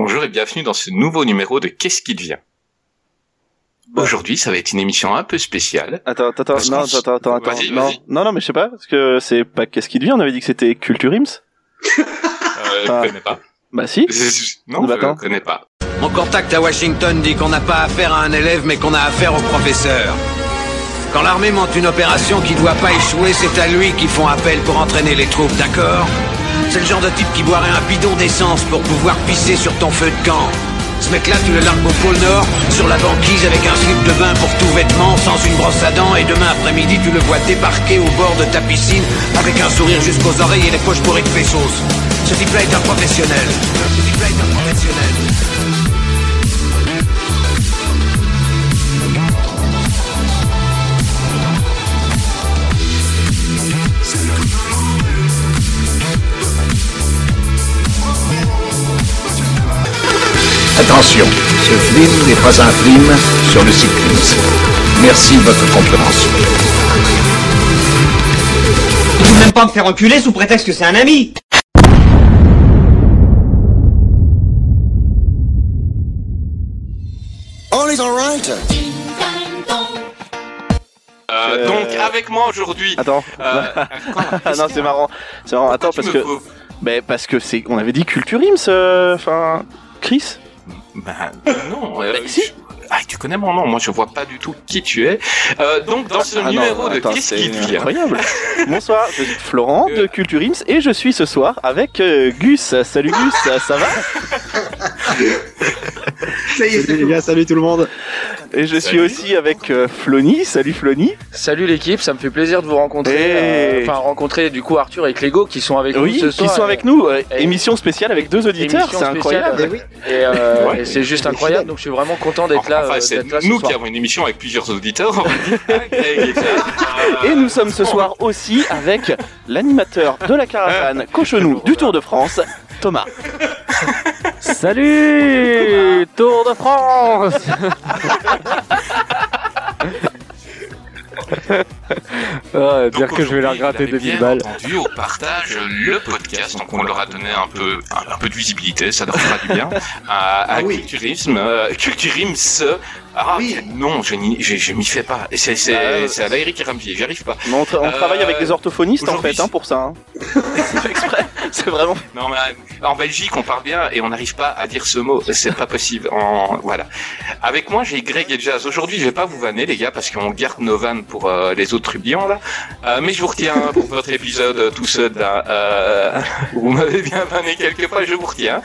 Bonjour et bienvenue dans ce nouveau numéro de Qu'est-ce qui devient Aujourd'hui, ça va être une émission un peu spéciale. Attends, attends, non, attends, attends, attends, Vas-y, non, non, non, mais je sais pas, parce que c'est pas qu'est-ce qui devient, on avait dit que c'était Culture Ims Euh, Ah. Je connais pas. Bah si. Non, Bah, je attends. connais pas. Mon contact à Washington dit qu'on n'a pas affaire à un élève, mais qu'on a affaire au professeur. Quand l'armée monte une opération qui doit pas échouer, c'est à lui qu'ils font appel pour entraîner les troupes, d'accord? C'est le genre de type qui boirait un bidon d'essence pour pouvoir pisser sur ton feu de camp. Ce mec-là, tu le largues au pôle Nord, sur la banquise avec un slip de bain pour tout vêtement, sans une brosse à dents, et demain après-midi, tu le vois débarquer au bord de ta piscine, avec un sourire jusqu'aux oreilles et les poches bourrées de pesos. Ce type-là est un professionnel. Attention, ce film n'est pas un film sur le cyclisme. Merci de votre compréhension. Tu veux même pas me faire enculer sous prétexte que c'est un ami Euh, Euh, Donc, avec moi aujourd'hui. Attends. Euh, quoi non, c'est marrant. C'est marrant. Attends, parce que, coupes bah, parce que c'est, on avait dit Culture Ims, euh, enfin, Chris? Ben non. euh, Bah, si. je- Ah, tu connais mon nom. Moi, je vois pas du tout qui tu es. Euh, donc, dans ce Ah non, numéro de Qu'est-ce qui devient incroyable. Bonsoir, je suis Florent de Euh. Culture Ims et je suis ce soir avec euh, Gus. Salut Gus, ça va? Salut les gars, salut tout le monde. Et je suis Salut. aussi avec euh, Flony. Salut Flony. Salut l'équipe, ça me fait plaisir de vous rencontrer. Euh, Enfin, rencontrer du coup Arthur et Clégo qui sont avec Oui, nous ce qui sont avec nous. euh, et- émission spéciale avec deux auditeurs, Émission c'est incroyable. spéciale. Eh oui. Et, euh, Ouais. et c'est juste incroyable, donc je suis vraiment content d'être là. Enfin, euh, c'est d'être là ce nous soir. qui avons une émission avec plusieurs auditeurs. Ah, Greg Et nous sommes ce soir aussi avec l'animateur de la caravane Cochonou du Tour de France, Thomas. Salut Tour de France Ah, Dire que je vais vous avez 2000 bien balles. entendu au partage le podcast, donc on leur a donné un peu un, un peu de visibilité, ça leur fera du bien. À, à Ah oui. Culturisme, euh, Culturims. Ah Oui. non, je je, m'y fais pas. C'est c'est Bah, c'est à l'Eric Rampier, j'y arrive pas. Mais on, tra- on Euh, travaille avec des orthophonistes en fait hein, pour ça. hein. C'est fait exprès. C'est vraiment. Non mais euh, en Belgique on parle bien et on n'arrive pas à dire ce mot, c'est pas possible. En voilà. Avec moi j'ai Greg et Jazz. Aujourd'hui je vais pas vous vanner les gars parce qu'on garde nos vannes pour euh, les autres trublions là. Euh, mais je vous retiens pour votre épisode euh, tout seul là. Euh, vous m'avez bien vanné quelques fois, je vous retiens.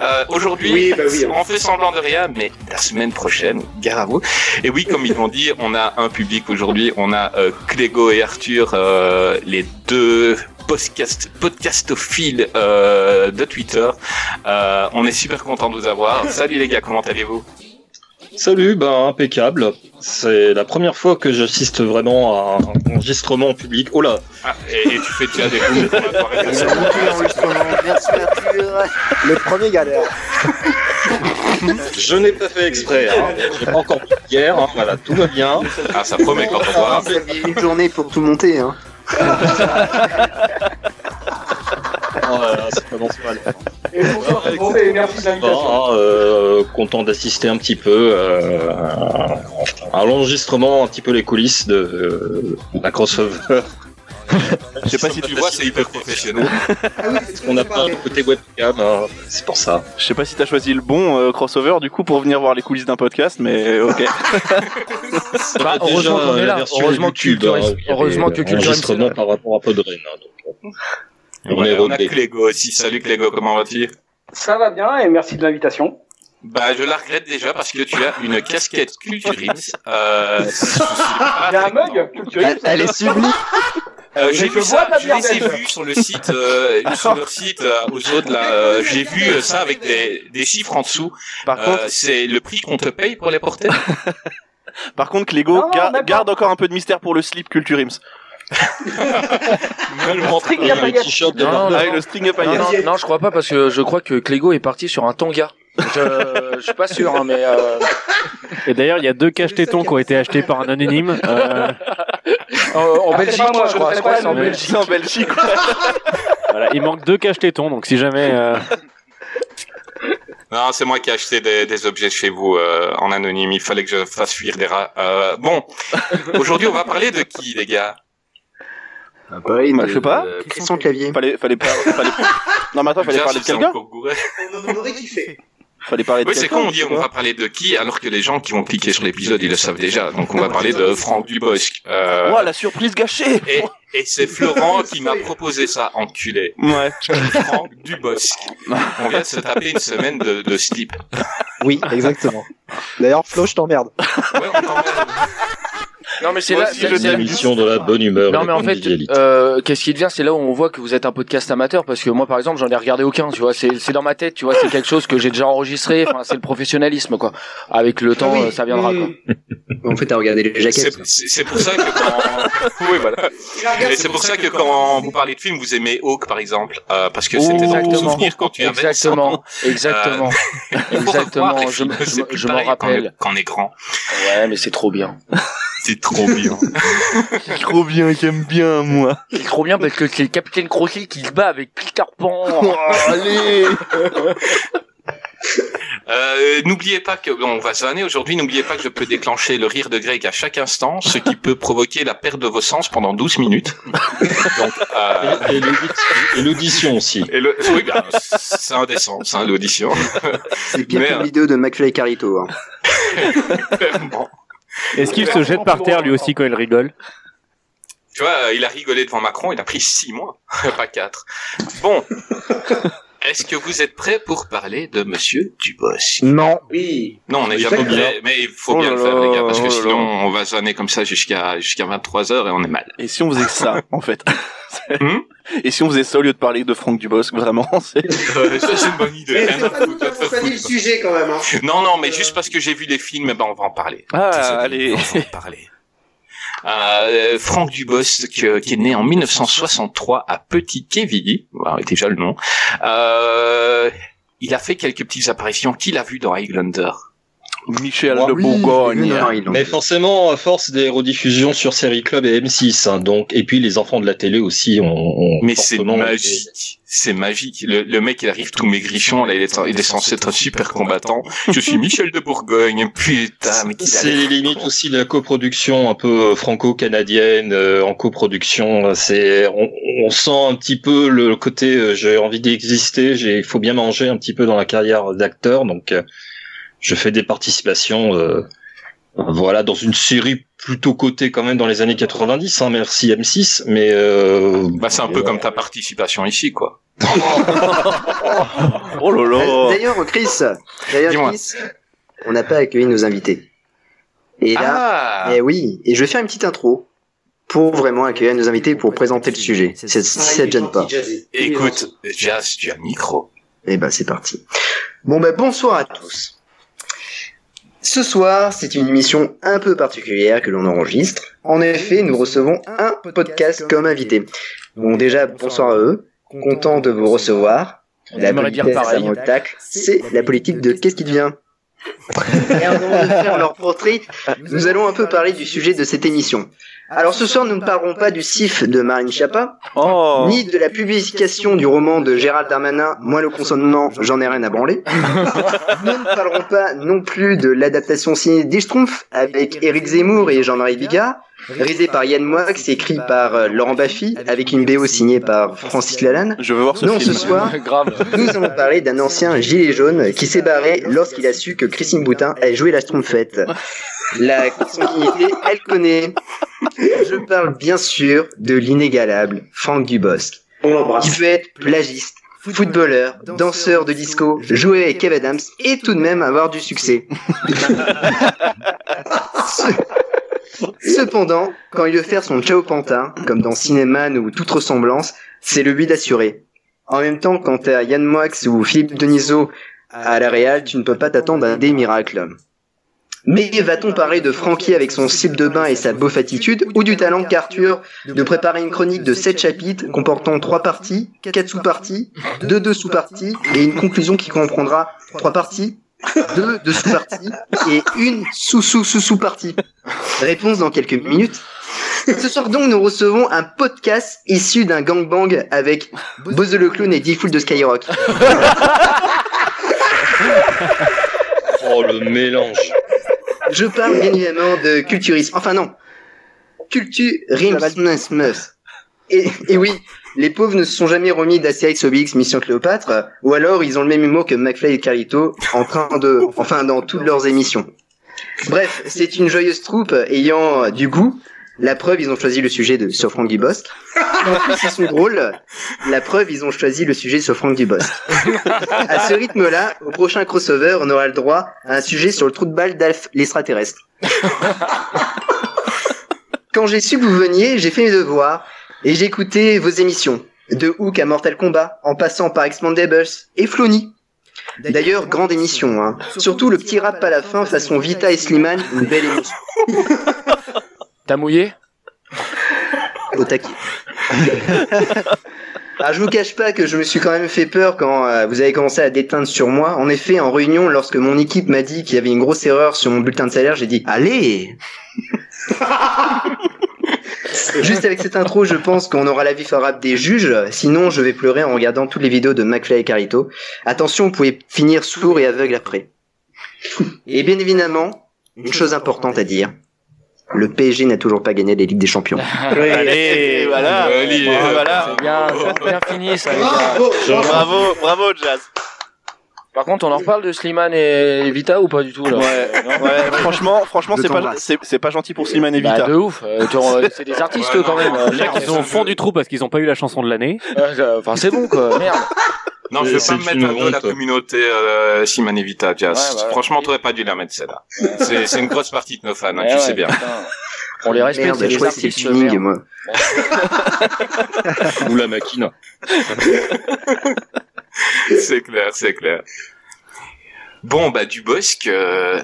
Euh, Aujourd'hui Oui, bah oui. on fait semblant de rien, mais la semaine prochaine, gare à vous. Et oui comme ils l'ont dit, on a un public aujourd'hui. On a euh, Clégo et Arthur, euh, les deux podcast, podcastophiles euh, de Twitter. Euh, on est super content de vous avoir. Salut les gars, comment allez-vous? Salut, ben impeccable. C'est la première fois que j'assiste vraiment à un enregistrement en public. Oh là, ah, et, et tu fais déjà des coups. Le premier galère. je n'ai pas fait exprès. Hein. J'ai pas encore pris de guerre. Hein. Voilà, tout va bien. Ah, ça promet quand on voit. Vous aviez une journée pour tout monter. Hein. Oh là là, ça commence mal. Bon, et merci de Bon, hein, euh, content d'assister un petit peu euh, à l'enregistrement, un petit peu les coulisses de, euh, d'un crossover. Je sais pas si tu vois, c'est hyper professionnel. Ah oui, On n'a pas un côté webcam, hein. c'est pour ça. Je sais pas si t'as choisi le bon euh, crossover du coup pour venir voir les coulisses d'un podcast, mais ok. Bah, Déjà, heureusement qu'on est la là. version Heureusement que YouTube, Culture hein, Ims- il y avait heureusement que Culture là. par rapport à Podren. Hein, donc, euh, on Ouais, est on a rodé. Clégo aussi. Salut Clégo, comment vas-tu? Ça va bien et merci de l'invitation. Bah, je la regrette déjà parce que tu as une casquette Culturix. Euh, Il y a un mug Culture Ims. Elle est sublime. Euh, j'ai vu ça, je les ai vus sur le site, euh, sur leur site euh, aux autres là. euh, j'ai vu euh, ça avec des, des chiffres en dessous. Par Euh, contre, c'est le prix qu'on te paye pour les porter. par contre, Clégo, Non, non, gar- garde encore un peu de mystère pour le slip Culture Ims. Le. String à le paillettes. t-shirt de Non, Barbara. non, Ah, et le string à Non, je crois pas parce que je crois que Clégo est parti sur un tanga. Je, je suis pas sûr, hein, mais euh, Et d'ailleurs, il y a deux caches-tétons qui ont été achetés par un anonyme. Euh, en, en Ah, c'est Belgique, moi, je crois, je crois que c'est en Belgique. En Belgique. voilà, il manque deux caches-tétons, donc si jamais... euh, Non, c'est moi qui ai acheté des, des objets chez vous euh, en anonyme. Il fallait que je fasse fuir des rats. Euh, bon, aujourd'hui, on va parler de qui, les gars? Bah, je sais pas. Christian Clavier. Fallait, fallait pas, fallait... Non, mais attends, fallait parler de quelqu'un. On aurait kiffé. Fallait parler de Oui, c'est con, on dit on va parler de qui, alors que les gens qui vont cliquer sur l'épisode, ils le savent déjà. Donc, on va parler de Franck Dubosc. Euh, Ouah, la surprise gâchée. et et c'est Florent qui m'a proposé ça, enculé. Ouais. Franck Dubosc. On vient de se taper une semaine de, de slip. Oui, exactement. D'ailleurs, Flo, je t'emmerde. Ouais, on t'emmerde. Non, mais c'est là. aussi, c'est- c'est-. L'émission de la bonne humeur. Non et mais en fait, euh, qu'est-ce qui devient C'est là où on voit que vous êtes un podcast amateur parce que moi par exemple j'en ai regardé aucun, tu vois, c'est c'est dans ma tête, tu vois, c'est quelque chose que j'ai déjà enregistré, enfin c'est le professionnalisme quoi. Avec le temps, oui, euh, ça viendra quoi. En fait, t'as regardé les jaquettes. C'est- C'est c'est pour ça que quand... oui, voilà. C'est pour ça que quand vous parlez de films, vous aimez Hawk, par exemple, euh, parce que c'était dans ton Exactement. souvenir quand tu avais 100 ans. Exactement, exactement, revoir exactement. les Je, c'est je, je m'en rappelle. Quand on est grand? Ouais, mais c'est trop bien. C'est trop bien. C'est trop bien, j'aime bien, moi. C'est trop bien parce que c'est le capitaine Crochet qui se bat avec Peter Pan. allez. Euh, n'oubliez pas que, bon, on va s'anner aujourd'hui, n'oubliez pas que je peux déclencher le rire de Greg à chaque instant, ce qui peut provoquer la perte de vos sens pendant 12 minutes. Donc, euh, Et- et l'audi- et l'audition aussi. et le, oui, ben, c'est indécent, c'est l'audition. C'est pire Merde. qu'une vidéo de McFly et. Hein. Clairement. Est-ce qu'il se jette par terre lui aussi quand il rigole? Tu vois, euh, il a rigolé devant Macron, il a pris six mois, pas quatre. Bon. Est-ce que vous êtes prêts pour parler de Monsieur Dubosc Non. Oui. Non, on est Je jamais prêts, mais il faut Oh bien là le faire, les gars, parce que oh sinon on va zoner comme ça jusqu'à jusqu'à 23 heures et on est mal. Et si on faisait ça, en fait? Hmm? Et si on faisait ça au lieu de parler de Franck Dubosc, vraiment c'est... Euh, ça, c'est une bonne idée. À foutre, rien à foutre. sujet quand même. Hein. Non, non, mais juste parce que j'ai vu les films, eh ben on va en parler. Ah, allez. On va en parler. Euh, Franck Dubosc, qui est né en 1963 à Petit-Quevilly, voilà, déjà le nom. Euh, il a fait quelques petites apparitions. Qui l'a vu dans Highlander Michel de Oui, Bourgogne. Mais forcément, à force des rediffusions sur Série Club et M6, hein, donc, et puis les enfants de la télé aussi ont, ont Mais c'est magique, c'est magique. Le, le mec, il arrive tout maigrichon, là, il est, il est censé être un super combattant. Je suis Michel de Bourgogne, putain, mais C'est l'air limite con. aussi la coproduction un peu franco-canadienne euh, en coproduction. C'est on, on sent un petit peu le côté euh, j'ai envie d'exister, j'ai il faut bien manger un petit peu dans la carrière d'acteur, donc euh, je fais des participations. euh, voilà, dans une série plutôt cotée quand même dans les années 90, hein, merci M6, mais euh, Bah, c'est un peu comme ta participation ici, quoi. Oh là là D'ailleurs, Chris, d'ailleurs. Chris, on n'a pas accueilli nos invités. Et là, Ah eh oui, et je vais faire une petite intro pour vraiment accueillir nos invités pour présenter le sujet. Si ça te gêne pas. Écoute, Jazz, tu as le micro. Eh ben, c'est parti. Bon, ben, bonsoir à tous. Ce soir, c'est une émission un peu particulière que l'on enregistre. En effet, nous recevons un podcast comme invité. Bon, déjà, bonsoir à eux. Content de vous recevoir. La tacle, c'est la politique de qu'est-ce qui devient? Et avant de faire leur portrait, nous allons un peu parler du sujet de cette émission. Alors ce soir, nous ne parlerons pas du CIF de Marine Schiappa, Oh ni de la publication du roman de Gérald Darmanin, Moi le consentement, j'en ai rien à branler. Nous ne parlerons pas non plus de l'adaptation ciné des Schtroumpfs avec Éric Zemmour et Jean-Marie Bigard, réalisé par Yann Moix, écrit par euh, Laurent Baffy, avec une BO signée par Francis Lalanne. Je veux voir ce Non, film. ce soir, nous allons parler d'un ancien gilet jaune qui s'est barré lorsqu'il a su que Christine Boutin a joué la Schtroumpfette. La consanguinité, elle connaît. Je parle bien sûr de l'inégalable Franck Dubosc. Qui peut être plagiste, footballeur, danseur de disco, jouer avec Kev Adams et tout de même avoir du succès. Cependant, quand il veut faire son Ciao Pantin, comme dans Cinéman ou toute ressemblance, c'est le lui d'assurer. En même temps, quand t'as Yann Moix ou Philippe Denisot à la Real, tu ne peux pas t'attendre à des miracles. Mais va-t-on parler de Francky avec son slip de bain et sa beauf attitude, ou du talent qu'Arthur de préparer une chronique de 7 chapitres comportant 3 parties, 4 sous-parties, 2 deux sous-parties, et une conclusion qui comprendra 3 parties, 2 de sous-parties, et une sous-sous-sous-sous-partie Réponse dans quelques minutes. Ce soir donc, nous recevons un podcast issu d'un gangbang avec Buzz le Clown et Diffoul de Skyrock. Oh, le mélange. Je parle bien évidemment de culturisme. Enfin non. Culturisme. Et, et oui, les pauvres ne se sont jamais remis d'Astérix Obélix Mission Cléopâtre, ou alors ils ont le même humour que McFly et Carlito en train de, enfin dans toutes leurs émissions. Bref, c'est une joyeuse troupe ayant du goût. La preuve, ils ont choisi le sujet de sur Franck Dubosc. En plus. La preuve, ils ont choisi le sujet sur Franck Dubosc. À ce rythme-là, au prochain crossover, on aura le droit à un sujet sur le trou de balle d'Alf l'extraterrestre. Quand j'ai su que vous veniez, j'ai fait mes devoirs et j'ai écouté vos émissions. De Hook à Mortal Kombat, en passant par Expandables et Flony. D'ailleurs, grande émission, hein. Surtout le petit rap à la fin façon Vita et Slimane, une belle émission. T'as mouillé Au taquet. Ah, je vous cache pas que je me suis quand même fait peur quand euh, vous avez commencé à déteindre sur moi. En effet, en réunion, lorsque mon équipe m'a dit qu'il y avait une grosse erreur sur mon bulletin de salaire, j'ai dit allez. Juste avec cette intro, je pense qu'on aura l'avis favorable des juges. Sinon, je vais pleurer en regardant toutes les vidéos de McFly et Carlito. Attention, vous pouvez finir sourd et aveugle après. Et bien évidemment, une chose importante à dire. Le PSG n'a toujours pas gagné les Ligues des Champions. Allez, voilà. Allez, voilà. C'est bien, c'est bien fini ça. Bravo, bravo, Jazz. Par contre, on en reparle de Slimane et Vita ou pas du tout là? Ouais, ouais, franchement, franchement, c'est pas, t'embrasse. c'est, c'est pas gentil pour Slimane et Bah, Vita. de ouf, euh, vois, c'est des artistes Ouais, quand même. euh, Les ils sont au fond du trou parce qu'ils ont pas eu la chanson de l'année. Euh, Enfin, c'est bon quoi, merde. Non, je vais pas me mettre peu la communauté euh, Simone Vita, Jazz. Ouais, ouais. Franchement, t'aurais pas dû la mettre celle-là. C'est c'est une grosse partie de nos fans, hein, Ouais, tu ouais, sais bien. putain. On les respecte, Merde, c'est je des crois que c'est le artistes. tuning, moi. Ou la machine. c'est clair, c'est clair. Bon, bah Dubosc, euh,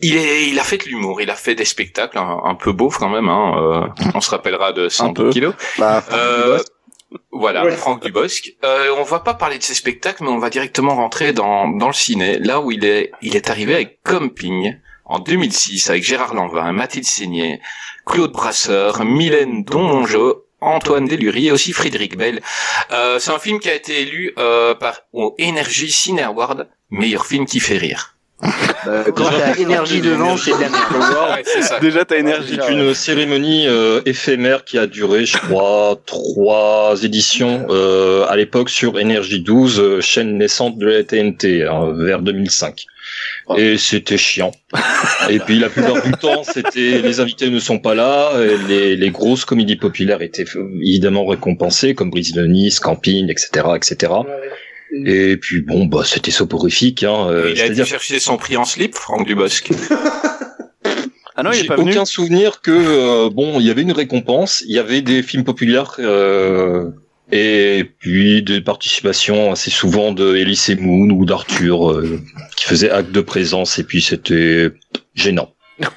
il est, il a fait de l'humour, il a fait des spectacles un, un peu beaufs quand même. Hein, euh, on se rappellera de 110 peu. kilos. Bah, Euh, voilà, Franck Dubosc. Euh, on va pas parler de ses spectacles, mais on va directement rentrer dans, dans le ciné, là où il est, il est arrivé avec Camping en 2006 avec Gérard Lanvin, Mathilde Seigné, Claude Brasseur, Mylène Donmongeau, Antoine Delury et aussi Frédéric Bell. Euh, c'est un film qui a été élu euh, par au Energy Cine Award, meilleur film qui fait rire. euh, quand t'as énergie devant, c'est de la merde. Ouais, c'est ça. Déjà, t'as énergie. C'est une cérémonie euh, éphémère qui a duré, je crois, trois éditions euh, à l'époque sur Énergie 12, euh, chaîne naissante de la TNT, hein, vers 2005. Et c'était chiant. Et puis la plupart du temps, c'était les invités ne sont pas là, et les, les grosses comédies populaires étaient évidemment récompensées, comme Brise de Nice, Camping, etc., etc. Et puis bon, bah c'était soporifique. Hein, euh, il a c'est-à-dire chercher son prix en slip, Franck Dubosc. Ah non, il est J'ai pas venu. aucun souvenir que euh, bon, il y avait une récompense, il y avait des films populaires euh, et puis des participations assez souvent de Elise et Moon ou d'Arthur euh, qui faisaient acte de présence et puis c'était gênant.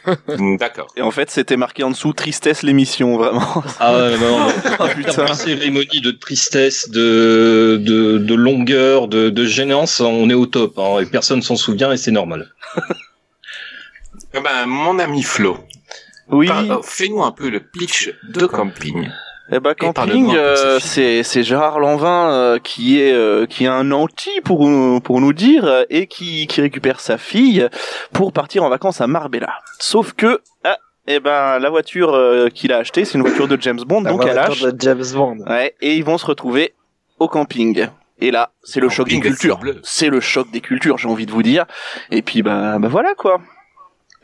D'accord. Et en fait, c'était marqué en dessous tristesse l'émission, vraiment. Ah ouais, non, non, Oh, putain. de cérémonie de tristesse, de de, de longueur, de, de gênance, on est au top hein, et personne s'en souvient et c'est normal. Eh ben, mon ami Flo, Oui. fais-nous un peu le pitch de Camping. Eh ben, camping, euh, ce c'est c'est Gérard Lanvin euh, qui est euh, qui est un anti pour nous- pour nous dire euh, et qui qui récupère sa fille pour partir en vacances à Marbella. Sauf que ah eh ben la voiture euh, qu'il a achetée, c'est une voiture de James Bond, donc elle lâche. de James Bond. Ouais, et ils vont se retrouver au camping. Et là, c'est le choc des cultures. C'est le choc des cultures, j'ai envie de vous dire. Et puis bah bah voilà quoi.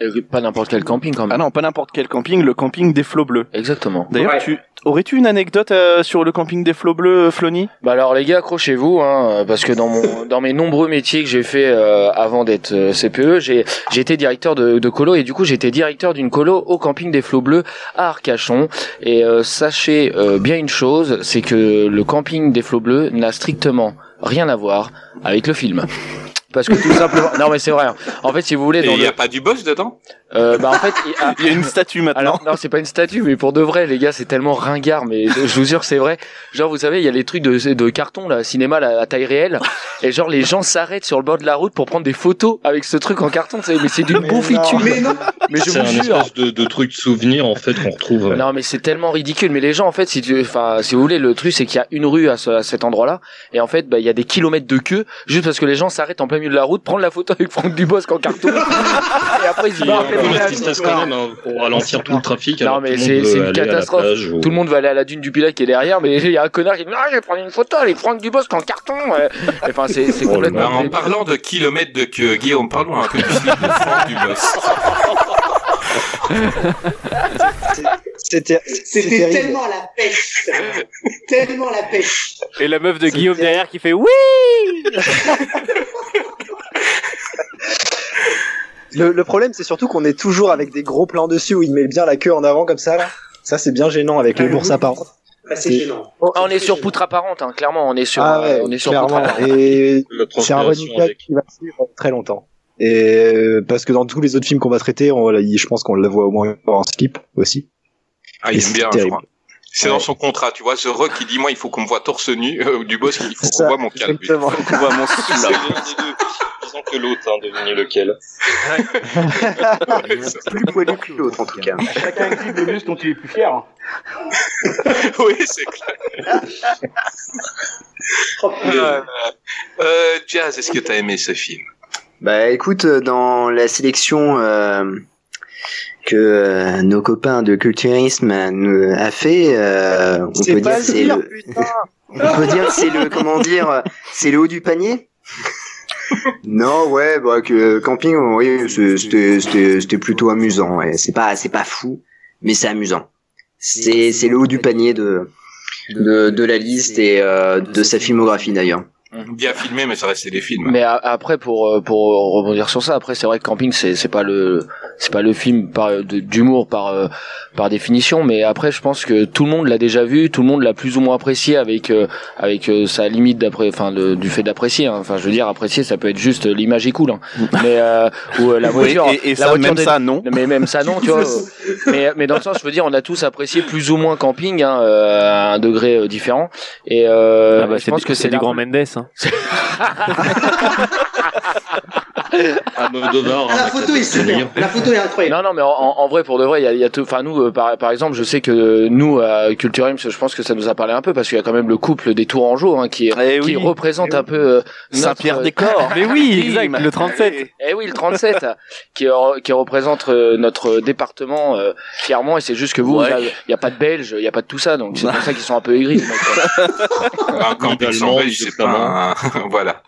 Et Pas n'importe quel camping quand Ah même. non, pas n'importe quel camping, le camping des flots bleus. Exactement. D'ailleurs, Ouais. tu aurais-tu une anecdote euh, sur le camping des flots bleus, Flony? Bah alors les gars, accrochez-vous, hein, parce que dans mon dans mes nombreux métiers que j'ai fait euh, avant d'être euh, CPE, j'ai j'ai été directeur de, de colo et du coup j'étais directeur d'une colo au camping des Flots Bleus à Arcachon. Et euh, sachez euh, bien une chose, c'est que le camping des Flots Bleus n'a strictement rien à voir avec le film. Parce que tout simplement, non mais c'est vrai. hein. En fait, si vous voulez, il n'y le, a pas du boss dedans? Euh, bah en fait, il- ah, Il y a une statue maintenant. alors non, c'est pas une statue, mais pour de vrai, les gars, c'est tellement ringard, mais je, je vous jure, c'est vrai. Genre, vous savez, il y a les trucs de, de carton, là, cinéma là, à taille réelle, et genre les gens s'arrêtent sur le bord de la route pour prendre des photos avec ce truc en carton. Mais c'est d'une bouffitude. Mais non. Mais je C'est vous un jure. espèce de, de truc souvenir en fait qu'on retrouve. euh, Non mais c'est tellement ridicule. Mais les gens en fait, si tu, enfin, si vous voulez, le truc c'est qu'il y a une rue à, ce- à cet endroit-là, et en fait, bah, il y a des kilomètres de queue juste parce que les gens s'arrêtent en plein milieu de la route, prendre la photo avec Franck Dubosc en carton, et après il se Qui, barre. la tristesse quand même, hein, pour ralentir tout le trafic. Non mais c'est une catastrophe. plage ou- Tout le monde va aller à la dune du Pilat qui est derrière, mais il y a un connard qui dit non, je vais prendre une photo avec Franck Dubosc en carton. Enfin c'est Oh, complètement. Alors, en parlant de kilomètres de queue, Guillaume, parlons un peu du de Franck Dubosc. C'était tellement la pêche. tellement la pêche. Et la meuf de Guillaume derrière qui fait oui Le, le problème, c'est surtout qu'on est toujours avec des gros plans dessus où il met bien la queue en avant comme ça, là. Ça, c'est bien gênant avec les l'ours apparent. Bah, c'est gênant. Ah, on est sur poutre apparente, hein, clairement, on est sur, Ah ouais, on est sur poutre apparente. Et La c'est un running gag qui va suivre très longtemps. Et euh, parce que dans tous les autres films qu'on va traiter, on, je pense qu'on le voit au moins en slip aussi. Ah, il aime bien, je crois. C'est dans son contrat, tu vois, ce rock qui dit moi il faut qu'on me voit torse nu, euh, du boss il faut qu'on voit mon calme. exactement. On voit mon C'est slap. l'un des deux. Disons que l'autre, hein, devenu lequel. Plus poilu que l'autre en tout cas. Chacun exhibe le muscle dont il est plus fier. hein. oui, c'est clair. Euh, euh, Jazz, est-ce que t'as aimé ce film? Bah écoute, euh, dans la sélection euh, que euh, nos copains de culturisme nous a fait, euh, on peut dire pas c'est le, on peut dire c'est le comment dire, c'est le haut du panier? Non, ouais, bah que camping, oui, c'est- c'était c'était c'était plutôt amusant. Ouais. C'est pas c'est pas fou, mais c'est amusant. C'est c'est le haut du panier de de, de la liste et euh, de sa filmographie d'ailleurs. Bien filmé, mais ça restait des films. Mais a- après pour euh, pour rebondir sur ça, après c'est vrai que Camping c'est c'est pas le c'est pas le film par de- d'humour par euh, par définition, mais après je pense que tout le monde l'a déjà vu, tout le monde l'a plus ou moins apprécié avec euh, avec euh, sa limite d'après enfin le- du fait d'apprécier. hein. Enfin je veux dire apprécier ça peut être juste euh, l'image est cool, hein. mais euh, ou euh, la Oui, voiture. et, et la ça, voiture même des- ça, non. mais même ça non, tu vois. mais mais dans le sens je veux dire on a tous apprécié plus ou moins Camping hein, euh, à un degré euh, différent et euh, Ah bah, je pense que c'est du grand Mendes. Hein. Ah, la photo est super. La photo est incroyable. Non, non, mais en, en vrai, pour de vrai, il y a, il y a tout. Enfin, nous, euh, par, par exemple, je sais que nous, à Culture je pense que ça nous a parlé un peu parce qu'il y a quand même le couple des Tourangeaux hein, qui, Eh qui oui. représente un peu euh, notre- Saint-Pierre-des-Corps. Mais oui, exact, le 37. Eh oui, le 37, qui, euh, qui représente euh, notre département euh, fièrement. Et c'est juste que vous, Ouais. il n'y a pas de Belges, il n'y a pas de tout ça, donc c'est pour ça qu'ils sont un peu aigris. les mecs, quoi. un camping Idéalement, sans belge, de c'est pas voilà.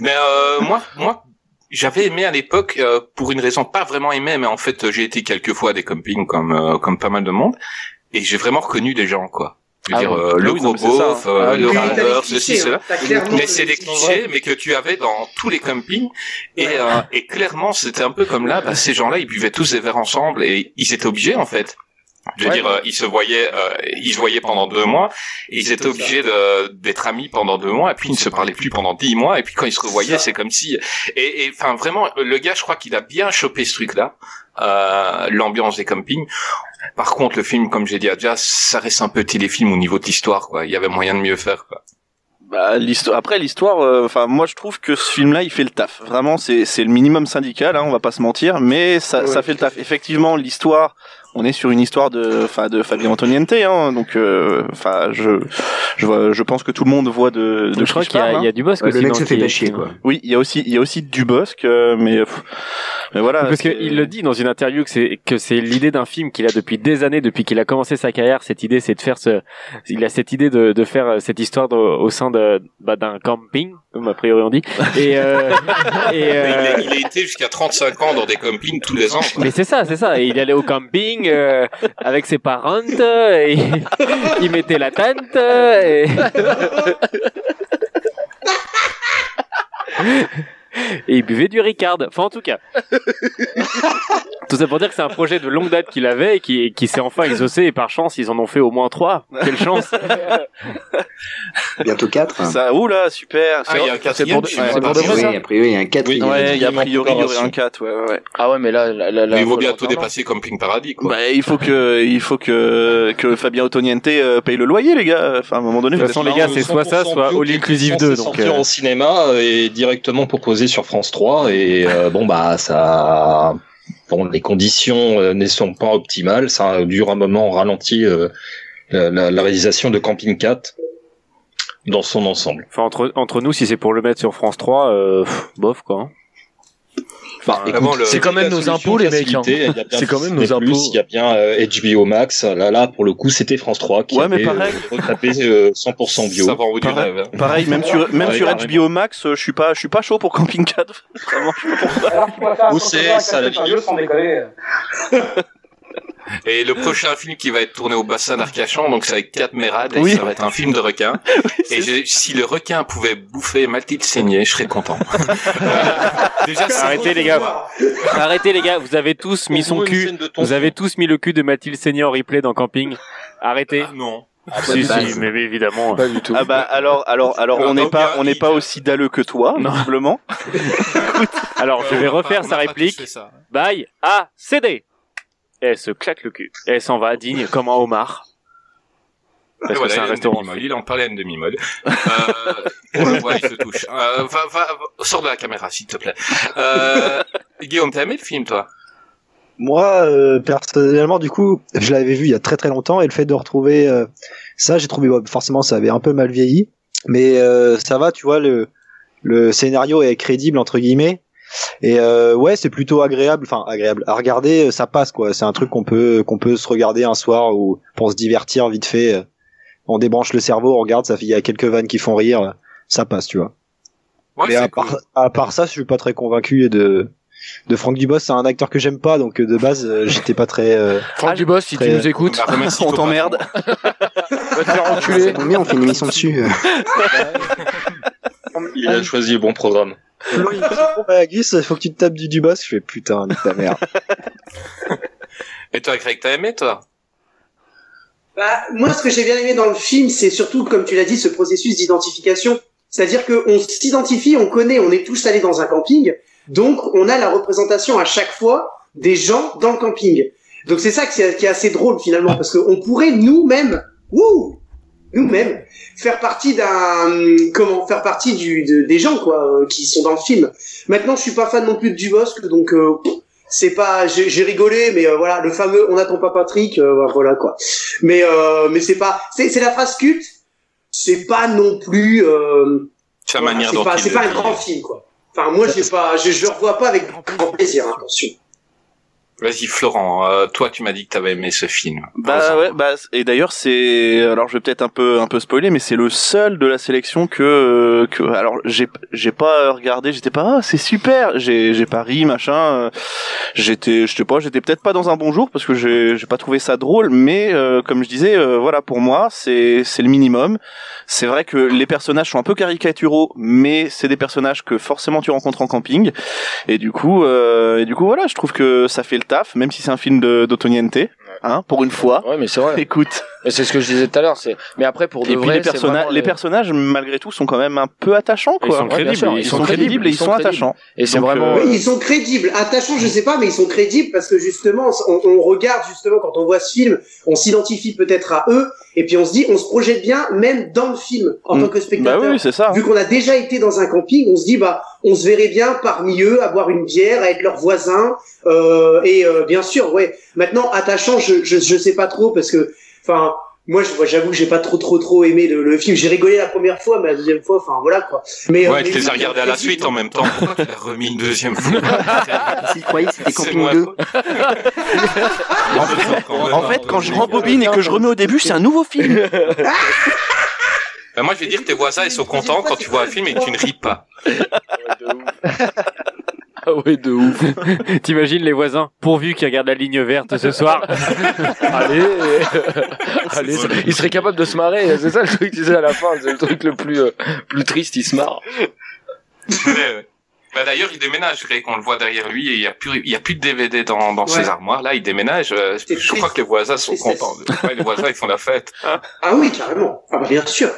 Mais euh, moi, moi, j'avais aimé à l'époque euh, pour une raison pas vraiment aimé, mais en fait j'ai été quelques fois à des campings comme euh, comme pas mal de monde et j'ai vraiment reconnu des gens quoi. Je veux Ah dire euh, Ah le oui, gros beauf, euh, le râleur, ceci, cela. Mais c'est des des clichés, mais que tu avais dans tous les campings. Et, euh, et clairement, c'était un peu comme là, bah, ces gens-là, ils buvaient tous des verres ensemble et ils étaient obligés, en fait. Je veux Ouais. dire, euh, ils se voyaient, euh, ils se voyaient pendant deux mois, et ils étaient obligés de- d'être amis pendant deux mois, et puis ils ne se parlaient plus pendant dix mois, et puis quand ils se revoyaient, c'est comme si, et, et, enfin, vraiment, le gars, je crois qu'il a bien chopé ce truc-là, euh, l'ambiance des campings. Par contre, le film, comme j'ai dit à Jazz, ça reste un peu téléfilm au niveau de l'histoire, quoi. Il y avait moyen de mieux faire, quoi. Bah, l'histoire. Après l'histoire, euh, enfin moi je trouve que ce film-là il fait le taf. Vraiment c'est c'est le minimum syndical, hein, on va pas se mentir, mais ça ça fait le taf. Effectivement l'histoire, on est sur une histoire de enfin de Fabien Antoniente, hein, donc euh, enfin je je vois, je pense que tout le monde voit de. de Je crois qui qu'il y, il y a hein. du Bosque Ouais, aussi. le mec se fait qui- pas chier quoi. Oui, il y a aussi il y a aussi du Bosque, euh, mais pff, mais voilà. Parce qu'il le dit dans une interview que c'est que c'est l'idée d'un film qu'il a depuis des années, depuis qu'il a commencé sa carrière. Cette idée, c'est de faire ce, il a cette idée de, de faire euh, cette histoire de- au sein de bah, d'un camping, comme a priori on dit. Et, euh, et euh, il, a, il a été jusqu'à 35 ans dans des campings tous les ans. quoi. mais c'est ça, c'est ça. Et il allait au camping euh, avec ses parents, et il, mettait la tente. Et... et il buvait du Ricard. Enfin, en tout cas. Tout ça pour dire que c'est un projet de longue date qu'il avait et qui, qui s'est enfin exaucé. Et par chance, ils en ont fait au moins trois. Quelle chance Bientôt 4. Ça, oula, super. Ah, il y a un quatrième, pour sais pour de vrai, ça a priori, il y a un 4. Oui, Ouais, il y a priori il y aurait un 4, ouais, ouais, ouais. Ah ouais, mais là, là, là, là, Mais il vaut bientôt dépasser Camping Paradis, quoi. Bah, il faut que, il faut que, que Fabien Otoniente euh, paye le loyer, les gars. Enfin, à un moment donné, De toute façon, les gars, c'est soit ça, 100% soit All Inclusive censé 2. Donc, sortir euh, en cinéma euh, et directement sur France 3 et euh, bon bah ça bon les conditions euh, ne sont pas optimales ça dure un moment ralenti euh, la, réalisation de Camping 4 dans son ensemble. Enfin, entre, entre nous, si c'est pour le mettre sur France 3, euh, bof, quoi. Enfin, le- C'est quand même nos impôts, les mecs. hein. facilité, il y a bien C'est quand même nos impôts. Il y a bien euh, HBO Max. Là, là, pour le coup, c'était France 3 qui Ouais, mais avait pareil. euh, retapé euh, 100% bio. Ça va en haut du Pareil. rêve. hein. Pareil, même sur même Ouais, sur. HBO Max, euh, je suis pas je suis pas chaud pour Camping 4. Vraiment, je suis pas pour ça. Un c'est ça, la sans déconner. Et le prochain film qui va être tourné au bassin d'Arcachon, donc c'est avec Kat Merad, et Oui. ça va être un film de requin. et je- si le requin pouvait bouffer Mathilde Seigné, je serais content. Déjà, c'est Arrêtez, les gars. Arrêtez, les gars. Vous avez tous mis son cul. Vous avez tous mis le cul de Mathilde Seigneur en replay dans Camping. Arrêtez. non. si, bah, si, mais évidemment. Pas du tout. Ah bah alors alors alors Alors, on n'est pas on n'est pas aussi dalleux que toi Non. visiblement. Alors, je vais refaire sa réplique. Bye. Ah, CD. Et elle se claque le cul. Et elle s'en va digne comme un homard. Et Parce que c'est un restaurant. Il en parlait à une demi-molle. Euh, on le voit, il se touche. Euh, va, va, va- sors de la caméra, s'il te plaît. Euh, Guillaume, t'as aimé le film, toi? Moi, euh, personnellement, du coup, je l'avais vu il y a très très longtemps et le fait de retrouver euh, ça, j'ai trouvé forcément ça avait un peu mal vieilli, mais euh, ça va, tu vois, le le scénario est crédible entre guillemets. Et euh, ouais, c'est plutôt agréable, enfin agréable à regarder, euh, ça passe quoi. C'est un truc qu'on peut qu'on peut se regarder un soir ou pour se divertir vite fait. euh, On débranche le cerveau, on regarde, ça fait il y a quelques vannes qui font rire, ça passe, tu vois. Ouais, Mais à cool. part, à part ça, je suis pas très convaincu de de Franck Dubos. C'est un acteur que j'aime pas, donc euh, de base, euh, j'étais pas très. euh, Franck Dubos, si tu nous écoutes, On t'emmerde. va te faire enculer. Ça tombe bien, on fait une émission dessus. Il a choisi le bon programme. Flo, il me dit, Bon, bah, Gus, faut que tu te tapes du. Je fais putain, nique ta mère. Et toi, Greg, t'as aimé, toi? Bah, moi, ce que j'ai bien aimé dans le film, c'est surtout, comme tu l'as dit, ce processus d'identification. C'est-à-dire qu'on s'identifie, on connaît, on est tous allés dans un camping, donc on a la représentation à chaque fois des gens dans le camping. Donc c'est ça qui est, qui est assez drôle finalement, parce qu'on pourrait nous-mêmes, wouh, nous-mêmes, faire partie d'un, comment, faire partie du, de- des gens quoi, euh, qui sont dans le film. Maintenant, je suis pas fan non plus de Dubosc, donc euh, c'est pas, j'ai rigolé, mais euh, voilà, le fameux "on n'attend pas Patrick", euh, voilà quoi. Mais euh, mais c'est pas, c'est c'est la phrase culte. C'est pas non plus. Euh, c'est pas, pas un grand film quoi. Enfin moi j'ai pas, je, je le revois pas avec grand plaisir. hein, attention. Vas-y, Florent, euh, toi, tu m'as dit que t'avais aimé ce film. Bah ouais, bah et d'ailleurs c'est alors je vais peut-être un peu un peu spoiler mais c'est le seul de la sélection que que alors j'ai j'ai pas regardé, j'étais pas ah, c'est super, j'ai j'ai pas ri machin, euh, j'étais je sais pas, j'étais peut-être pas dans un bon jour parce que j'ai j'ai pas trouvé ça drôle mais euh, comme je disais euh, voilà pour moi c'est c'est le minimum. C'est vrai que les personnages sont un peu caricaturaux mais c'est des personnages que forcément tu rencontres en camping et du coup euh, et du coup voilà, je trouve que ça fait le taf même si c'est un film de d'Otoniente hein pour une fois. Ouais, mais c'est vrai. Écoute. Et c'est ce que je disais tout à l'heure. C'est. Mais après, pour de Et puis vrai, les, personna- personnages, malgré tout, sont quand même un peu attachants, Ils quoi. sont Ouais, bien crédibles. sûr, Ils, sont, crédibles et ils sont, crédibles. attachants. Et c'est Donc, vraiment. euh, Oui, ils sont crédibles. Attachants, je sais pas, mais ils sont crédibles parce que justement, on, on regarde justement quand on voit ce film, on s'identifie peut-être à eux, et puis on se dit, on se projette bien, même dans le film, en tant que Bah spectateur. oui, c'est ça. Vu qu'on a déjà été dans un camping, on se dit, bah, on se verrait bien parmi eux, à boire une bière, à être leurs voisins, euh, et euh, bien sûr, ouais. Maintenant, attachant, je, je, je sais pas trop parce que, enfin. Moi, j'avoue que j'ai pas trop, trop, trop aimé le, le film. J'ai rigolé la première fois, mais la deuxième fois, enfin, voilà, quoi. Mais, euh, Ouais, mais tu les as regardés à la suite en même temps. Pourquoi tu l'as remis une deuxième fois S'il croyait que c'était Camping moi. 2. En fait, en fait, quand je rembobine et que je remets au début, c'est un nouveau film. Bah, moi, je vais dire, tes voisins, ils sont contents quand tu vois un film et que tu ne ris pas. Ah ouais, de ouf. T'imagines les voisins, pourvu qu'ils regardent la ligne verte ce soir. Allez, allez, C'est il serait capable de se marrer. C'est ça le truc, tu sais, à la fin, c'est le truc le plus, euh, plus triste, il se marre. Ouais, ouais. Bah, d'ailleurs, il déménage, Greg, on le voit derrière lui et il y a plus, il y a plus de DVD dans, dans Ouais. ses armoires. Là, il déménage. euh, je crois que les voisins sont contents. Ouais, les voisins, ils font la fête. Ah oui, carrément. Ah bah, bien sûr.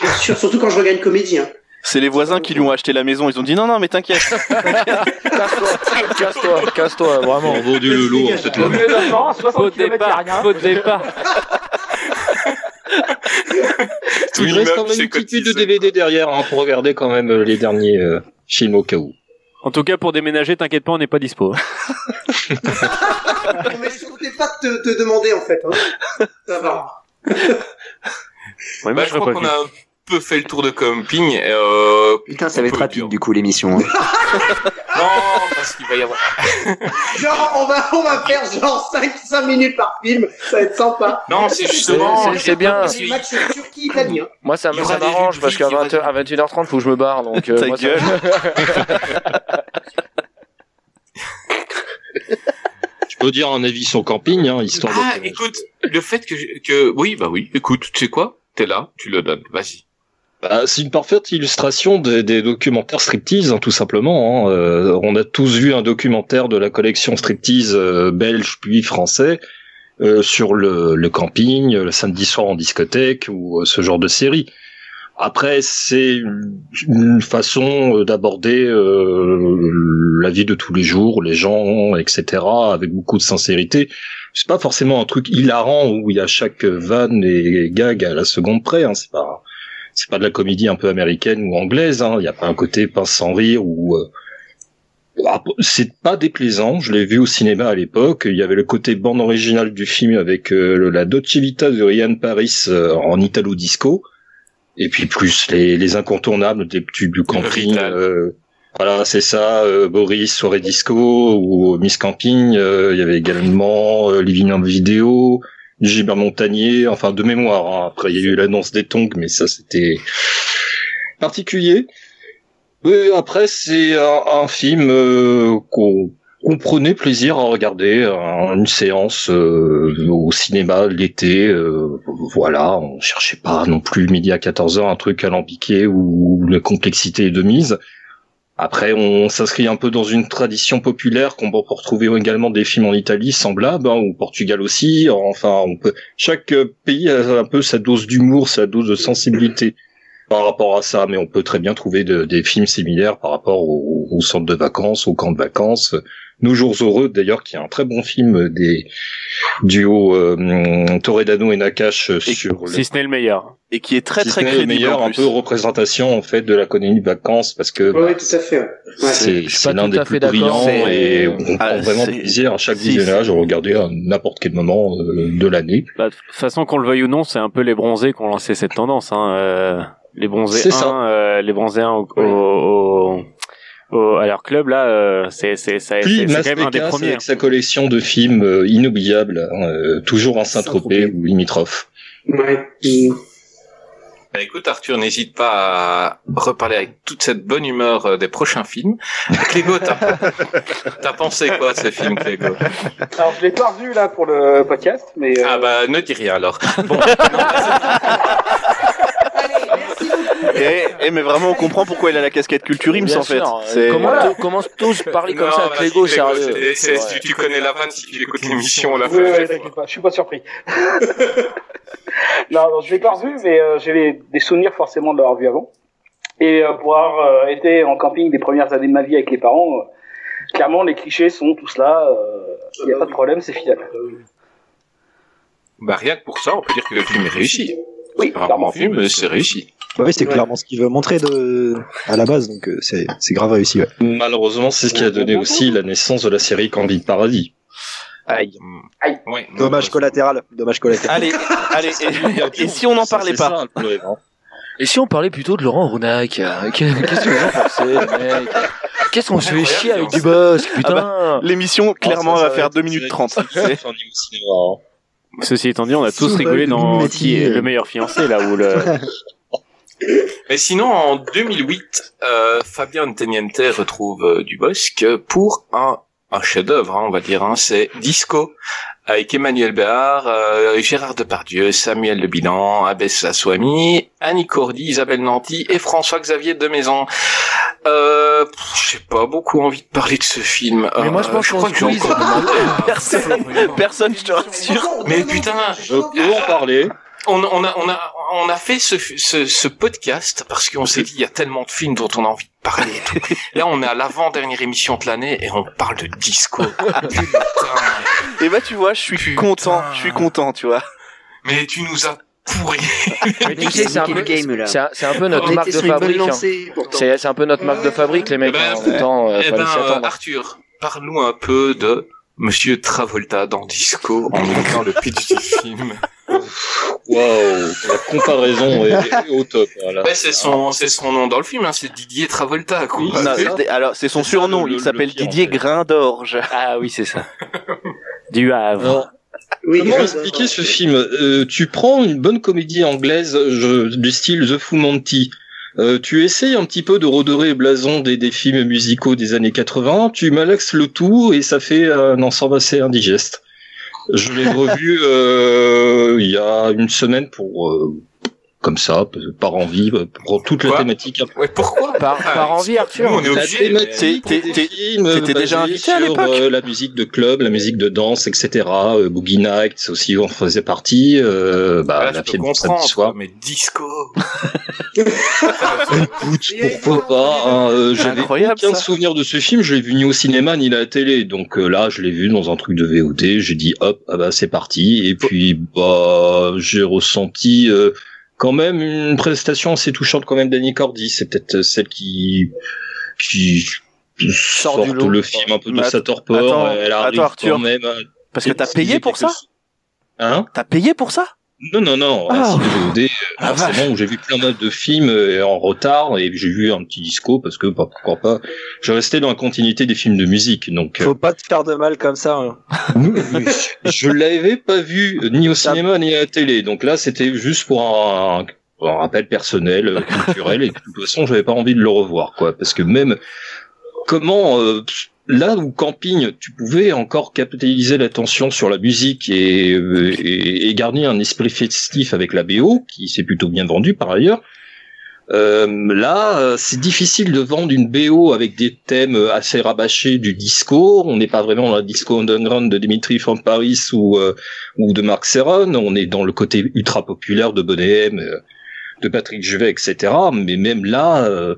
Bien sûr, surtout quand je regarde une comédie. Hein. C'est les voisins qui lui ont acheté la maison. Ils ont dit non, non, mais t'inquiète. Casse-toi, casse-toi, casse-toi, vraiment. On vendu le lourd, cette 60 Faux km, y a départ, rien. faux départ. Il reste quand même une petite pile de cotisé. DVD derrière hein, pour regarder quand même euh, les derniers euh, films au cas où. En tout cas, pour déménager, t'inquiète pas, on n'est pas dispo. Non, mais je comptais pas te, te demander en fait. Hein. Ça va. Ouais, Bah, moi, je crois qu'on a peu fait le tour de camping. Euh, Putain, ça va être rapide du coup l'émission. hein. non, parce qu'il va y avoir. Genre, on va, on va faire genre 5, 5 minutes par film, ça va être sympa. Non, c'est justement. C'est- c'est bien. C'est le match Turquie-Italie. Hein. Moi, ça, ça m'arrange parce qu'à rubriques, il y 20h, à 21h30, faut que je me barre. Donc, euh, Ta moi, ça- gueule. Je peux dire un avis sur camping, hein, histoire Ah, de... écoute, le fait que, je- que, oui, bah oui, écoute, tu sais quoi? T'es là, tu le donnes, vas-y. Bah, c'est une parfaite illustration des, des documentaires striptease, hein, tout simplement. hein. Euh, on a tous vu un documentaire de la collection striptease euh, belge puis français euh, sur le, le camping, le samedi soir en discothèque ou euh, ce genre de série. Après, c'est une- façon euh, d'aborder euh, la vie de tous les jours, les gens, etc., avec beaucoup de sincérité. C'est pas forcément un truc hilarant où il y a chaque vanne et gag à la seconde près. Hein. C'est pas c'est pas de la comédie un peu américaine ou anglaise. Hein. Il n'y a pas un côté pince sans rire ou euh, ah, c'est pas déplaisant. Je l'ai vu au cinéma à l'époque. Il y avait le côté bande originale du film avec euh, la Dolce Vita de Ryan Paris euh, en italo disco. Et puis plus les, les incontournables des tubes du camping. Euh, voilà, c'est ça. euh, Boris, soirée disco ou Miss Camping. euh, il y avait également euh, Living en vidéo. Gilbert Montagnier, enfin de mémoire. hein. Après, il y a eu l'annonce des tongs, mais ça c'était particulier. Après, c'est un, film euh, qu'on prenait plaisir à regarder, un- une séance euh, au cinéma l'été. euh, voilà, on cherchait pas non plus midi à 14h un truc alambiqué où la complexité est de mise. Après, on s'inscrit un peu dans une tradition populaire qu'on peut retrouver également des films en Italie semblables, hein, ou Portugal aussi. Enfin, on peut. Chaque euh, pays a un peu sa dose d'humour, sa dose de sensibilité par rapport à ça, mais on peut très bien trouver de- des films similaires par rapport au, au centre de vacances, au camp de vacances. Nos jours heureux, d'ailleurs, qui est un très bon film des duos euh, Toredano et Nakash euh, sur le Si ce n'est le meilleur. Et qui est très si très n'est le crédible meilleur, en un peu représentation en fait de la colonie de vacances parce que Oui, bah, oui, tout à fait. ouais. C'est l'un tout des à plus brillants et on Ah, prend vraiment plaisir à chaque si, visionnage à regarder à n'importe quel moment euh, de l'année. Bah, de toute façon, qu'on le veuille ou non, c'est un peu les bronzés qui ont lancé cette tendance. Hein. euh, les bronzés C'est 1, ça. euh, les bronzés 1 au, au, au- au- à leur club, là, euh, c'est c'est c'est- c'est Mas quand même un des premiers. avec sa collection de films euh, inoubliables, hein, euh, toujours en Saint-Tropez ou limitrophe. Ouais. Bah, écoute, Arthur, n'hésite pas à reparler avec toute cette bonne humeur des prochains films. Clégo, t'as pensé quoi de ce film, Clégo? Alors, je l'ai pas revu là pour le podcast, mais. euh, Ah bah, ne dis rien alors. Bon, merci beaucoup. Et, et mais vraiment, on comprend pourquoi il a la casquette Bien en fait. C'est- Comment, Voilà. comment tous parler comme Non, ça à vas-y, Clégo, sérieux c'est- c'est- Ouais. tu, tu connais la vanne si tu écoutes l'émission, là. Oui, oui, t'inquiète pas, je suis pas surpris. non, non, je l'ai pas revu, mais euh, j'ai des souvenirs forcément de l'avoir vu avant. Et euh, pour avoir euh, été en camping des premières années de ma vie avec les parents, euh, clairement les clichés sont tous là. Il n'y a pas de problème, c'est fidèle. Bah, rien que pour ça, on peut dire que le film est réussi. Oui, Un bon clairement. film, mais c'est réussi. Bah oui, c'est Ouais. clairement ce qu'il veut montrer de... à la base, donc euh, c'est grave réussi. Ouais. Malheureusement, c'est ce qui a donné aussi la naissance de la série Candide Paradis. Aïe. Aïe. Ouais, Dommage collatéral. Dommage collatéral. Allez, allez. Et, et si on n'en parlait pas ça, le problème, hein. Et si on parlait plutôt de Laurent Ronac euh, Qu'est-ce que vous en pensez, les mecs Qu'est-ce qu'on se fait chier avec du boss, putain L'émission, clairement, Ah, ça, va faire être 2 une minutes série 30. qui va faire un niveau cinéma, hein. Ceci étant dit, on a tous rigolé dans Illuminati, qui est le meilleur fiancé là où le Mais sinon, en 2008, euh, Fabien Teniente retrouve euh, Dubosc pour un, un chef-d'œuvre, hein, on va dire. Hein, c'est Disco, avec Emmanuel Béard, euh, Gérard Depardieu, Samuel Le Bilan, Abès Aswami, Annie Cordy, Isabelle Nanty et François-Xavier de Maison. Euh, j'ai pas beaucoup envie de parler de ce film. Mais moi, je Euh, pense crois qu'on que encore- Personne, personne, je te rassure. Mais putain, Je peux en parler. On, on a on a on a fait ce, ce, ce podcast parce qu'on s'est dit il y a tellement de films dont on a envie de parler et tout. Là on est à l'avant dernière émission de l'année et on parle de disco. Putain. Et bah, tu vois, je suis Putain. content, je suis content, tu vois. Mais tu nous as pourri. Mais tu sais, c'est un, peu- game, là. c'est un- c'est un peu notre marque de fabrique. hein. C'est c'est un peu notre marque de fabrique, les mecs. Eh ben, En temps, euh, eh ben s'y euh, attendre. Arthur, parle-nous un peu de Monsieur Travolta dans Disco en disant le pitch du film. Waouh, la comparaison est, est au top. Voilà. Ouais, c'est son, c'est son nom dans le film, hein, c'est Didier Travolta, quoi. Non, alors c'est son surnom, il s'appelle Didier Grain d'orge. Ah oui, c'est ça. Du Havre. Oui, Comment expliquer ce film? Euh, Tu prends une bonne comédie anglaise je- du style The Fu Monty. Euh, tu essayes un petit peu de redorer le blason des, des films musicaux des années 80, tu malaxes le tout et ça fait un ensemble assez indigeste. Je l'ai revu euh, il y a une semaine pour euh, comme ça, par envie, pour toute la thématique. Ouais, pourquoi Par, par envie, Arthur. Nous, on est obligé. t'étais déjà invité à sur l'époque euh, la musique de club, la musique de danse, etc. Euh, Boogie Nights aussi on faisait partie. Euh, bah, Voilà, la je peux fête du comprendre, samedi soir. mais disco. Écoute, pourquoi pas hein, euh, J'avais aucun ça. souvenir de ce film. Je l'ai vu ni au cinéma ni à la télé. Donc euh, là, je l'ai vu dans un truc de VOD. J'ai dit hop, ah bah c'est parti. Et puis bah j'ai ressenti euh, quand même une prestation assez touchante quand même d'Annie Cordy. C'est peut-être celle qui qui Sort sort du lot. le film un peu de Mais sa torpeur. attends, Elle arrive attends, Arthur. quand même. à Parce que t'as utiliser payé pour ça Hein? T'as payé pour ça? Non, non, non, Ah. c'est VOD, euh, Ah, forcément, où j'ai vu plein de films euh, en retard, et j'ai vu un petit disco, parce que, bah, pourquoi pas, je restais dans la continuité des films de musique, donc, euh, Faut pas te faire de mal comme ça. hein. je l'avais pas vu, ni au cinéma, ni à la télé, donc là, c'était juste pour un, un rappel personnel, culturel, et de toute façon, j'avais pas envie de le revoir, quoi, parce que même, comment, euh, là où camping, tu pouvais encore capitaliser l'attention sur la musique et, euh, et, et garder un esprit festif avec la BO, qui s'est plutôt bien vendu par ailleurs. Euh, là, euh, c'est difficile de vendre une BO avec des thèmes assez rabâchés du disco. On n'est pas vraiment dans la disco underground de Dimitri from Paris ou euh, ou de Mark Serron. On est dans le côté ultra populaire de Bonnet euh, de Patrick Juvet, etc. Mais même là, euh,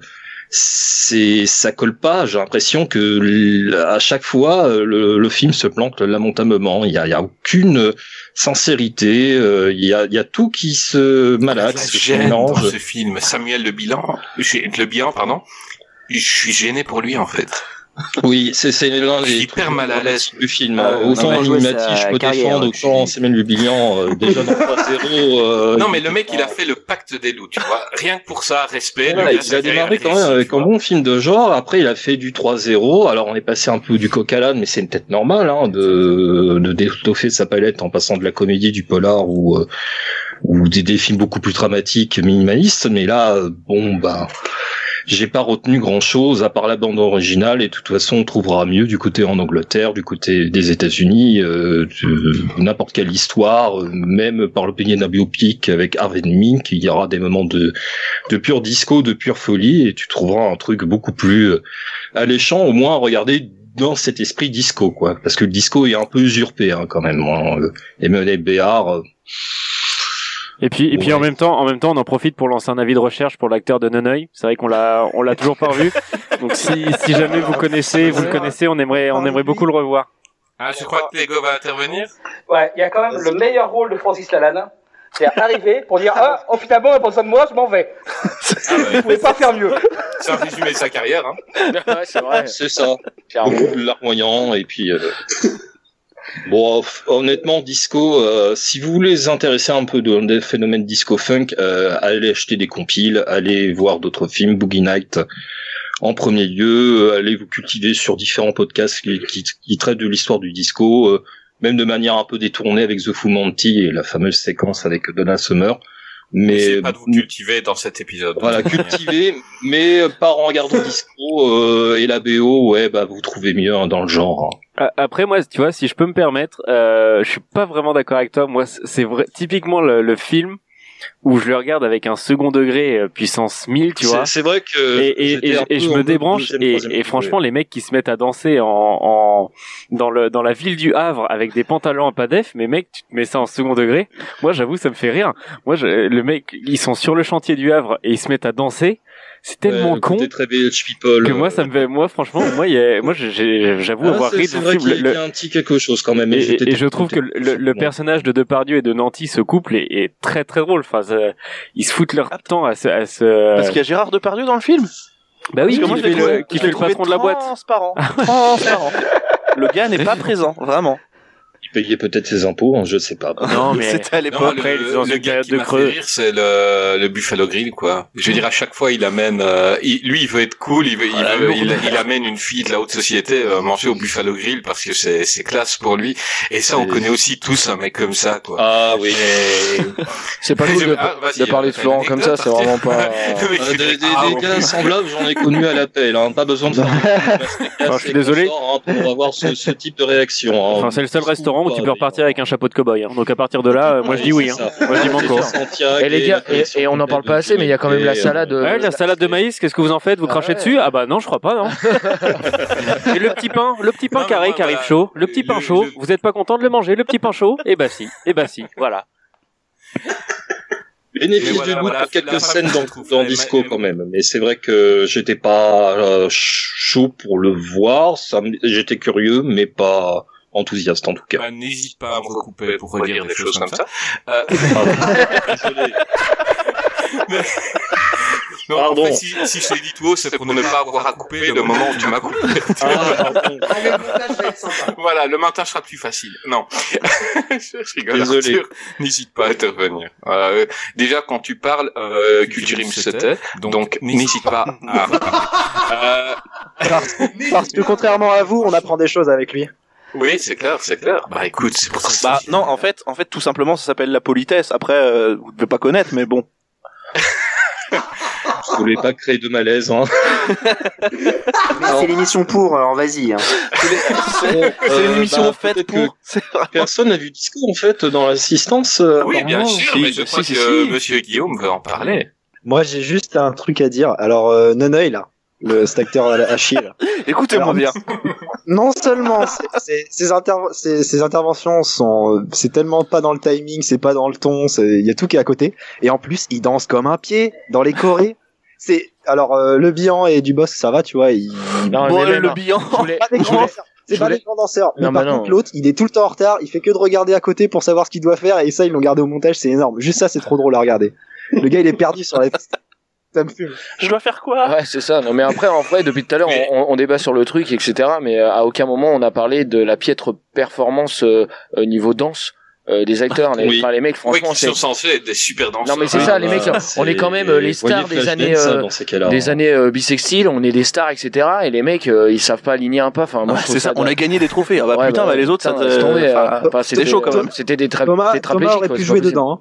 c'est ça colle pas. J'ai l'impression que à chaque fois euh, le, le film se plante lamentablement. Il y a, il y a aucune sincérité. euh, Il y a, il y a tout qui se La malaxe, se gêne dans mélange. ce film. Samuel Le Bilan, Le Bihan, pardon. Je suis gêné pour lui, en fait. Oui, c'est c'est l'un des hyper mal à l'aise. du film. Ah, autant sa je peux carrière, défendre, autant suis- Samuel Lubilian, euh, déjà dans 3-0. euh, Non, mais le mec, il a fait le pacte des loups, tu vois. Rien que pour ça, respect. Voilà, il a démarré quand même avec un bon film de genre. Après, il a fait du 3-0. Alors, on est passé un peu du coq à l'âne, mais c'est peut-être normal hein, de, de d'étoffer sa palette en passant de la comédie, du polar ou euh, ou des, des films beaucoup plus dramatiques, minimalistes. Mais là, euh, bon, bah, j'ai pas retenu grand chose à part la bande originale. Et de toute façon, on trouvera mieux du côté en Angleterre, du côté des États-Unis, euh, n'importe quelle histoire, euh, même par le peignée d'un biopic avec Harvey Mink, il y aura des moments de de pure disco, de pure folie, et tu trouveras un truc beaucoup plus euh, alléchant, au moins à regarder dans cet esprit disco, quoi. Parce que le disco est un peu usurpé, hein, quand même. Hein. Euh, Emmanuel Béard, euh, Et puis, et puis Ouais. en même temps, en même temps, on en profite pour lancer un avis de recherche pour l'acteur de Noneuil. C'est vrai qu'on l'a, on l'a toujours pas revu. Donc si, si jamais vous connaissez, vous le connaissez, on aimerait, on aimerait beaucoup le revoir. Ah, je crois que Lego va intervenir. Ouais, il y a quand même le meilleur rôle de Francis Lalanne. C'est arriver pour dire ah oh, finalement on a pas besoin de moi je m'en vais. Vous pouvez pas faire mieux. C'est un résumé de sa carrière, hein. ouais, c'est vrai. c'est ça. Clairement. Beaucoup de larmoyant, et puis... euh, Bon, honnêtement, disco, euh, si vous voulez vous intéresser un peu de- des phénomènes disco-funk, euh, allez acheter des compiles, allez voir d'autres films, Boogie Night en premier lieu, euh, allez vous cultiver sur différents podcasts qui, qui- qui traitent de l'histoire du disco, euh, même de manière un peu détournée avec The Fu Monty et la fameuse séquence avec Donna Summer. Mais pas de vous cultiver dans cet épisode. voilà, cultiver, mais euh, pas en regardant disco euh, et la BO, ouais, bah vous trouvez mieux hein, dans le genre. hein. Après moi, tu vois, si je peux me permettre, euh, je suis pas vraiment d'accord avec toi. Moi, c'est vrai, typiquement le, le film où je le regarde avec un second degré euh, puissance 1000, tu vois. C'est vrai que et, et, et, et je me débranche et, franchement les mecs qui se mettent à danser en, en dans le dans la ville du Havre avec des pantalons à pas def mais mec tu te mets ça en second degré moi j'avoue ça me fait rire moi je, le mec ils sont sur le chantier du Havre et ils se mettent à danser c'est tellement Ouais, con très village people, que euh, moi ça me fait moi franchement moi il y a- moi j'avoue ah, avoir ri C'est vrai film qu'il y, a- Le- y a un petit quelque chose quand même. et, j'étais et- et je trouve que le, personnage de Depardieu et de Nanty ce couple est, est très très drôle enfin ça- ils se foutent leur temps à se, à se Parce qu'il y a Gérard Depardieu dans le film? Bah oui Parce que qui moi, fait le, qui fait le patron de la boîte Transparent. transparent. Le gars n'est pas présent, vraiment. Payer peut-être ses impôts, hein, je sais pas. Non, mais C'était à l'époque. le, le gars qui de m'a fait creux. rire, c'est le, le Buffalo Grill, quoi. Je veux dire, à chaque fois, il amène, euh, il- lui, il veut être cool, il veut, il, veut- lourd. il, il amène une fille de la haute société euh, manger au Buffalo Grill parce que c'est, c'est classe pour lui. Et ça, on connaît aussi tous un mec comme ça, quoi. Ah oui. Et- C'est pas cool de, Ah, de parler de Florent comme ça, c'est vraiment pas. Euh, il des, ah, gars semblables, j'en ai connu à l'appel. Hein. Pas besoin de faire. Alors, je suis désolé. Hein, pour avoir ce, ce type de réaction. hein. Enfin, c'est le seul restaurant où tu peux Pas, repartir avec un chapeau de cow-boy. hein. Donc à partir de là, euh, moi je dis oui. Hein. Moi je dis manco. Santiago Et les gars, et, et on n'en parle pas assez, mais il y a quand même la Philippe salade. euh, Ouais, la salade de maïs, qu'est-ce que vous en faites? Vous Ah crachez ouais. dessus? Ah bah non, je crois pas, non. Et le petit pain, le petit pain Non, carré qui arrive voilà, chaud, le petit le- pain chaud, le- vous êtes pas content de le manger, le petit pain chaud? Eh bah si, eh bah si, voilà. Bénéfice voilà, du doute voilà, pour quelques scènes dans, dans Disco quand même. Mais c'est vrai que j'étais pas euh, chaud pour le voir. J'étais curieux, mais pas enthousiaste en tout cas. Bah, n'hésite pas à me recouper pour redire des choses comme ça. Euh, Désolé. non, Pardon. en fait, si, si je l'ai dit tout haut, c'est pour ne pas avoir à couper le moment où tu m'as coupé. Ah. Ah, le montage. Voilà, le matin sera plus facile. Non. je rigole, Désolé. N'hésite pas à intervenir. Euh, déjà, quand tu parles, euh, Culture c'était, donc n'hésite pas à... Euh, Parce que contrairement à vous, on apprend des choses avec lui. Oui, c'est clair, c'est clair. Bah écoute, c'est pour ça. Bah non, en fait, en fait, tout simplement, ça s'appelle la politesse. Après, euh, vous devez pas connaître, mais bon. Je voulais pas créer de malaise. Hein. Mais c'est l'émission pour, alors vas-y. Hein. C'est Euh, une émission bah, faite pour. Personne n'a vu Disco en fait dans l'assistance. euh, Oui, bien sûr, si, mais je si, crois si, que si. Monsieur Guillaume veut en parler. Moi, j'ai juste un truc à dire. Alors, euh, Nonoï, là, le cet acteur à, la- à chier, là. Écoutez-moi bien. Non seulement c'est- c'est- ses, interv- ses- ses interventions sont, euh, c'est tellement pas dans le timing, c'est pas dans le ton, c'est- il y a tout qui est à côté. Et en plus, il danse comme un pied dans les chorés. C'est alors euh, le Bihan et Dubosc, ça va, tu vois. Il... Non, Bon, mais le, bilan. C'est pas des grands danseurs. Mais Non, par contre, l'autre, il est tout le temps en retard. Il fait que de regarder à côté pour savoir ce qu'il doit faire. Et ça, ils l'ont gardé au montage. C'est énorme. Juste ça, c'est trop drôle à regarder. Le gars, il est perdu sur la piste. Ça me fume. Je dois faire quoi? Ouais, c'est ça. Non, mais après, en vrai, depuis tout à l'heure, Mais- on, on débat sur le truc, etc. Mais euh, à aucun moment on a parlé de la piètre performance euh, euh, niveau danse euh, des acteurs. Les, Oui. enfin, les mecs, Oui, franchement, qui c'est. sont censés être des super danseurs. Non, mais c'est Ah, ça, les bah, mecs, on est quand même, euh, les stars des Flashdance, années, ça, euh, dans ces cas-là. Des années euh, bissextiles, on est des stars, etc. Et les mecs, euh, ils savent pas aligner un pas. Enfin, moi, Ouais, je trouve c'est ça. On dingue. a gagné des trophées. Ah bah Ouais, putain, bah, bah, les autres, ça. enfin, enfin, C'était chaud quand même. C'était des, tra Thomas, des Thomas aurait pu jouer dedans. hein.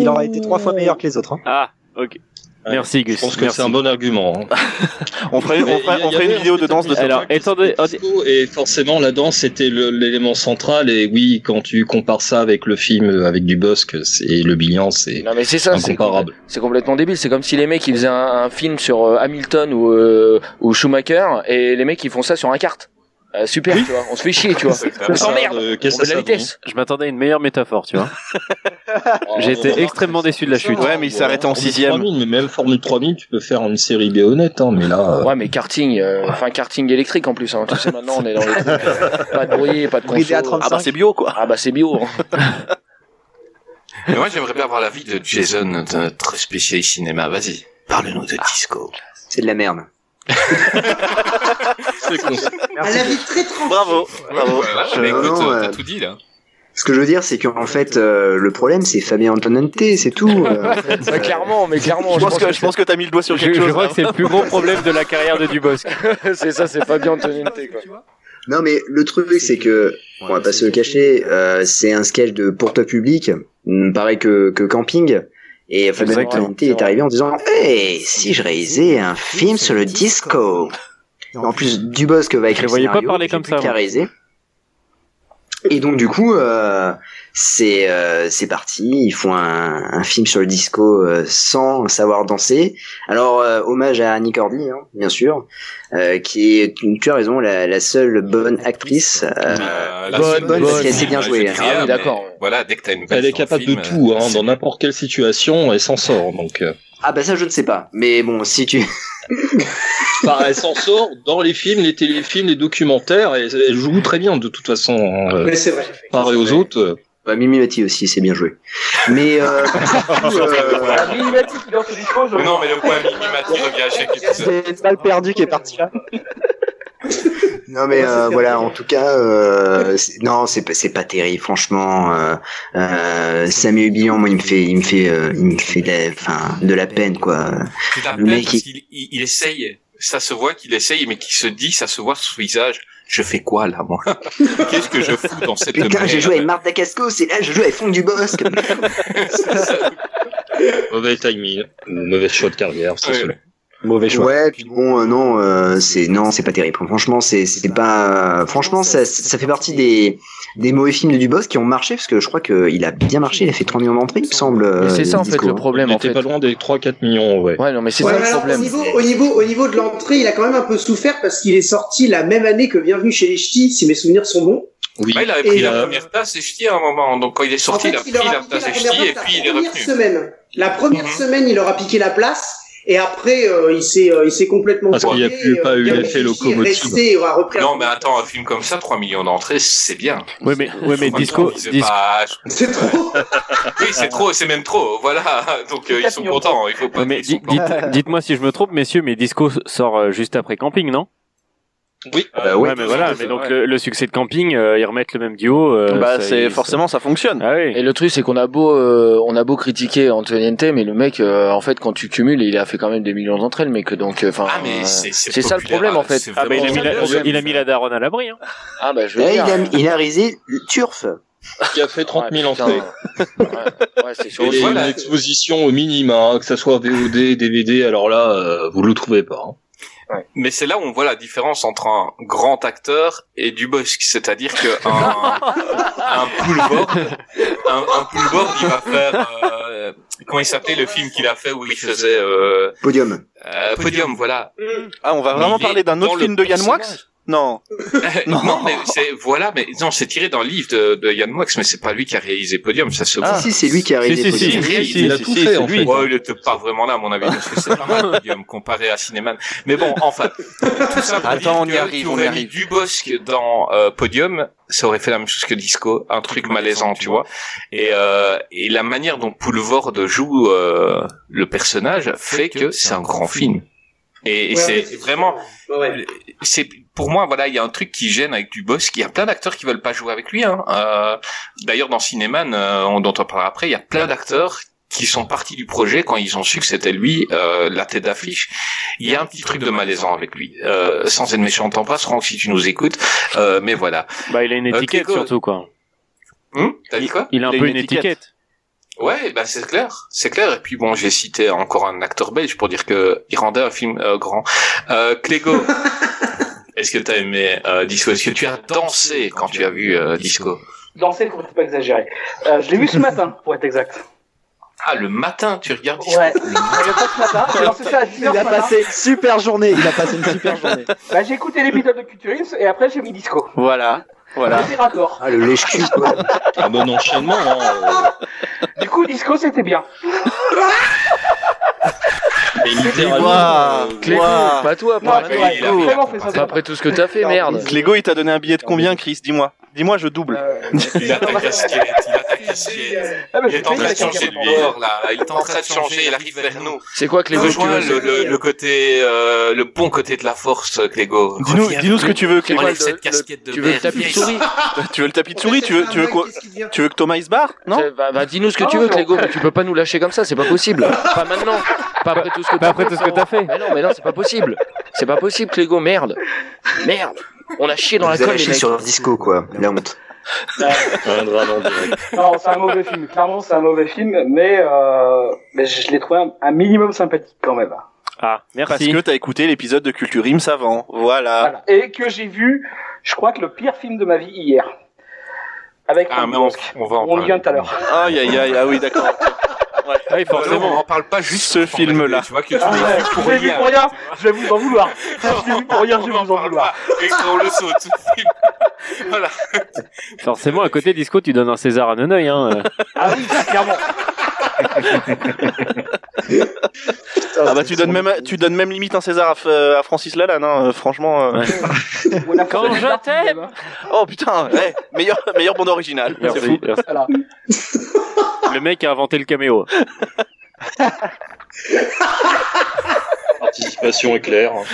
Il aurait été trois fois meilleur que les autres. Hein. Ah, ok. Merci Gus. Je pense que c'est un bon argument. hein. On ferait, on ferait, on ferait une vidéo de danse de Alors, attendez, et forcément la danse était l'élément central et oui quand tu compares ça avec le film euh, avec du Bosque c'est le bilan c'est Non mais c'est ça, c'est incomparable. c'est complètement débile. C'est comme si les mecs ils faisaient un, un film sur euh, Hamilton ou euh, ou Schumacher et les mecs ils font ça sur un kart. Euh, super, tu vois. On se fait chier, tu vois. On s'emmerde. Euh, On de la que ça vitesse. Je m'attendais à une meilleure métaphore, tu vois. Été remarque, extrêmement déçu de la chute. Ouais, mais il s'est arrêté en sixième. 3000, mais même Formule 3000 tu peux faire une série B honnête hein, mais là euh, Ouais, mais karting, euh, enfin karting électrique en plus. Hein. Tu sais maintenant on est dans les trucs. euh, pas de bruit, pas de conso. 35. Ah bah c'est bio quoi. Ah bah c'est bio. hein. Mais moi, j'aimerais bien avoir l'avis de Jason, notre spécialiste cinéma. Vas-y, parle-nous de disco. C'est de la merde. C'est con. Avis très tranquille. Bravo, bravo. Voilà, Je- mais écoute, non, euh, t'as tout dit, là. Ce que je veux dire, c'est qu'en fait, euh, le problème, c'est Fabien Antonante, c'est tout. euh, en fait, Bah, euh, clairement, mais clairement. Je pense que je pense que t'as mis le doigt sur Je, quelque je chose. crois hein. que c'est le plus gros problème de la carrière de Dubosc. c'est ça, c'est pas bien Antonente quoi. Non, mais le truc, c'est que, on va pas se le cacher, euh, c'est un sketch de pour toi public, hum, pareil que, que Camping. Et Fabien. Antonante est arrivé en disant, hey, si je réalisais un film sur le disco. En plus, Dubosc va écrire Je le voyais pas scénario, parler comme ça, réaliser. Et donc du coup, euh, c'est euh, c'est parti. Ils font un, un film sur le disco euh, sans savoir danser. Alors euh, hommage à Annie Cordy, hein, bien sûr, euh, qui est, tu, as raison, la, la seule bonne actrice. euh, Euh, la bonne, seule bonne, bonne, c'est assez bien rien, Ah oui, d'accord. Voilà, dès que t'as une elle est capable film, de tout hein, dans n'importe quelle situation elle s'en sort donc euh, Ah bah ça je ne sais pas. Mais bon, si tu enfin, elle s'en sort dans les films les téléfilms les documentaires et elle joue très bien de toute façon hein, euh, Mais c'est vrai. pareil aux autres euh, bah, Mimi Mati aussi, c'est bien joué. Mais euh, du Non, mais le point Mimi Mati revient à chaque épisode. C'est une balle perdue qui est partie là. Non mais euh, voilà, en tout cas, euh, c'est- non, c'est pas, c'est pas terrible, franchement. Euh, euh, Samuel Bion, moi, il me fait, il me fait, euh, il me fait de la, enfin, de la peine, quoi. C'est la Le peine mec, parce qu'il il, il essaye. Ça se voit qu'il essaye, mais qu'il se dit, ça se voit sur son visage. Je fais quoi là, moi Qu'est-ce que je fous dans cette Putain, merde j'ai joué avec Martha Casco, c'est là, je joue avec Fond du Bosque. Mauvais timing, mauvais choix de carrière, c'est Ouais. Mauvais choix. Ouais, puis bon, euh, non, euh, c'est non, c'est pas terrible. Franchement, c'est c'est pas. franchement, ça, ça fait partie des des mauvais films de Dubosc qui ont marché parce que je crois que il a bien marché. Il a fait 3 millions d'entrées, il me semble. Et c'est euh, ça en fait le problème Il en était fait. pas loin des 3-4 millions, ouais. Ouais, non, mais c'est Ouais, ça le alors, au problème. niveau, au niveau, au niveau de l'entrée, il a quand même un peu souffert parce qu'il est sorti la même année que Bienvenue chez les Ch'tis, si mes souvenirs sont bons. Oui. Bah, il avait Et, pris la euh, première place des ch'tis à un moment. Donc quand il est sorti, en fait, il a pris la piqué place première ch'tis et place puis la il est première revenu. Semaine. La première Mhm. semaine, il leur a piqué la place. Et après, euh, il s'est, euh, il s'est complètement Parce qu'il y a plus- euh, pas eu Bienvenue l'effet locomotive. Non, mais attends, un film comme ça, 3 millions d'entrées, c'est bien. Oui, mais, ouais, mais Disco, c'est Disco, pas- C'est trop. Oui, c'est trop, c'est même trop. Voilà. Donc euh, ils sont contents. Il faut pas. Mais dites- dites-moi si je me trompe, messieurs, mais Disco sort euh, juste après Camping, non? Oui. Bah Ouais, ouais. mais voilà, mais donc le, le succès de Camping, euh, ils remettent le même duo. euh, bah, c'est forcément ça fonctionne. Ah oui. Et le truc c'est qu'on a beau euh, on a beau critiquer Antoniente mais le mec euh, en fait quand tu cumules il a fait quand même des millions d'entre elles mais que donc euh, enfin Ah, mais euh, c'est c'est ça le problème en fait. Ah, bah, il a mis la, il a mis la daronne à l'abri, hein. Ah bah je Eh, veux il, dire. a, il a le Turf. Qui a fait 30 000 Ouais, putain. entrées. ouais, ouais, c'est Voilà. une exposition au minima, que ça soit VOD, DVD, alors là, euh, vous le trouvez pas. hein. Mais c'est là où on voit la différence entre un grand acteur et du bosque. C'est-à-dire que un, un Poulvord, un, un Poulvord, il va faire, euh, comment il s'appelait le film qu'il a fait où il faisait, euh, Podium. euh, Podium, voilà. Ah, on va vraiment il parler d'un autre film de Yann Moix Non. non, mais c'est, voilà, mais non, c'est tiré dans le livre de, de Yann Moix, mais c'est pas lui qui a réalisé Podium, ça se voit. Si, si, c'est lui qui a réalisé si, si, Podium. si, Il si, il a tout si, fait, c'est en lui. fait. Ouais, il était pas vraiment là, à mon avis, parce que c'est pas mal, Podium, comparé à Cinéman. Mais bon, enfin. Tout ça pour Attends, on y arrive, on y arrive. Dubosc dans euh, Podium, ça aurait fait la même chose que Disco, un truc malaisant, tu vois. Et, euh, et la manière dont Poulvord joue euh, le personnage fait que c'est un grand film. Et, et Ouais, c'est vraiment, Ouais, ouais. c'est pour moi voilà il y a un truc qui gêne avec Dubosc il y a plein d'acteurs qui veulent pas jouer avec lui hein. Euh, d'ailleurs dans Cinéman euh, on dont on parlera après il y a plein d'acteurs qui sont partis du projet quand ils ont su que c'était lui euh, la tête d'affiche il y a un petit truc de malaisant avec lui euh, sans être méchant t'en passe Franck si tu nous écoutes euh, mais voilà Bah, il a une Euh, étiquette surtout, quoi. Hum t'as dit quoi Il a un Il peu une une étiquette. Ouais, bah c'est clair, c'est clair. Et puis bon, j'ai cité encore un acteur belge pour dire que il rendait un film euh, grand. Euh, Clégo, est-ce que t'as aimé euh, Disco? Est-ce que tu as dansé quand tu as vu euh, Disco Danser, faut pas exagérer. Euh, je l'ai vu ce matin, pour être exact. Ah, le matin, tu regardes Disco? Ouais. Je l'ai pas ce matin. J'ai lancé ça à 10 Il a matin. passé une super journée. Il a passé une super journée. Bah, j'ai écouté l'épisode de Culturisme et après j'ai mis Disco. Voilà. Voilà. C'était raccord. Ah, le lèche-cul, quoi. Un bon enchaînement. Hein, euh, Du coup, Disco, c'était bien. et littéralement, Ouah, euh, Clégo, ouah. pas toi, Non, pas mais il ouais, a- il a vraiment fait ça. pas après tout ce que t'as fait, merde. Clégo, il t'a donné un billet de combien, Chris Dis-moi. Dis-moi, je double. Euh, Il a ta casquette, il a ta casquette. ah, mais Il j'ai est en train la de changer casquette de bord, là. Il est en train de changer, il arrive vers nous. C'est quoi Clégo que tu Rejoins veux le, le, le côté, euh, le bon côté de la force, Clégo. Dis-nous, Reviens. dis-nous ce que tu veux, Clégo. quoi Enlève le- cette le- casquette de Tu veux le merde, tapis de souris Tu veux le tapis de souris Tu veux, tu veux quoi Tu veux que Thomas il se barre Non Bah, bah, dis-nous ce que Non, tu veux, non. Clégo, mais tu peux pas nous lâcher comme ça, c'est pas possible. Pas maintenant. Pas après tout ce que Pas après tout ce que t'as fait. Mais non, mais non, c'est pas possible. C'est pas possible, Clégo, merde. Merde. On a chié dans la Vous colle, mecs. sur Disco, quoi. La honte. Non, c'est un mauvais film. Clairement, c'est un mauvais film, mais, euh, mais je l'ai trouvé un, un minimum sympathique quand même. Ah, Parce merci. que t'as écouté l'épisode de Culture Ims avant. Voilà. Voilà. Et que j'ai vu, je crois que le pire film de ma vie hier. Avec Ah, mais on, on va en On y parler. vient tout à l'heure. Aïe, aïe, aïe. Ah oui, d'accord. Ah oui, Forcément, on en parle pas juste Ce film-là. Tu vois que tu Ah, l'as ouais, vu pour je l'ai vu rien. pour rien, je vais vous en vouloir. Je l'ai vu pour rien, je vais vous en vouloir. Et on le saute, ce film. Voilà. Forcément, à côté Disco, tu donnes un César à Neneuil, hein. euh. Ah oui, clairement. Ah bah tu donnes même, tu donnes même limite un César à, F- à Francis Lalanne, hein, euh, franchement. euh. On a Quand fait je t'aime. Oh putain, ouais, meilleur, meilleur bande originale. C'est Merci. fou. merci. Voilà. Le mec a inventé le caméo. participation est claire, hein,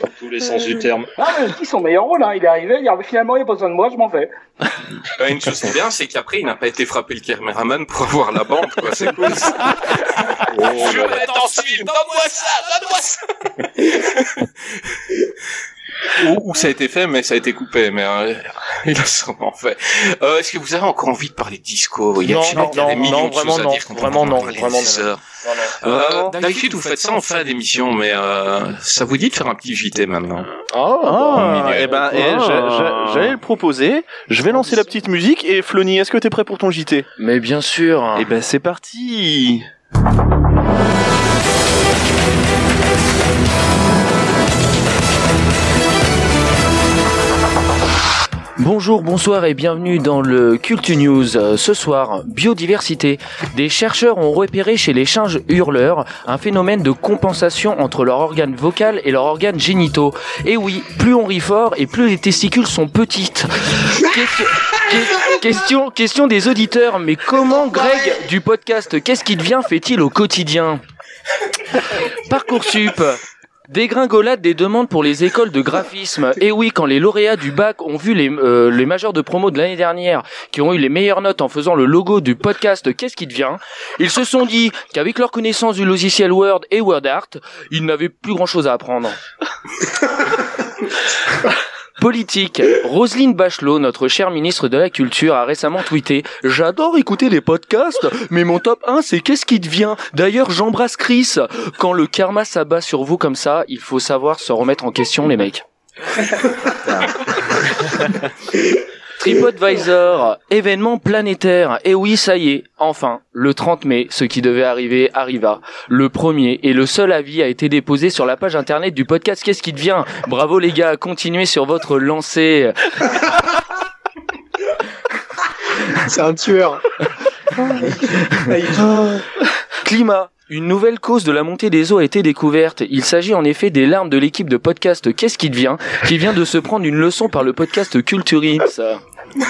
dans tous les sens du terme. Ah, mais qui son meilleur rôle, hein. Il est arrivé, il a finalement, il n'y a pas besoin de moi, je m'en vais. Une chose qui est bien, c'est qu'après, il n'a pas été frappé le caméraman pour avoir la bande, quoi. C'est cool. ça. Oh, Je vais mettre en suite, donne-moi ça, donne-moi ça. ou, ou ça a été fait, mais ça a été coupé, mais euh, il a sûrement fait. Euh, Est-ce que vous avez encore envie de parler de disco? Il y a, Non, non, il y a des non, millions non, de choses vraiment à non, dire vraiment en non, vraiment non. Euh, Vraiment D'habitude, vous faites ça en fin d'émission, mais euh, ça vous dit de faire un petit JT maintenant? Ah, bah, eh ben, eh, Ah. j'a- j'a- j'allais le proposer. Je vais lancer la petite musique et Flony, est-ce que t'es prêt pour ton JT? Mais bien sûr. Eh ben, c'est parti. Bonjour, bonsoir et bienvenue dans le Cultu News. Euh, Ce soir, biodiversité. Des chercheurs ont repéré chez les singes hurleurs un phénomène de compensation entre leur organe vocal et leurs organes génitaux. Et oui, plus on rit fort et plus les testicules sont petites. Question, que- question, question des auditeurs, mais comment Greg du podcast Qu'est-ce qui devient fait-il au quotidien? Parcoursup. Dégringolade des demandes pour les écoles de graphisme. Et oui, quand les lauréats du bac ont vu les, euh, majeurs de promo de l'année dernière qui ont eu les meilleures notes en faisant le logo du podcast Qu'est-ce qui devient? Ils se sont dit qu'avec leur connaissance du logiciel Word et WordArt, ils n'avaient plus grand-chose à apprendre. Politique. Roselyne Bachelot, notre chère ministre de la Culture, a récemment tweeté « J'adore écouter les podcasts, mais mon top 1 c'est qu'est-ce qui devient D'ailleurs, j'embrasse Chris. Quand le karma s'abat sur vous comme ça, il faut savoir se remettre en question, les mecs. » TripAdvisor, événement planétaire. Et oui, ça y est, enfin, le 30 mai, ce qui devait arriver arriva. Le premier et le seul avis a été déposé sur la page internet du podcast Qu'est-ce qui devient? Bravo les gars, continuez sur votre lancée. C'est un tueur. Climat. Une nouvelle cause de la montée des eaux a été découverte. Il s'agit en effet des larmes de l'équipe de podcast Qu'est-ce qui devient? Qui vient de se prendre une leçon par le podcast Culturips.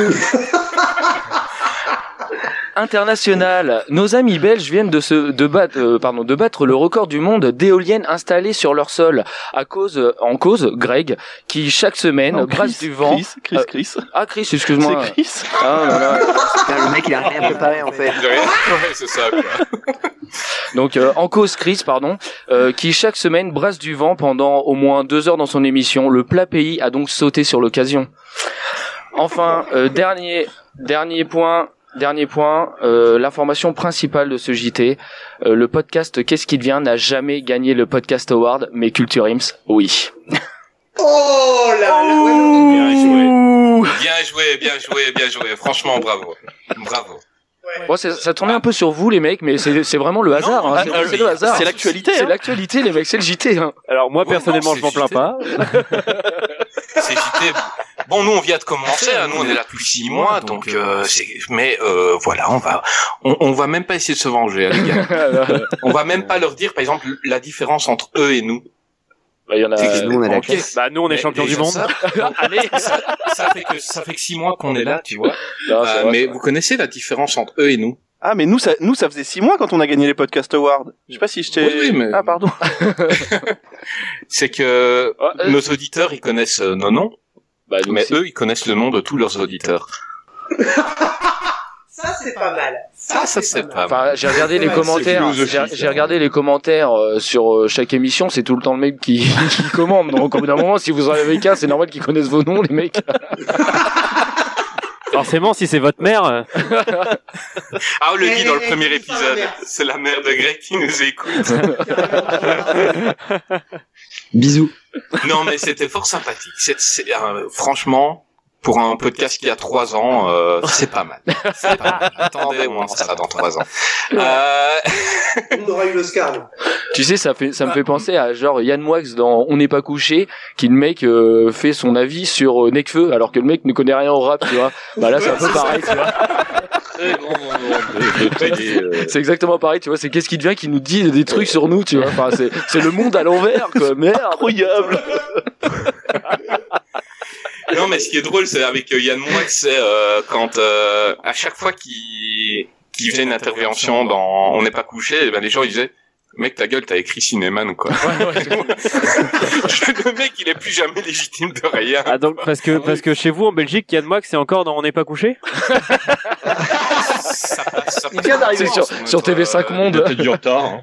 International. Nos amis belges viennent de se de battre euh, pardon de battre le record du monde d'éoliennes installées sur leur sol à cause en cause Greg qui chaque semaine Non, brasse Chris, du vent. Chris, Chris, Euh, Chris. Ah Chris, excuse-moi. C'est Chris. Ah là là. Putain, le mec, il a rien préparé, en fait. Ouais, c'est ça. Quoi. Donc euh, en cause Chris, pardon, euh, qui chaque semaine brasse du vent pendant au moins deux heures dans son émission. Le plat pays a donc sauté sur l'occasion. Enfin, euh, dernier dernier point. Dernier point, euh, l'information principale de ce JT, euh, le podcast Qu'est-ce qui devient n'a jamais gagné le podcast award, mais Culture Ims, oui. Oh là là Bien joué. Bien joué, bien joué, bien joué. Franchement, bravo. Bravo. Bon, ça tournait un peu sur vous les mecs, mais c'est c'est vraiment le hasard. hein, ah, c'est ah, c'est le hasard. c'est l'actualité, C'est hein. l'actualité les mecs, c'est le JT. Hein. Alors moi Ouais, personnellement non, je m'en plains pas. C'est JT. Bon, nous on vient de commencer, hein, nous on est là depuis six mois, donc euh, c'est. Mais euh, voilà, on va, on, on va même pas essayer de se venger, hein, les gars. On va même pas leur dire, par exemple, la différence entre eux et nous. Bah, il y en a. Nous, on a la Ok. classe. Bah nous on est Mais champions du monde. ça, Allez. ça, ça fait que ça fait que six mois qu'on est là, tu vois. Non, Euh, vrai, mais vous connaissez la différence entre eux et nous Ah, mais nous, ça, nous, ça faisait six mois quand on a gagné les podcast awards. Je sais pas si je t'ai. Oui, oui, mais- Ah, pardon. C'est que euh, nos auditeurs, ils connaissent euh, nos noms, Bah, mais aussi. eux, ils connaissent le nom de tous leurs auditeurs. Ça, c'est pas mal. Ça, ça c'est pas mal. Enfin, j'ai regardé les commentaires. J'ai regardé les commentaires euh, sur euh, chaque émission. C'est tout le temps le mec qui, qui commande. Donc, au bout d'un moment, si vous en avez qu'un, c'est normal qu'ils connaissent vos noms, les mecs. Forcément si c'est votre mère. euh, Ah, on le dit dans le premier épisode. C'est la mère de Greg qui nous écoute. Bisous. non, mais c'était fort sympathique. C'est, euh, franchement, pour un podcast qui a trois ans, euh, c'est pas mal. C'est pas mal. Attendez, on en sera dans trois ans. Euh, On aura eu l'Oscar. tu sais, ça fait, ça me fait penser à genre Yann Moix dans On n'est pas couché, qui le mec euh, fait son avis sur euh, Necfeu, alors que le mec ne connaît rien au rap, tu vois. Bah là, c'est un peu pareil, tu vois. Euh, C'est exactement pareil, tu vois. C'est qu'est-ce qui devient qui nous dit des trucs sur nous, tu vois. Enfin, c'est, c'est le monde à l'envers, quoi. Merde. Incroyable. non, mais ce qui est drôle, c'est avec euh, Yann Moix, c'est euh, quand euh, à chaque fois qu'il qu'il faisait une intervention dans On n'est pas couché, eh ben les gens ils disaient Mec, ta gueule, t'as écrit Cinéman, quoi. le mec, il est plus jamais légitime de rien. Ah donc parce que parce que chez vous en Belgique, Yann Moix c'est encore dans On n'est pas couché? Il vient d'arriver sur, sur TV5 Monde. Peut-être du retard. hein.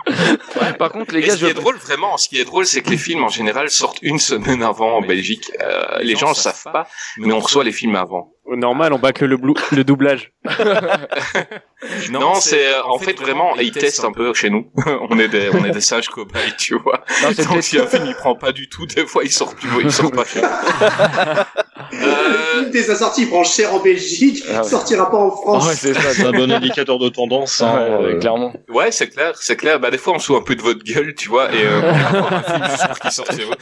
Par contre, les gars, ce qui je... est drôle, vraiment, ce qui est drôle, c'est que les films, en général, sortent une semaine avant en Belgique. Euh, les gens le savent pas, mais on reçoit les films avant. Normal, on bâcle le, blou- le doublage. Non, c'est euh, en fait vraiment, ils testent un peu chez nous. on est des, on est des sages cobayes, tu vois. Non, Donc si un film il prend pas du tout, des fois il sort plus, il sort pas cher. Euh, Dès sa sortie, il prend cher en Belgique, Ah ouais. sortira pas en France. Ouais, c'est ça. C'est un bon indicateur de tendance. Hein, ouais, euh, clairement. Ouais, c'est clair, c'est clair. Bah des fois on se un peu de votre gueule, tu vois, et euh, on a un film juste pour qu'il sorte chez vous.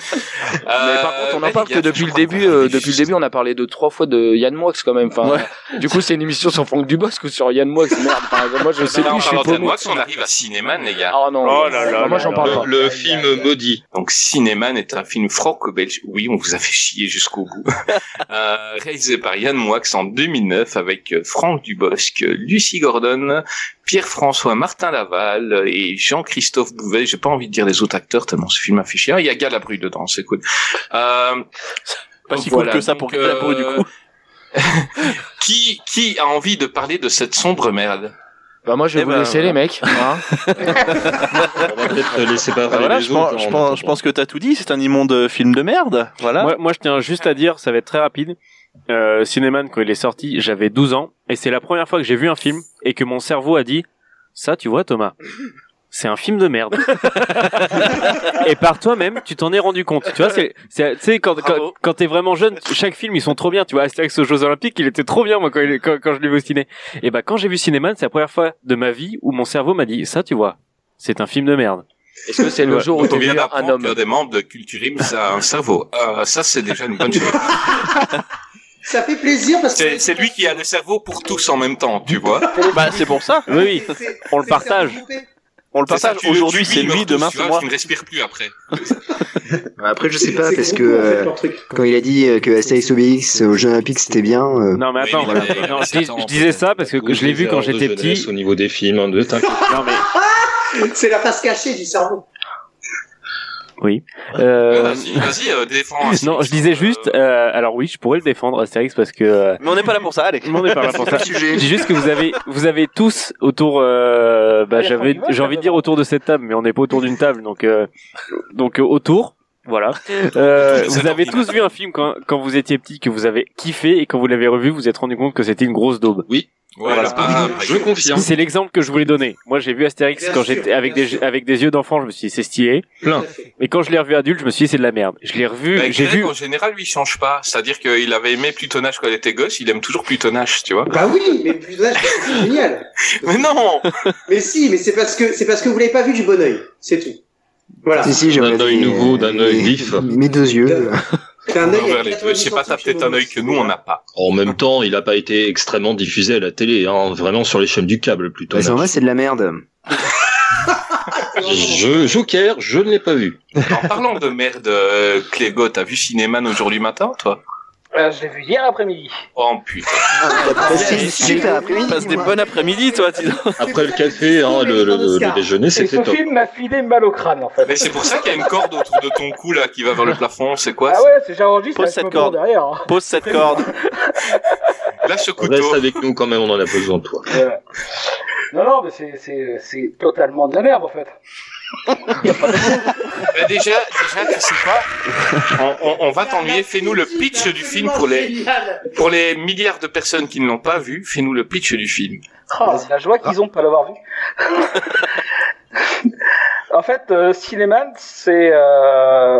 Mais par contre, on en parle que depuis le début, euh, depuis le début, on a parlé de trois fois de Yann Moix quand même. Enfin, Ouais. du coup, c'est une émission sur Franck Dubosc ou sur Yann Moix. Merde, par exemple, moi je sais Là, plus, je suis parlant de paumé. moi, on arrive à Cinéman, les gars. Oh non, Oh là là moi là j'en parle le, pas. le film maudit. Donc Cinéman est un film franco-belge. Oui, on vous a fait chier jusqu'au bout. euh, réalisé par Yann Moix en 2009 avec euh, Franck Dubosc, euh, Lucie Gordon, Pierre-François Martin Laval et Jean-Christophe Bouvet. J'ai pas envie de dire les autres acteurs tellement ce film a fait chier. Ah, Il y a Galabru dedans, c'est cool. Euh, Pas si voilà, cool que ça pour Galabru, du euh, coup. Qui, qui a envie de parler de cette sombre merde Bah moi je vais Eh vous ben, laisser voilà. les mecs. hein. On va peut-être laisser parler Bah voilà, les je autres. pense, je en pense, je pense que t'as tout dit. C'est un immonde film de merde. Voilà. Moi, moi, je tiens juste à dire, ça va être très rapide. Euh, Cinéman, quand il est sorti, j'avais 12 ans, et c'est la première fois que j'ai vu un film et que mon cerveau a dit, ça, tu vois, Thomas, c'est un film de merde. et par toi-même, tu t'en es rendu compte. Tu vois, c'est, c'est, tu sais, quand, quand, quand t'es vraiment jeune, chaque film, ils sont trop bien. Tu vois, Astérix aux Jeux Olympiques, il était trop bien, moi, quand, il quand, quand je l'ai vu au ciné. Et bah, quand j'ai vu Cinéman, c'est la première fois de ma vie où mon cerveau m'a dit, ça, tu vois, c'est un film de merde. Est-ce que c'est le jour où On tu un d'apprendre homme que des membres de Culturim, ça a un cerveau. Euh, ça, c'est déjà une bonne chose. Ça fait plaisir parce que C'est lui qui a le cerveau pour tous en même temps, tu vois. Bah, c'est pour ça. Oui, oui. On le partage. On le partage. Aujourd'hui, c'est lui. Demain, c'est moi. Tu ne respires plus après. Après, je sais pas, parce que euh, quand il a dit euh, que Astérix Obélix aux Jeux Olympiques c'était bien, euh, Non, mais attends, je, 7 dis- ans, je disais ça parce que je l'ai vu quand j'étais petit. Au niveau des films, hein, de t'inquiète. Non, mais, C'est la face cachée du cerveau. Oui. Euh, Vas-y, vas-y, euh, défends. Astérix. non, je disais juste, euh, alors oui, je pourrais le défendre, Astérix, parce que, euh, Mais on n'est pas là pour ça. Allez. on n'est pas là pour ça. le sujet. Je dis juste que vous avez, vous avez tous autour, euh, bah, j'avais, j'ai envie de dire autour de cette table, mais on n'est pas autour d'une table, donc, euh, donc euh, autour. Voilà. Euh, vous avez tous vu un film quand, quand vous étiez petit que vous avez kiffé et quand vous l'avez revu, vous vous êtes rendu compte que c'était une grosse daube. Voilà. Ah, Je confirme. C'est l'exemple que je voulais donner. Moi, j'ai vu Astérix Bien quand j'étais avec des sûr. avec des yeux d'enfant, je me suis dit c'est stylé. Plein. Mais quand je l'ai revu adulte, je me suis dit c'est de la merde. Je l'ai revu, Bah, j'ai vu. En général, lui, il change pas. C'est-à-dire qu'il avait aimé Plutonage quand il était gosse, il aime toujours Plutonage, tu vois. Bah oui, mais putain, c'est génial. Mais non Mais si, mais c'est parce que c'est parce que vous l'avez pas vu du bon oeil, c'est tout. Voilà. si, si, j'ai D'un œil nouveau, d'un œil vif. Mes deux yeux. Un œil Envers avec les deux. Je 90 sais pas, t'as peut-être un œil que nous, on n'a pas. En même temps, il a pas été extrêmement diffusé à la télé, hein, vraiment sur les chaînes du câble plutôt. Bah, c'est vrai, c'est de la merde. Je, Joker, je ne l'ai pas vu. En parlant de merde, euh, Clégo, t'as vu Cinéman aujourd'hui matin, toi? Euh, je l'ai vu hier après-midi. Oh putain. C'est super après-midi. Passe des bon après-midi, toi. dis donc. Après le café, hein, le, le- le- le déjeuner, ce c'était top. film m'a filé mal au crâne en fait. Mais c'est pour ça qu'il y a une corde autour de ton cou, là, qui va vers le plafond, c'est quoi Ah ouais, c'est j'enregistre Pose cette corde. derrière. hein. Pose cette corde. Là, ce Reste couteau. avec nous quand même, on en a besoin de toi. Euh, Non, non, mais c'est totalement de la merde en fait. Bah, déjà, déjà, tu sais quoi on, on- on va t'ennuyer. Fais-nous le pitch du film pour les, pour les milliards de personnes qui ne l'ont pas vu. Fais-nous le pitch du film. Oh, la joie qu'ils ont de pas l'avoir vu. en fait, euh, Cinéman, c'est euh,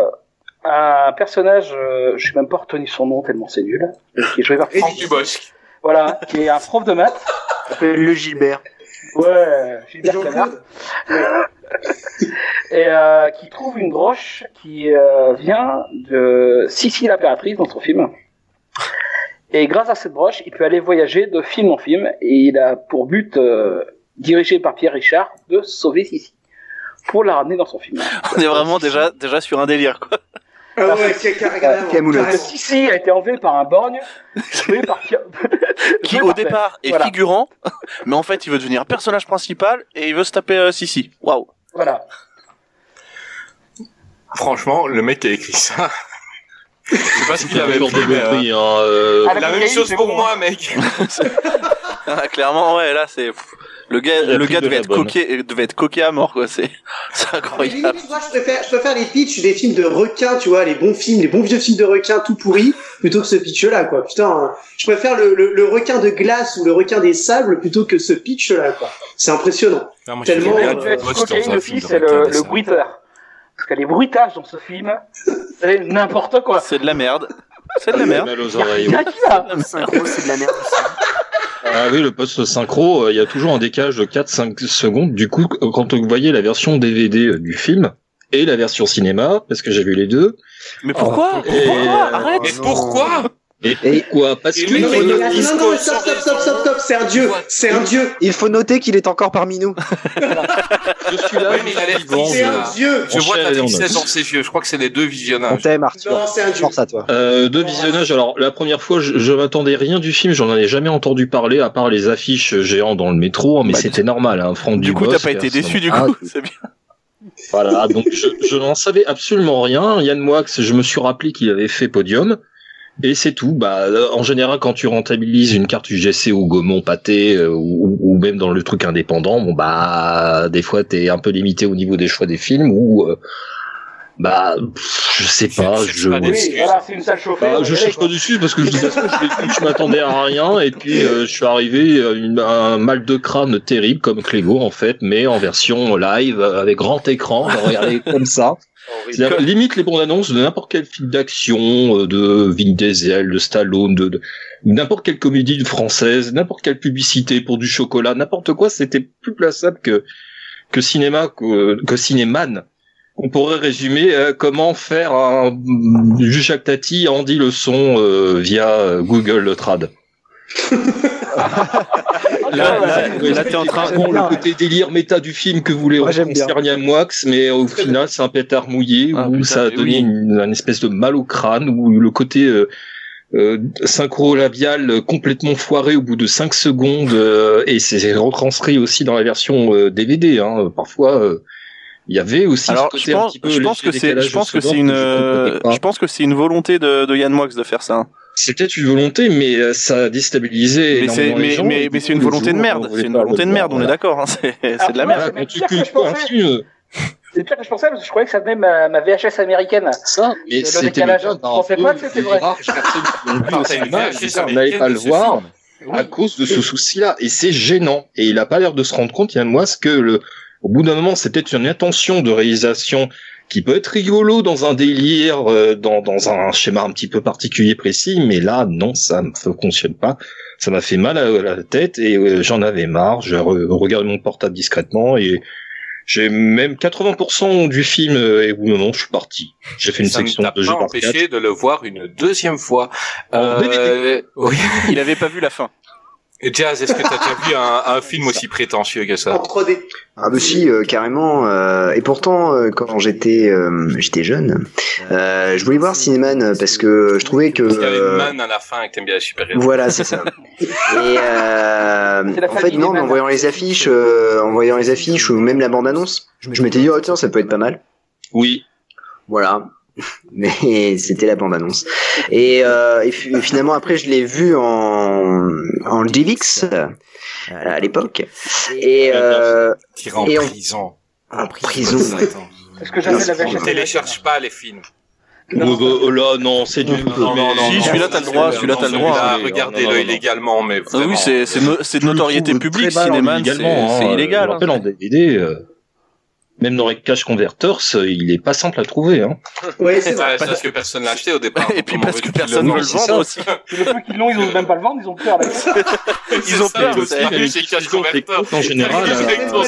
un personnage, euh, je sais même pas retenu son nom tellement c'est nul, qui est joué par Franck Dubosc. Voilà, qui est un prof de maths. Le Gilbert. Ouais, Gilbert Jean-Claude. Canard. Et euh, qui trouve une broche qui euh, vient de Sissi l'impératrice dans son film. Et grâce à cette broche, il peut aller voyager de film en film et il a pour but, euh, dirigé par Pierre Richard, de sauver Sissi pour la ramener dans son film. On est vraiment déjà, déjà sur un délire, quoi. Ah ouais, carrément. Sissi a été enlevé par un borgne, joué par. Qui au par- départ est Voilà. figurant, mais en fait il veut devenir personnage principal et il veut se taper euh, Sissi. Waouh. Voilà. Franchement, le mec qui a écrit ça. Je sais pas ce qu'il avait pris, mais, euh, mépris, hein, euh, Ah, la même chose pour moi, mec. Ah, clairement, ouais, là, c'est le gars, a le gars de devait la être coqué, devait être coqué à mort, quoi. C'est, c'est incroyable. limite, moi, je préfère, je préfère les pitchs des films de requins, tu vois, les bons films, les bons vieux films de requins tout pourris, plutôt que ce pitch-là, quoi. Putain, hein. je préfère le, le, le requin de glace ou le requin des sables plutôt que ce pitch-là, quoi. C'est impressionnant. Non, moi, Tellement, euh, même, tu vois, cocaïne aussi, c'est le, le bruiteur. Parce que les bruitages dans ce film, c'est n'importe quoi. C'est de la merde. C'est de la merde. mal aux oreilles. Il y a qui là Synchro, c'est de la merde. Ah oui, le post synchro, euh, il y a toujours un décalage de 4-5 secondes. Du coup, euh, quand vous voyez la version DVD euh, du film et la version cinéma, parce que j'ai vu les deux. Mais pourquoi Et, Pourquoi euh, Arrête Mais pourquoi Et pourquoi Parce que Non, non, stop, stop, stop, stop, stop, c'est un dieu, c'est un dieu, Il faut noter qu'il est encore parmi nous. je suis là, Ouais, mais il a l'air vivant, c'est un dieu. Je vois Enchaîne, tristesse on- dans ses yeux. Je crois que c'est les deux On visionnages. t'aime, Arthur. Non, c'est un dieu. Force à toi. Euh, deux visionnages. Alors la première fois, je, je m'attendais rien du film. J'en avais jamais entendu parler à part les affiches géantes dans le métro. Mais Bah, c'était normal. Hein, Franck Du coup, t'as pas été déçu, du Ah, coup. C'est bien. Voilà. Donc je, je n'en savais absolument rien. Yann Moix, je me suis rappelé qu'il avait fait Podium. Et c'est tout. Bah, euh, en général, quand tu rentabilises une carte UGC ou Gaumont Pâté euh, ou, ou même dans le truc indépendant, bon bah, des fois t'es un peu limité au niveau des choix des films ou euh, bah, pff, je sais pas. Je, pas des Oui, excuses. voilà, c'est une salle chauffée. bah, on je cherche quoi. pas dessus parce que je disais que je je m'attendais à rien et puis euh, je suis arrivé à une- un mal de crâne terrible comme Clégo en fait, mais en version live euh, avec grand écran, j'ai regardé comme ça. C'est-à-dire, limite les bandes annonces de n'importe quel film d'action, euh, de Vin Diesel, de Stallone, de, de n'importe quelle comédie française, n'importe quelle publicité pour du chocolat, n'importe quoi, c'était plus plaçable que que cinéma que, que cinéman. On pourrait résumer euh, comment faire un Jacques Tati Andy le son euh, via Google Trad. Là, là, Ouais, là, t'es en train. Bon, le côté délire méta du film que voulait Moi, j'aime bien. Yann Moix, mais au final, c'est un pétard mouillé Ah, où putain, ça a donné oui. une, une espèce de mal au crâne, où le côté euh, euh, synchro-labial euh, complètement foiré au bout de 5 secondes, euh, et c'est retranscrit aussi dans la version euh, DVD. Hein, parfois, euh, il y avait aussi Alors, ce je côté un pense, petit peu je pense que c'est, je pense que c'est une, je euh, pense que c'est une volonté de, de Yann Moix de faire ça. C'est peut-être une volonté, mais euh, ça a déstabilisé Mais c'est, mais, mais, mais c'est une volonté de merde. C'est une volonté de merde, on est d'accord. Hein, c'est, c'est de la merde. C'est pire que je pensais. parce que je croyais que ça venait ma, ma VHS américaine. ça, mais Le décalage, le cas je pensais peu pas que c'était vrai. on n'allait pas le voir à cause de ce souci-là. Et c'est gênant. Et il a pas l'air de se rendre compte, Yann Moix, que le, au bout d'un moment, c'est peut-être une intention de réalisation qui peut être rigolo dans un délire, euh, dans, dans un schéma un petit peu particulier précis, mais là, non, ça ne fonctionne pas. Ça m'a fait mal à, la tête et euh, j'en avais marre. J'ai re- regardé mon portable discrètement et j'ai même 80% du film euh, et au moment, je suis parti. J'ai fait une ça section de jeux pas empêché de le voir une deuxième fois. Euh, oui. Il avait pas vu la fin. Et Jazz, est-ce que t'as déjà vu un, un film aussi prétentieux que En ça 3D. Ah bah si, euh, carrément. euh, et pourtant, euh, quand j'étais euh, j'étais jeune, euh, je voulais voir Cinéman euh, parce que je trouvais que... Parce qu'il y avait une euh, man à la fin et que t'aimes bien les super-héros. Voilà, c'est ça. Et euh, en fait, non, mais en voyant les affiches, euh, en voyant les affiches ou même la bande-annonce, je m'étais dit, oh tiens, ça peut être pas mal. Oui. Voilà. Mais c'était la bande-annonce. Et, euh, et fi- finalement, après, je l'ai vu en, en DivX à l'époque. Et, euh, Tiré en et on- prison. en prison. Est-ce que j'avais la Je VHS télécharge pas les films. Oh, bah, oh là, non, c'est du. Non, non, non. Si, non, celui-là, non, t'as le droit, celui-là, t'as le droit. Non, Regardez-le non, non. illégalement, mais Ah vraiment. oui, c'est, c'est, no- c'est de notoriété publique, Cinéman, c'est, c'est illégal. Je hein. rappelle en DVD, euh, même dans les cash converters, euh, il est pas simple à trouver. Hein. Ouais, c'est vrai. c'est parce que personne l'a acheté au départ. Et puis parce que personne veut le vendre aussi. Le peu qu'ils l'ont, ils osent même pas le vendre, ils ont peur. Ils ont peur, aussi, les cash converters. En général, euh,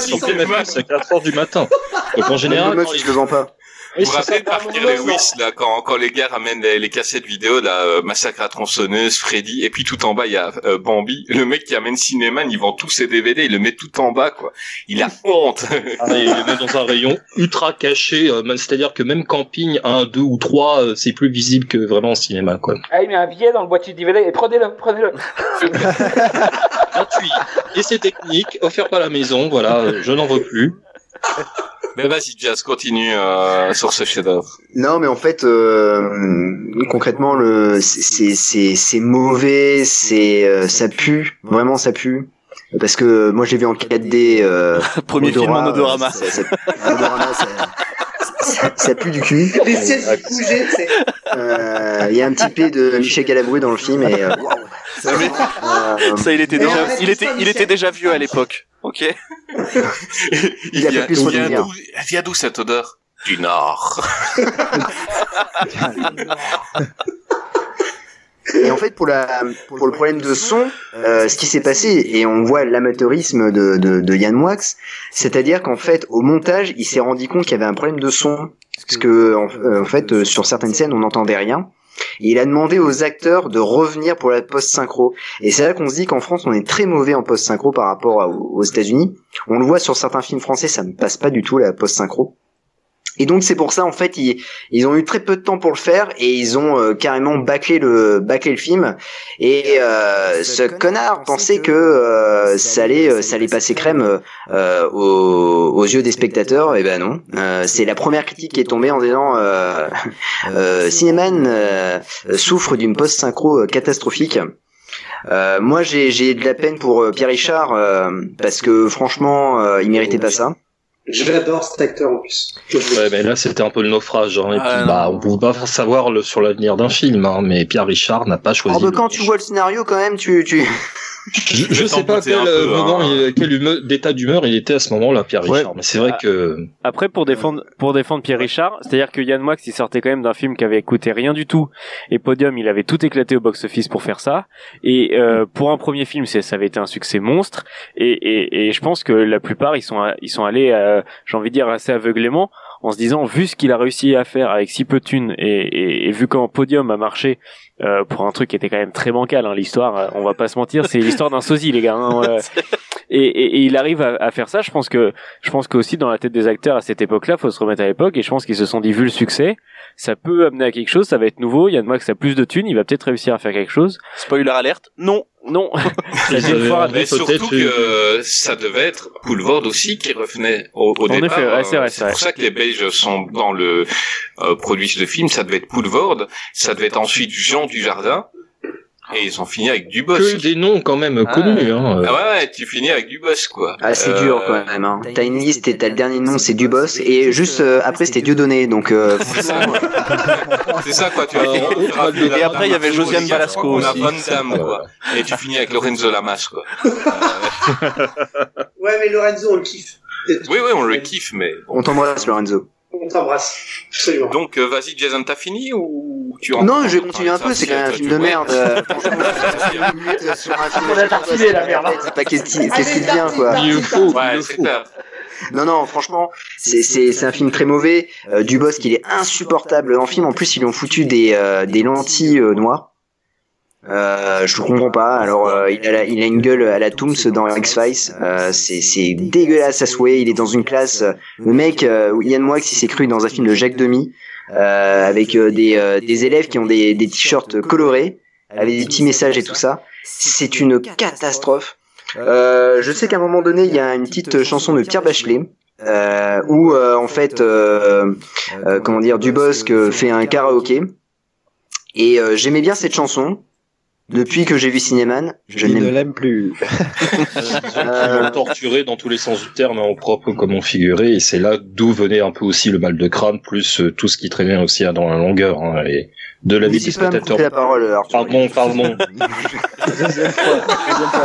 c'est à 4 heures du matin. Donc en général, meuf, quand je le vends pas. Vous vous c'est rappelez Parker Lewis, là, quand, quand les gars ramènent les, les cassettes vidéo, là, euh, Massacre à tronçonneuse, Freddy, et puis tout en bas, il y a euh, Bambi. Le mec qui amène Cinéman, il vend tous ses DVD, il le met tout en bas, quoi. Il a honte. Ah, il le met dans un rayon ultra caché, euh, c'est-à-dire que même camping 1, 2 ou 3, euh, c'est plus visible que vraiment en cinéma, quoi. Ah, il met un billet dans le boîtier de DVD et prenez-le, prenez-le. Gratuit. Et c'est technique, offert par la maison, voilà, euh, je n'en veux plus. Mais vas-y, Jazz, continue euh, sur ce chef-d'œuvre. Non, mais en fait, euh, concrètement, le c'est c'est c'est mauvais, c'est euh, ça pue, vraiment ça pue. Parce que moi, je l'ai vu en 4D. Euh, Premier film en odorama. euh, Ça, ça, odorama, ça, ça, ça pue du cul. Les sièges c'est. Euh, Il y a un petit P de Michel Galabru dans le film et. euh, waouh. Ça, mais- Euh, ça, il était Mais déjà, il était, il était déjà vieux à l'époque. Ok. Il a plus vient d'où, elle vient d'où cette odeur? Du Nord. Et en fait, pour la pour le problème de son, euh, ce qui s'est passé et on voit l'amateurisme de, de, de Yann Moix, c'est-à-dire qu'en fait, au montage, il s'est rendu compte qu'il y avait un problème de son, parce que en, euh, en fait, euh, sur certaines scènes, on n'entendait rien. Il a demandé aux acteurs de revenir pour la post-synchro. Et c'est là qu'on se dit qu'en France, on est très mauvais en post-synchro par rapport aux États-Unis. On le voit sur certains films français, ça ne passe pas du tout la post-synchro. Et donc c'est pour ça en fait ils, ils ont eu très peu de temps pour le faire et ils ont euh, carrément bâclé le bâclé le film. Et euh, ce connard pensait que euh, ça allait euh, ça allait passer crème euh, aux, aux yeux des spectateurs et ben non. Euh, c'est la première critique qui est tombée en disant euh, euh, Cinéman euh, souffre d'une post synchro catastrophique. euh, moi j'ai j'ai de la peine pour euh, Pierre Richard euh, parce que franchement euh, il méritait pas ça J'adore cet acteur en plus. Ouais, mais là, c'était un peu le naufrage. Hein, et Ah, puis, bah, on pouvait pas savoir le, sur l'avenir d'un film, hein, mais Pierre Richard n'a pas choisi. Alors le- quand tu vois le scénario quand même tu tu Je, je sais pas quel euh, moment, il- quel hume- d'état d'humeur il était à ce moment-là, Pierre Ouais. Richard. Mais c'est vrai que Après, pour défendre, pour défendre Pierre Richard, c'est-à-dire que Yann Moix, il sortait quand même d'un film qui avait coûté rien du tout. Et Podium, il avait tout éclaté au box-office pour faire ça. Et euh, pour un premier film, c'est, ça avait été un succès monstre. Et, et, et je pense que la plupart, ils sont, ils sont allés, euh, j'ai envie de dire, assez aveuglément, en se disant, vu ce qu'il a réussi à faire avec si peu de thunes, et, et, et vu comment Podium a marché euh, pour un truc qui était quand même très bancal, hein, l'histoire, euh, on va pas se mentir, c'est l'histoire d'un sosie, les gars. hein, euh, et, et, et il arrive à, à faire ça. Je pense que je pense qu'aussi dans la tête des acteurs à cette époque-là, faut se remettre à l'époque. Et je pense qu'ils se sont dit vu le succès, ça peut amener à quelque chose, ça va être nouveau. Yann Moix a plus de thunes, il va peut-être réussir à faire quelque chose. Spoiler alerte. Non, non. Une fois- Mais surtout que ça devait être Poulvord aussi qui revenait au, au départ. effet, ouais, c'est vrai, Euh, c'est c'est vrai. pour ça que les Belges sont dans le euh, produit de film. Ça devait être Poulvord, ça devait être ensuite Jean Dujardin, et ils ont fini avec que Dubosc. des noms quand même connus. Hein. Ah ouais, ouais, tu finis avec Dubosc quoi. Ah, c'est Euh, dur quand même. Hein. T'as une liste et t'as le dernier nom, c'est Dubos. Et juste euh, après, c'était Dieudonné. Donc, euh, C'est ça, quoi. C'est ça, quoi. Tu as Et après, il y avait Josiane Balasco On a aussi. Van Damme, quoi. Et tu finis avec Lorenzo Lamas, quoi. Ouais, mais Lorenzo, on le kiffe. Oui, oui, on le kiffe, mais on t'embrasse, Lorenzo. On t'embrasse. Absolument. Donc, euh, vas-y, Jason, t'as fini ou tu en Non, je vais continuer un peu. C'est quand même un film de merde. euh, franchement, sur un film On a tartiné, la merde. C'est pas qu'est-ce qui qu'est-ce qui devient, quoi. Ouais, c'est clair. Non, non, franchement, c'est c'est c'est un film très mauvais. Euh, Dubosc, il est insupportable dans le film. En plus, ils lui ont foutu des euh, des lentilles euh, noires. Euh, je comprends pas. Alors, euh, il, a la- il a une gueule à la Tooms dans X-Files. Euh, c'est dégueulasse à souhait. Il est dans une classe. euh, Le mec, euh, Yann Moix, il s'est cru dans un film de Jacques Demy euh, avec euh, des euh, des élèves qui ont des des t-shirts colorés avec des petits messages et tout ça. C'est une catastrophe. Euh, je sais qu'à un moment donné, il y a une petite chanson de Pierre Bachelet. Euh, où euh, en fait euh, euh, comment dire Dubosc euh, fait un karaoké et euh, j'aimais bien cette chanson depuis que j'ai vu Cinéman je ne l'aime plus. Ils l'ont torturé dans tous les sens du terme, en propre comme en figuré, et c'est là d'où venait un peu aussi le mal de crâne, plus euh, tout ce qui traînait aussi dans la longueur, hein, et de la vie des spectateurs. la parole Arthur. Pardon, pardon. Deuxième fois.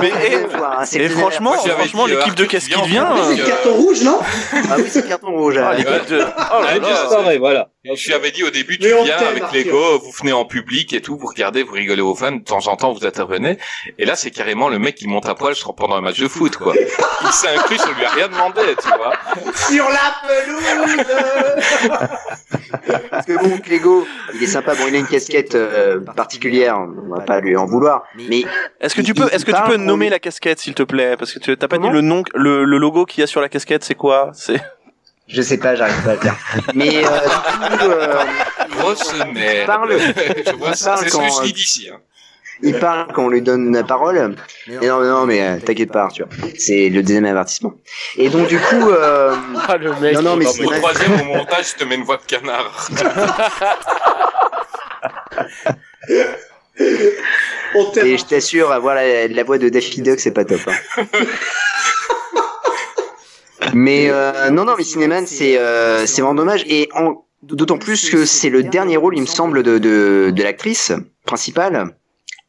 Mais hein, le franchement, franchement, euh, l'équipe de Qu'est-ce qui vient c'est euh, le carton rouge, non ah oui c'est carton rouge Ah, hein. l'équipe de- Oh juste pareil, voilà. Je lui avais dit au début, tu on viens avec. Lego, vous venez en public et tout, vous regardez, vous rigolez aux fans, de temps en temps vous intervenez. Et là, c'est carrément le mec qui monte à poil pendant un match de foot, quoi. Il s'est inclus, on lui a rien demandé, tu vois. Sur la pelouse parce que bon Clégo il est sympa bon il a une casquette euh, particulière on va pas lui en vouloir mais Est-ce que tu peux, est-ce que tu peux nommer la casquette, s'il te plaît, parce que tu t'as pas dit le nom, le, le logo qu'il y a sur la casquette, c'est quoi? C'est je sais pas j'arrive pas à le faire mais euh, du coup euh, Grosse merde. Parle. Je vois ça, Parle c'est ce que je dis d'ici, hein. Il parle quand on lui donne la parole. Et non, non, mais euh, t'inquiète pas, Arthur. C'est le deuxième avertissement. Et donc du coup, euh... Ah, le mec. non, non, mais Au Cinéman- troisième, au montage, je te mets une voix de canard. Et je t'assure, avoir la, la voix de Daffy Duck, c'est pas top. hein. mais euh, non, non, mais Cinéman, c'est euh, c'est vraiment dommage. Et en- d'autant plus que c'est le dernier rôle, il me semble, de, de, de l'actrice principale.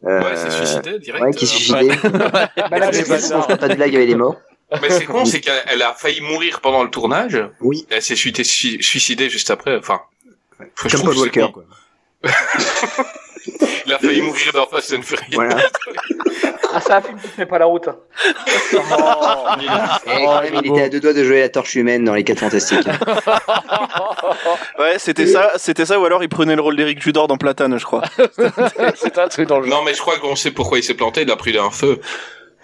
Euh, Ouais, c'est suicidé, direct. Ouais, qui s'est suicidée. Bah là, Je pas ça. pas de blague avec les morts. Mais c'est con, c'est qu'elle elle a failli mourir pendant le tournage. Oui. Elle s'est suicidée juste après. Enfin, je Comme trouve Paul Walker. con. Il a failli mourir dans Fast and Furious. Voilà. Ah, c'est un film qui tenait pas la route. Et quand même, il était à deux doigts de jouer la torche humaine dans les 4 fantastiques. Ouais, c'était ça, c'était ça, ou alors il prenait le rôle d'Eric Judor dans Platane, je crois. C'est un truc dans le Non, mais je crois qu'on sait pourquoi il s'est planté. Il a pris un feu.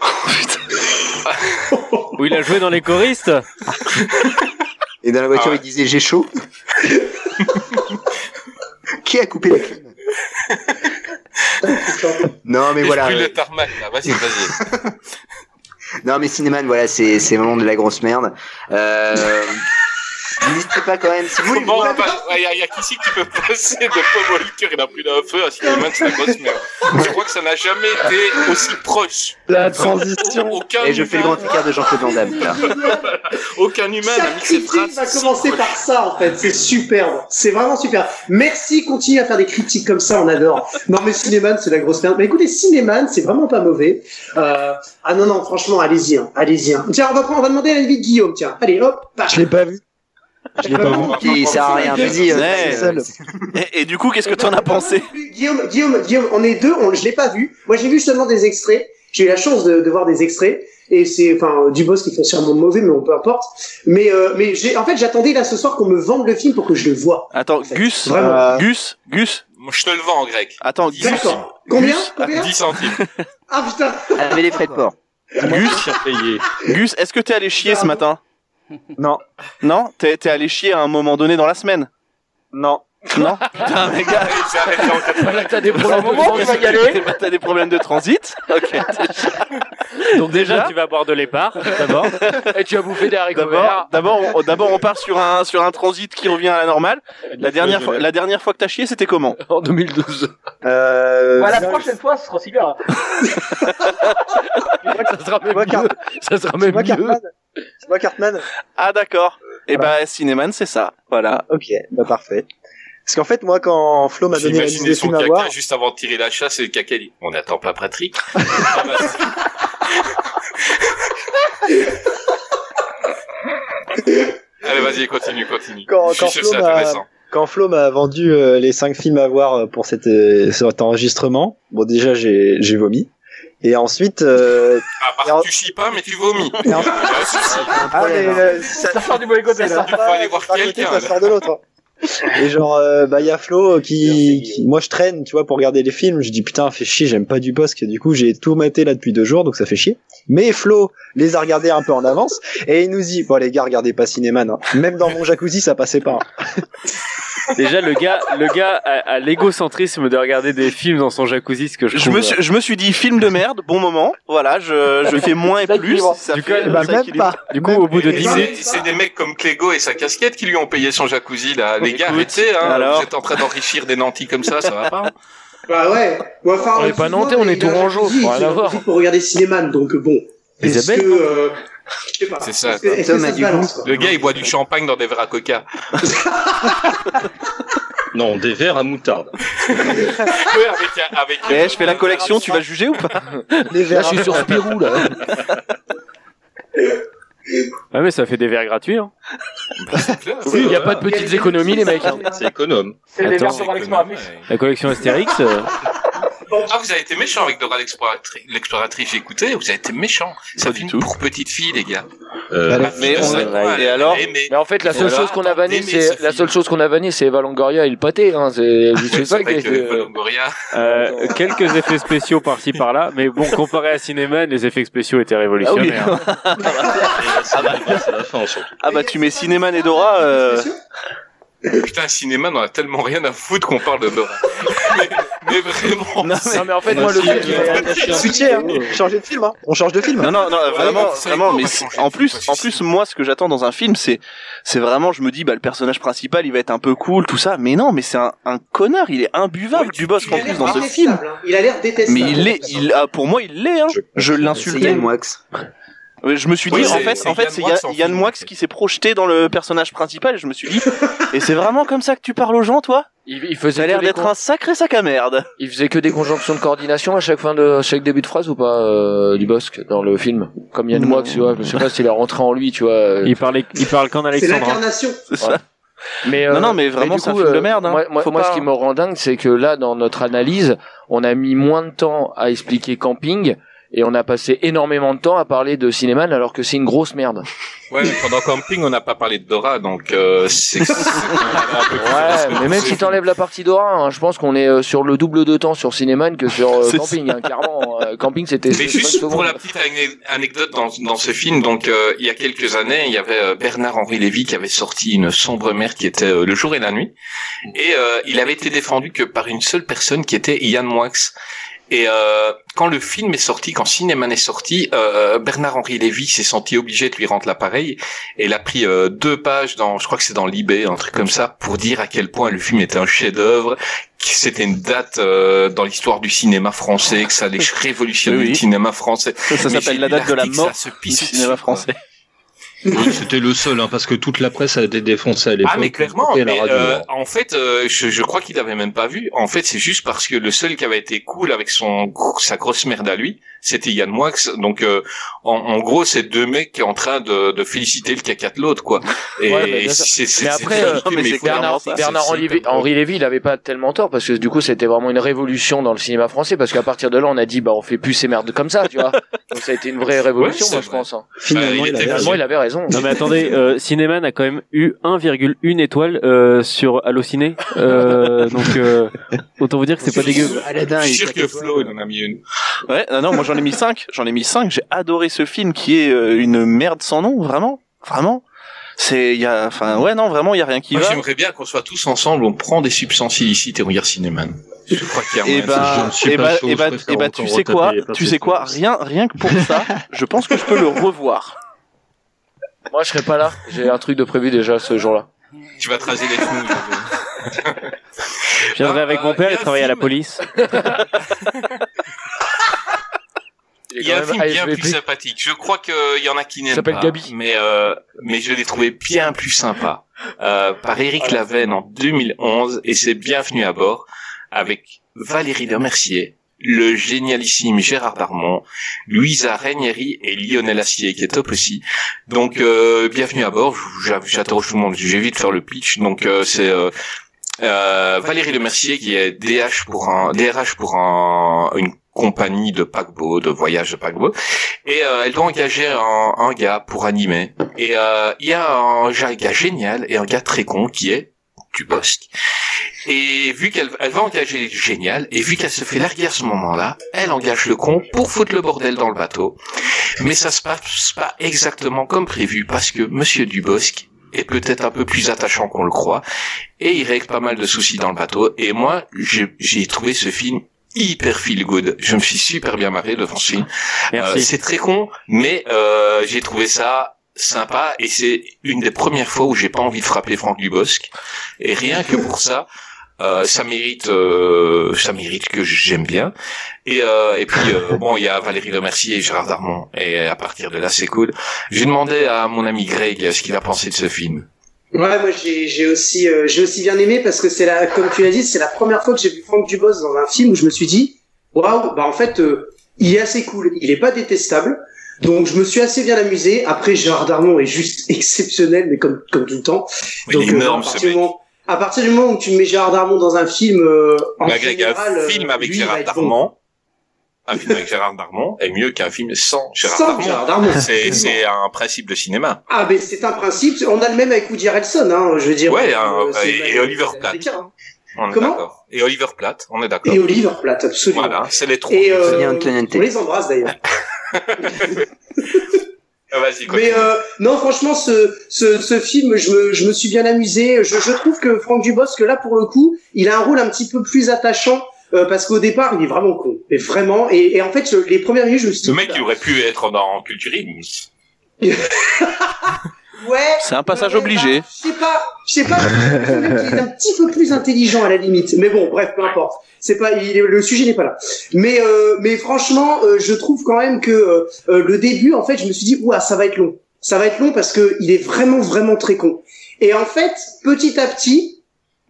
Où il a joué dans les choristes Et dans la voiture, Ah ouais. il disait j'ai chaud. Qui a coupé la clim Non, mais Et voilà. je le tarmac, là. Vas-y, vas-y. Non, mais Cinéman, voilà, c'est c'est vraiment de la grosse merde. Euh... N'hésitez pas quand même. Si vous voulez Bon, voir- il y a, y a qu'ici que tu peux passer de Paul Walker, il a pris d'un feu à Cinéman, c'est la grosse merde. Je crois que ça n'a jamais été aussi proche. La transition. Aucun Et je fais le grand écart de Jean-Claude Van Damme. là. aucun humain n'a mis ses critique phrases. va commencer par ça, en fait. C'est superbe. C'est vraiment super. Merci, continue à faire des critiques comme ça, on adore. Non, mais Cinéman, c'est la grosse merde. Mais écoutez, Cinéman, c'est vraiment pas mauvais. Euh... Ah non, non, franchement, allez-y, hein. allez-y. Hein. Tiens, on va, prendre- on va demander à l'avis de Guillaume, tiens. Allez, hop. Je l'ai pas vu. Je l'ai pas vu. Il sert à rien. Vas-y. euh, euh, Et, et du coup, qu'est-ce que t'en as pensé Guillaume, Guillaume, Guillaume, on est deux, on, je l'ai pas vu. Moi, j'ai vu seulement des extraits. J'ai eu la chance de, de voir des extraits. Et c'est, enfin, du boss qui fait sûrement mauvais, mais on peu importe. Mais, euh, mais j'ai, en fait, j'attendais là ce soir qu'on me vende le film pour que je le vois. Attends, Gus, Vraiment. euh, Gus, Gus, Je te le vends en grec. attends, Gus, D'accord. Combien? Combien? 10 centimes. Ah putain. Avec les frais de port. Gus, Gus, est-ce que t'es allé chier ce matin Non. Non? T'es t'es allé chier à un moment donné dans la semaine? Non. Non Putain, mais gars, t'as des problèmes de vas transit. t'as des problèmes de transit Ok. Donc déjà, tu vas boire de l'épar, d'abord. Et tu as bouffé des haricots D'abord, verts. d'abord, on, d'abord, on part sur un sur un transit qui revient à la normale. La dernière fois, la dernière fois que t'as chié, c'était comment En 2012. Euh, Bah, la bien, prochaine fois, ce sera aussi bien. Ça sera même Moi, Car- mieux. Ça sera C'est même moi mieux. Cartman. C'est moi Cartman. Ah d'accord. Et bah Cinéman, c'est ça. Voilà. Ok, bah parfait. Parce qu'en fait, moi, quand Flo m'a donné la liste imaginé des son films à caca voir, juste avant de tirer la chasse et le caca dit On n'attend pas Patrick. Allez, vas-y, continue, continue. Quand- Je suis quand sûr que Flo c'est m'a- intéressant. quand Flo m'a vendu euh, les cinq films à voir euh, pour cette, euh, cet enregistrement, bon déjà j'ai j'ai vomi. Et ensuite, euh, Ah, parce que tu chies pas, mais tu vomis. et en- Ah, ah, mais, euh, ça, Ça sort du mauvais côté, ça ça. Il faut aller voir d'un côté, quelqu'un. ça là. sort de l'autre. Et genre, euh, bah, il y a Flo qui, qui- moi je traîne, tu vois, pour regarder les films. Je dis putain, fait chier, j'aime pas du Bosque. Du coup, j'ai tout maté là depuis deux jours, donc ça fait chier. Mais Flo les a regardés un peu en avance et il nous dit, bon les gars, regardez pas Cinéman. hein. Même dans mon jacuzzi, ça passait pas. hein. Déjà, le gars, le gars a, a l'égocentrisme de regarder des films dans son jacuzzi, ce que je, Je trouve, me suis, je me suis dit film de merde, bon moment. Voilà, je, je fais moins et plus. Ça Du fait, coup, Bah, ça même pas. Du coup, au bout de Et 10 c'est- minutes, C'est des mecs comme Clégo et sa casquette qui lui ont payé son jacuzzi, là. Les gars, Écoute, arrêtez, hein. alors. Vous êtes en train d'enrichir des nantis comme ça, ça va pas. Bah ouais. Bon, enfin, On est pas nantais, on est jacuzzi pour regarder Cinéman, donc bon. Est-ce Isabelle, que, euh. C'est ça. Tom a du Le gars, il boit du champagne dans des verres à coca. Non, des verres à moutarde. Ouais, avec, un- avec Eh, je fais la collection, tu vas juger ou pas Les Là, verres. je suis sur Spirou, là. ah mais ça fait des verres gratuits. Hein. Il n'y a pas de petites économies, les mecs. hein. C'est économe. C'est les Attends, versions dans l'exploratrice. La collection Astérix. euh, Ah, vous avez été méchant avec Dora l'exploratrice. J'ai écouté, vous avez été méchant. C'est un Pas du film tout. pour petites filles, les gars. Euh, Bah, Ma fille mais on et alors. Mais en fait, la seule chose qu'on a vanné, c'est la seule chose qu'on a vanné, c'est Eva Longoria et le pâté. Hein. C'est ça vrai est. que euh, quelques effets spéciaux par-ci par-là, mais bon, comparé à Cinéman, les effets spéciaux étaient révolutionnaires. la fin, surtout. Ah bah tu mets Cinéman et Dora. Euh... Putain, cinéma, on a tellement rien à foutre qu'on parle de Dora. mais, vraiment. Non, Non, mais en fait, moi, le film, switcher, hein. changer de film, hein. On change de film. Non, non, non, vraiment, vraiment, mais en plus, en plus, moi, ce que j'attends dans un film, c'est, c'est vraiment, je me dis, bah, le personnage principal, il va être un peu cool, tout ça, mais non, mais c'est un, un connard, il est imbuvable, du boss, en plus, dans ce film. hein. Il a l'air détestable. Mais il est, il, ah, pour moi, il l'est, hein. Je C'est l'insultais. Ouais, Je me suis dit, Oui, en fait, c'est en fait, Yann c'est Yann Moix qui s'est projeté dans le personnage principal, et je me suis dit, et c'est vraiment comme ça que tu parles aux gens, toi? il, il faisait a l'air que des d'être un sacré sac à merde. il faisait que des conjonctions de coordination à chaque fin de à chaque début de phrase ou pas euh, du Bosque dans le film? Comme Yann. Moix tu vois je sais pas s'il est rentré en lui tu vois euh, Il parlait, il parle qu'en C'est Alexandra. l'incarnation. C'est ça. mais Non, non, mais vraiment, c'est un film de euh, merde, hein. moi, moi, Faut moi, pas- ce qui me rend dingue c'est que là dans notre analyse on a mis moins de temps à expliquer camping et on a passé énormément de temps à parler de Cinéman alors que c'est une grosse merde. Ouais, mais pendant camping, on n'a pas parlé de Dora, donc euh, c'est Ouais, mais même si t'enlèves la partie Dora, hein, je pense qu'on est euh, sur le double de temps sur Cinéman que sur euh, Camping, hein, clairement. euh, camping, c'était. Mais juste pour la petite ane- anecdote dans, dans ce film, donc euh, il y a quelques années, il y avait euh, Bernard-Henri Lévy qui avait sorti une sombre mer qui était Le jour et la nuit, et il avait été défendu que par une seule personne qui était Yann Moix. Et euh, quand le film est sorti, quand Cinéman est sorti, euh, Bernard-Henri Lévy s'est senti obligé de lui rendre l'appareil et il a pris euh, deux pages dans, je crois que c'est dans l'IB, un truc comme ça, pour dire à quel point le film était un chef-d'œuvre, que c'était une date euh, dans l'histoire du cinéma français, que ça allait révolutionner Oui, oui. le cinéma français. Ça, ça s'appelle la date de la mort du cinéma français. Oui, c'était le seul, hein, parce que toute la presse a été défoncée à l'époque. Ah mais clairement, mais, radio, euh, hein. en fait, euh, je, je crois qu'il avait même pas vu. En fait, c'est juste parce que le seul qui avait été cool avec son sa grosse merde à lui, c'était Yann Moix. Donc, euh, en, en gros, c'est deux mecs qui sont en train de, de féliciter le caca de l'autre, quoi. Et Ouais, c'est Mais après, très euh, mais mais Bernard, Bernard Henri, Lévy, il avait pas tellement tort parce que du coup c'était vraiment une révolution dans le cinéma français parce qu'à partir de là on a dit bah on fait plus ces merdes comme ça, tu vois. Donc ça a été une vraie révolution, Ouais, moi je pense. hein. Finalement, il il, était avait bien. Finalement il avait raison. Non mais attendez, euh, Cinéman a quand même eu 1,1 étoile euh, sur Allociné, euh, donc euh, autant vous dire que c'est pas dégueu. Aladdin, Je il suis sûr que Flo, il en a mis une. Ouais, non, non, moi j'en ai mis 5. J'en ai mis 5. J'ai adoré ce film qui est euh, une merde sans nom, vraiment. Vraiment. C'est, il y a, enfin, ouais, non, vraiment, il y a rien qui Moi, va. j'aimerais bien qu'on soit tous ensemble, on prend des substances illicites et on regarde Cinéman. Je crois qu'il y a Et bah, je ne suis et bah, chaud, et bah, et bah, tu sais quoi, tu sais quoi, rien, rien que pour ça, je pense que je peux le revoir. Moi je serais pas là, j'ai un truc de prévu déjà ce jour-là. Tu vas te raser les cheveux. Je viendrai Ah, avec mon père et a un travailler à la police. Il y a un film même bien plus sympathique. Je crois qu'il y en a qui n'aiment s'appelle pas. Gabi. Mais, euh, mais je l'ai trouvé bien plus sympa. Euh, par Éric Lavenne en 2011 et c'est Bienvenue à bord avec Valérie Lemercier, le génialissime Gérard Darmon, Louisa Ranieri et Lionel Assier qui est top aussi. Donc euh, Bienvenue à bord, J'a- j'interroge tout le monde, je vais vite faire le pitch. Donc euh, c'est euh, euh, Valérie Lemercier qui est DH pour un DRH pour un, une compagnie de paquebot, de voyage de paquebot, et euh, elle doit engager un, un gars pour animer. Et euh, il y a un, gars génial et un gars très con qui est du Bosque. Et vu qu'elle elle va engager génial, et vu qu'elle se fait larguer à ce moment-là, elle engage le con pour foutre le bordel dans le bateau. Mais ça se passe pas exactement comme prévu parce que Monsieur Dubosc est peut-être un peu plus attachant qu'on le croit et il règle pas mal de soucis dans le bateau. Et moi, j'ai trouvé ce film hyper feel good. Je me suis super bien marré devant ce film. Euh, c'est très con, mais euh, j'ai trouvé ça sympa et c'est une des premières fois où j'ai pas envie de frapper Franck Dubosc. Et rien que pour ça, euh, ça mérite, euh, ça mérite que j'aime bien. Et, euh, et puis euh, bon, il y a Valérie Lemercier et Gérard Darmon. Et à partir de là, c'est cool. J'ai demandé à mon ami Greg ce qu'il a pensé de ce film. Ouais, moi j'ai j'ai aussi euh, j'ai aussi bien aimé parce que c'est la comme tu l'as dit, c'est la première fois que j'ai vu Franck Dubos dans un film où je me suis dit waouh, bah en fait euh, il est assez cool, il est pas détestable. Donc je me suis assez bien amusé. Après Gérard Darmon est juste exceptionnel mais comme comme tout le temps. Donc euh, énorme, à, partir moment, à partir du moment où tu mets Gérard Darmon dans un film euh, en Bah, général, un euh, film avec lui, Gérard bon. Un film avec Gérard Darmon est mieux qu'un film sans Gérard Sans Darmon. Gérard Darmon. C'est, c'est un principe de cinéma. Ah ben c'est un principe, on a le même avec Woody Harrelson hein, je veux dire. Ouais, euh, et- et Oliver Platt. hein. On est Comment d'accord. Et Oliver Platt, on est d'accord. Et Oliver Platt, absolument. Voilà, c'est les trois. Et euh, on les embrasse d'ailleurs. Ah. Mais euh, non, franchement, ce, ce, ce film, je me, je me suis bien amusé. Je, je trouve que Franck Dubosc, là, pour le coup, il a un rôle un petit peu plus attachant euh, parce qu'au départ, il est vraiment con, mais vraiment. Et, et en fait, je- les premières minutes, je me suis Ce dit, mec, il aurait pu être dans Culturisme. ouais. C'est un passage ouais, obligé. bah, je sais pas, je sais pas. je trouve qu'il est un petit peu plus intelligent à la limite. Mais bon, bref, peu importe. C'est pas, il le sujet n'est pas là. Mais euh, mais franchement, euh, je trouve quand même que euh, euh, le début, en fait, je me suis dit, ouah, ça va être long. Ça va être long parce que il est vraiment vraiment très con. Et en fait, petit à petit,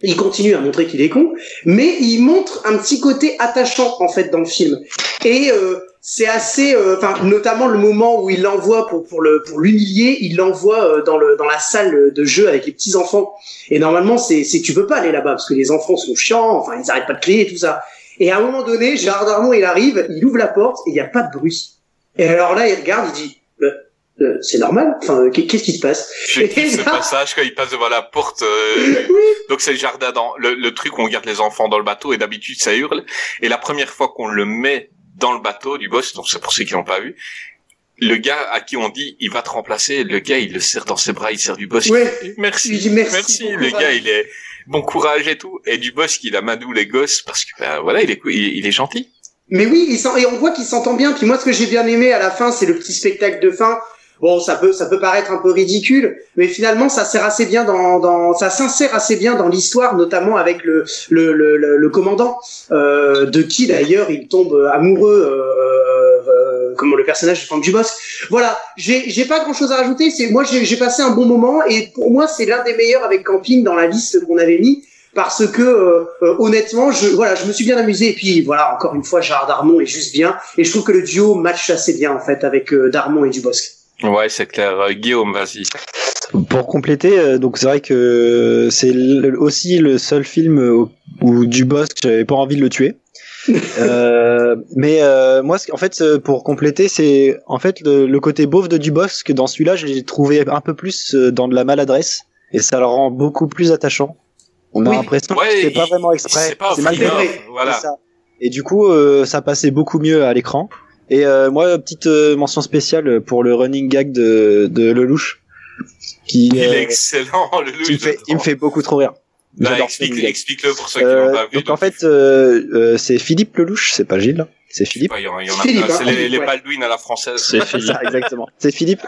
il continue à montrer qu'il est con, mais il montre un petit côté attachant en fait dans le film. Et euh, c'est assez, euh, enfin notamment le moment où il l'envoie pour pour le pour l'humilier, il l'envoie euh, dans le dans la salle de jeu avec les petits enfants. Et normalement c'est c'est tu peux pas aller là-bas parce que les enfants sont chiants, enfin ils arrêtent pas de crier et tout ça. Et à un moment donné, Gérard Darmon il arrive, il ouvre la porte et il y a pas de bruit. Et alors là il regarde, il dit euh, euh, c'est normal, enfin qu'est- qu'est-ce qui se passe Je kiffe ce passage quand il passe devant la porte. euh, Donc c'est le jardin dans le, le truc où on garde les enfants dans le bateau et d'habitude ça hurle. Et la première fois qu'on le met dans le bateau du boss, donc c'est pour ceux qui l'ont pas vu, le gars à qui on dit il va te remplacer, le gars il le serre dans ses bras, il serre du boss. Ouais. il dit, merci, merci, le courage. gars il est bon courage et tout. Et du boss qui amadou les gosses parce que ben, voilà il est il, il est gentil. Mais oui, il et on voit qu'il s'entend bien. Puis moi, ce que j'ai bien aimé à la fin, c'est le petit spectacle de fin. Bon, ça peut, ça peut paraître un peu ridicule, mais finalement, ça sert assez bien dans, dans ça s'insère assez bien dans l'histoire, notamment avec le le, le, le, commandant, euh, de qui d'ailleurs il tombe amoureux, euh, euh, comme le personnage de Franck Dubosc. Voilà, j'ai pas grand chose à rajouter. C'est moi, j'ai passé un bon moment et pour moi, c'est l'un des meilleurs avec Camping dans la liste qu'on avait mis parce que euh, euh, honnêtement, je voilà, je me suis bien amusé et puis voilà, encore une fois, Gérard Darmon est juste bien et je trouve que le duo match assez bien en fait avec euh, Darmon et Dubosc. Ouais c'est clair. Euh, Guillaume vas-y. Pour compléter, euh, donc c'est vrai que c'est aussi le seul film où, où Dubosc, j'avais pas envie de le tuer. Euh, mais euh, moi, en fait, euh, pour compléter, c'est en fait le, le côté beauf de Dubosc que dans celui-là, je l'ai trouvé un peu plus dans de la maladresse et ça le rend beaucoup plus attachant. On a Oui. l'impression Ouais, que c'est pas vraiment exprès, c'est pas mal fait. voilà. Et du coup, euh, ça passait beaucoup mieux à l'écran. Et euh, moi, petite euh, mention spéciale pour le running gag de, de Lelouch, qui, Il euh, est excellent le loup. qui me fait, il me fait beaucoup trop rire. Bah, explique, explique-le pour ceux qui Euh, l'ont pas vu. donc en fait, euh, euh, c'est Philippe Lelouch, c'est pas Gilles, c'est Philippe. Ouais, il y en a, il y en a Philippe, plein. hein, c'est les, les ouais. Baldwin à la française. C'est Philippe. Ça, exactement. C'est Philippe.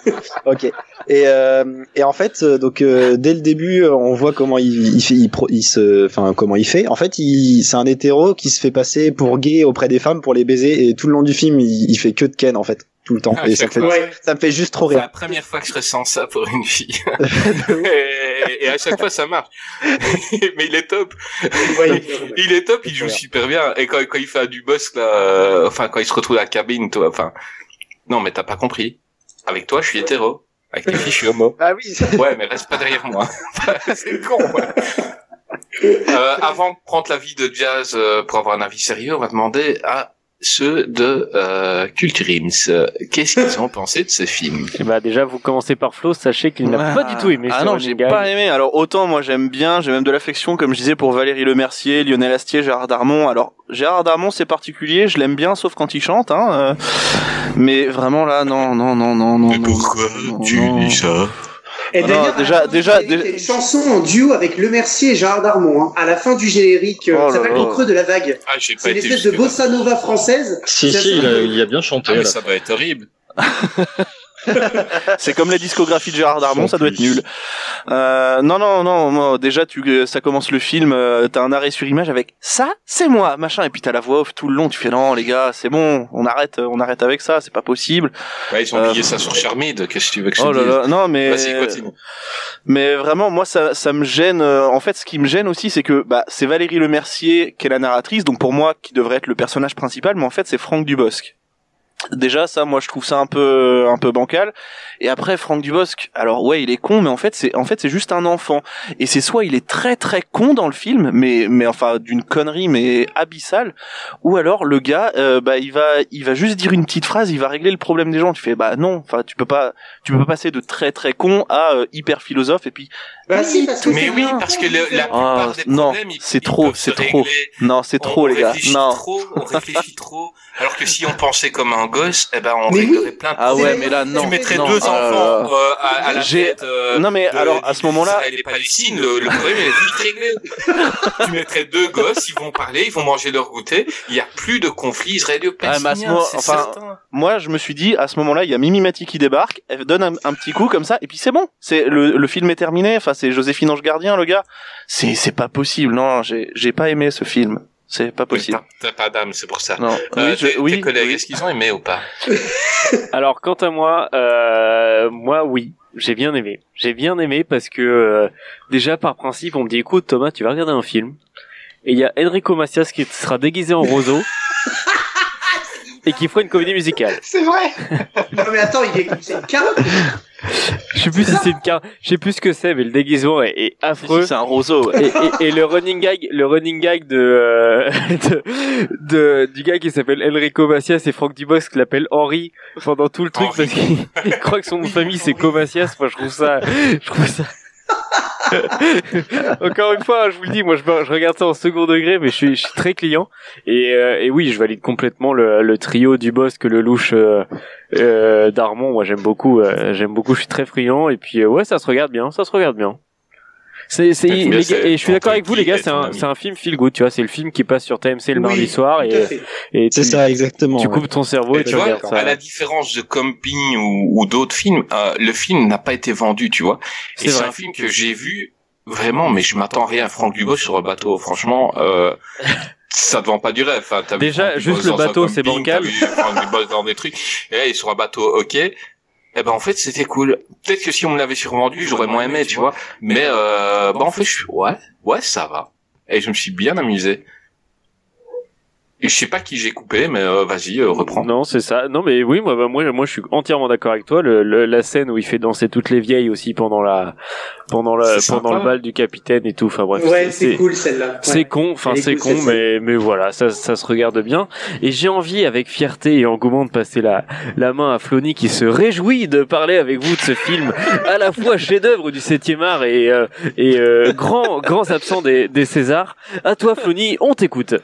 ok. Et euh, et en fait, euh, donc euh, dès le début, euh, on voit comment il il fait, il, pro- il se, enfin comment il fait. En fait, il c'est un hétéro qui se fait passer pour gay auprès des femmes pour les baiser et tout le long du film, il, il fait que de ken en fait tout le temps. Ah, Et ça me fait, Ouais. ça me fait juste trop C'est rire. la première fois que je ressens ça pour une fille. et, et à chaque fois, ça marche. Mais il est top. Ouais, Il est top, il joue super bien. Et quand, quand il fait du boss, là, euh, enfin, quand il se retrouve à la cabine, toi, enfin, non, mais t'as pas compris. Avec toi, je suis hétéro. Avec tes filles, je suis homo. Ah oui. Ouais, mais reste pas derrière moi. c'est con, ouais. Euh, avant de prendre l'avis de Jazz euh, pour avoir un avis sérieux, on va demander à ceux de euh, Culturims. Qu'est-ce qu'ils ont pensé de ce film? Bah déjà, vous commencez par Flo, sachez qu'il n'a pas du tout aimé Ah non, j'ai pas aimé. Alors autant moi j'aime bien, j'ai même de l'affection comme je disais pour Valérie Lemercier, Lionel Astier, Gérard Darmon. Alors Gérard Darmon c'est particulier, je l'aime bien sauf quand il chante hein. euh, mais vraiment là non non non non non. Mais non, pourquoi non, tu non. dis ça? Et Ah d'ailleurs, non, déjà- déjà- déjà- une chanson en duo avec Le Mercier et Gérard Darmon. Hein. À la fin du générique, euh, Oh ça s'appelle. Au creux de la vague. Ah, j'ai pas C'est une espèce de bossa nova française. Si, si, il a, il a bien chanté. Ah, mais là. ça doit être horrible. C'est comme la discographie de Gérard Darmon, Sans ça doit être nul. Euh, non non non, moi, déjà tu euh, ça commence le film, euh, t'as un arrêt sur image avec ça c'est moi machin et puis t'as la voix off tout le long, tu fais non les gars c'est bon, on arrête euh, on arrête avec ça, c'est pas possible. Ouais, ils ont Euh, oublié ça sur Charmide. Qu'est-ce que tu veux que je Oh te là dise là, non mais Vas-y, continue. mais vraiment moi ça ça me gêne euh, en fait ce qui me gêne aussi c'est que bah c'est Valérie Lemercier qui est la narratrice donc pour moi qui devrait être le personnage principal mais en fait c'est Franck Dubosc. Déjà ça moi je trouve ça un peu un peu bancal et après Franck Dubosc alors ouais il est con mais en fait c'est en fait c'est juste un enfant et c'est soit il est très très con dans le film mais mais enfin d'une connerie mais abyssale ou alors le gars euh, bah il va il va juste dire une petite phrase il va régler le problème des gens tu fais bah non enfin tu peux pas tu peux pas passer de très très con à euh, hyper philosophe et puis Bah si, parce que Mais oui, bien. parce que le- la Ah, plupart des non, problèmes, c'est trop, c'est trop. non c'est trop on les gars réfléchit non Trop, on réfléchit trop. Alors que si on pensait comme un gosse, eh ben on Mais réglerait plein de Ah problèmes. ouais, mais là, non. Tu mettrais non, deux ah là enfants là. euh, à, à la tête. euh, Non, mais de- alors, à ce moment-là- d'Israël et Palestine, le, le problème est vite réglé. tu mettrais deux gosses, ils vont parler, ils vont manger leur goûter. Il y a plus de conflit Ah, israélo-palestinien. c'est enfin, certain. moi, je me suis dit, à ce moment-là, il y a Mimi Mati qui débarque, elle donne un, un petit coup comme ça, et puis c'est bon. C'est le, le film est terminé. Enfin, c'est Joséphine Ange Gardien, le gars. C'est c'est pas possible. Non, j'ai j'ai pas aimé ce film. C'est pas possible. T'as pas d'âme, c'est pour ça. Non. Euh, oui, je- tes, oui, tes collègues, oui. est-ce qu'ils ont aimé ou pas? Alors quant à moi, euh, moi oui, j'ai bien aimé. J'ai bien aimé parce que euh, déjà par principe, on me dit écoute Thomas, tu vas regarder un film et il y a Enrico Macias qui sera déguisé en roseau et qui fera une comédie musicale. C'est vrai. non mais attends, il est, c'est une carotte. Je sais plus si c'est une carte, je sais plus ce que c'est, mais le déguisement est, est affreux. C'est un roseau. Et, et- et le running gag, le running gag de, euh, de, de- du gars qui s'appelle Enrico Macias et Franck Dubosc qui l'appelle Henri pendant tout le truc Henri. parce qu'il il croit que son nom de famille c'est Comacias. Moi je trouve ça, je trouve ça. Encore une fois, je vous le dis, moi je, je regarde ça en second degré, mais je suis, je suis très client. Et, euh, et oui, je valide complètement le, le trio du boss que le louche euh, euh, d'Armand. Moi j'aime beaucoup, euh, j'aime beaucoup. Je suis très friand. Et puis euh, ouais, ça se regarde bien, ça se regarde bien. C'est, c'est, Et puis, les c'est gars- et je suis d'accord avec vous, les gars, c'est un, c'est film feel good, tu vois, c'est le film qui passe sur TMC le Oui, mardi soir à et, fait. et C'est tu, ça, exactement. tu ouais. coupes ton cerveau et, Et tu tu vois, regardes ça. à la différence de Camping ou, ou d'autres films, euh, le film n'a pas été vendu, tu vois. C'est Et c'est un film que j'ai vu vraiment, mais je m'attends à rien. Franck Dubos sur le bateau, franchement, euh, ça te vend pas du rêve. Enfin, t'as vu Déjà, juste le bateau, c'est bancal. vu Franck Dubos dans des trucs. Et là, il est sur un bateau, ok. Eh ben en fait c'était cool. Peut-être que si on me l'avait survendu, j'aurais moins aimé, tu vois. Mais euh, bah en fait je suis ouais, ouais ça va. Et je me suis bien amusé. Et je sais pas qui j'ai coupé, mais euh, vas-y euh, reprends. Non, c'est ça. Non, mais oui, moi, bah, moi, moi, je suis entièrement d'accord avec toi. Le, le- la scène où il fait danser toutes les vieilles aussi pendant la, pendant la, pendant sympa. le bal du capitaine et tout. Enfin bref, Ouais, c'est cool celle-là. C'est con, enfin c'est cool, con, mais mais voilà, ça ça se regarde bien. Et j'ai envie, avec fierté et engouement, de passer la la main à Flony qui se réjouit de parler avec vous de ce film, à la fois chef-d'œuvre du 7e art et euh, et euh, grand grands absents des des Césars. À toi, Flony, on t'écoute.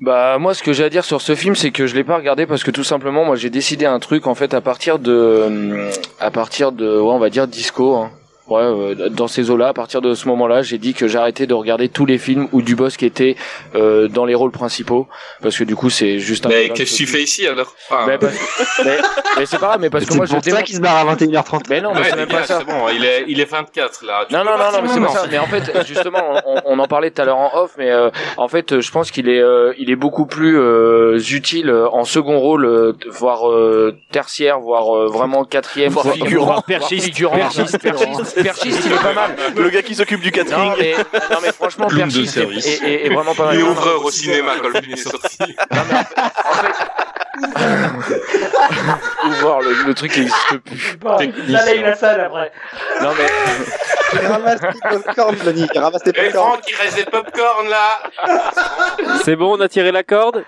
Bah moi ce que j'ai à dire sur ce film c'est que je l'ai pas regardé parce que tout simplement moi j'ai décidé un truc en fait à partir de euh, à partir de ouais on va dire disco hein. Ouais, euh, dans ces eaux-là, à partir de ce moment-là, j'ai dit que j'arrêtais de regarder tous les films où Dubosc était euh, dans les rôles principaux, parce que du coup c'est juste un. Mais peu qu'est-ce que tu fais ici alors? Enfin, Mais, parce- mais, mais c'est pas grave, mais parce que C'est moi je pour ça qu'il se barre à 21h30. Mais non, mais ouais, c'est même gars, pas ça. c'est bon, il est il est 24 là. Tu Non, non, non, non, mais c'est pas ça. Mais en fait, justement, on, on en parlait tout à l'heure en off, mais euh, en fait, je pense qu'il est, euh, il est beaucoup plus euh, utile euh, en second rôle, euh, voire euh, tertiaire, voire euh, vraiment quatrième, Voire figurant. voire perchiste, figurant, perchiste, perchiste, perchiste, il est pas mal. Le gars qui s'occupe du catering. Non mais, non mais franchement, perchiste est, service. est- est- est vraiment pas mal. Il est Non, non, ouvreur au cinéma quand le film est sorti. Ou voir le, le truc qui existe plus. Là, là, il a ça, là, après. Non mais, Ramasse tes popcorn, Flony. Ramasse tes Et popcorn. Franck, il reste des popcorn là. C'est bon, on a tiré la corde?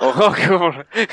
Oh, comment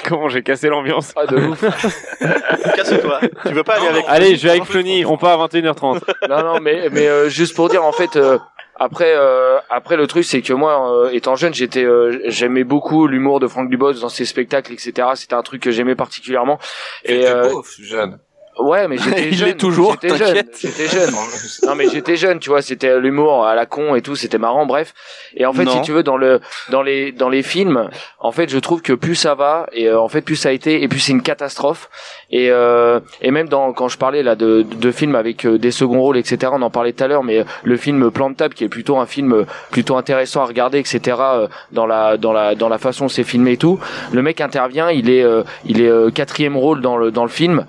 comment j'ai cassé l'ambiance. ah de ouf. Casse-toi. Tu veux pas aller avec Allez, je vais avec Flony, on part à 21h30. non non mais mais euh, juste pour dire en fait euh, après euh, après le truc c'est que moi euh, étant jeune j'étais euh, j'aimais beaucoup l'humour de Franck Dubosc dans ses spectacles etc c'était un truc que j'aimais particulièrement et euh, beau, jeune. Ouais mais j'étais Il jeune toujours, j'étais jeune j'étais jeune. Non mais j'étais jeune tu vois c'était l'humour à la con et tout c'était marrant bref. Et en fait Non. si tu veux dans le dans les dans les films en fait je trouve que plus ça va et euh, en fait plus ça a été et plus c'est une catastrophe. Et euh, et même dans quand je parlais là de de films avec euh, des seconds rôles etc on en parlait tout à l'heure mais euh, le film Plan de table qui est plutôt un film euh, plutôt intéressant à regarder etc euh, dans la dans la dans la façon c'est filmé et tout le mec intervient il est euh, il est euh, quatrième rôle dans le dans le film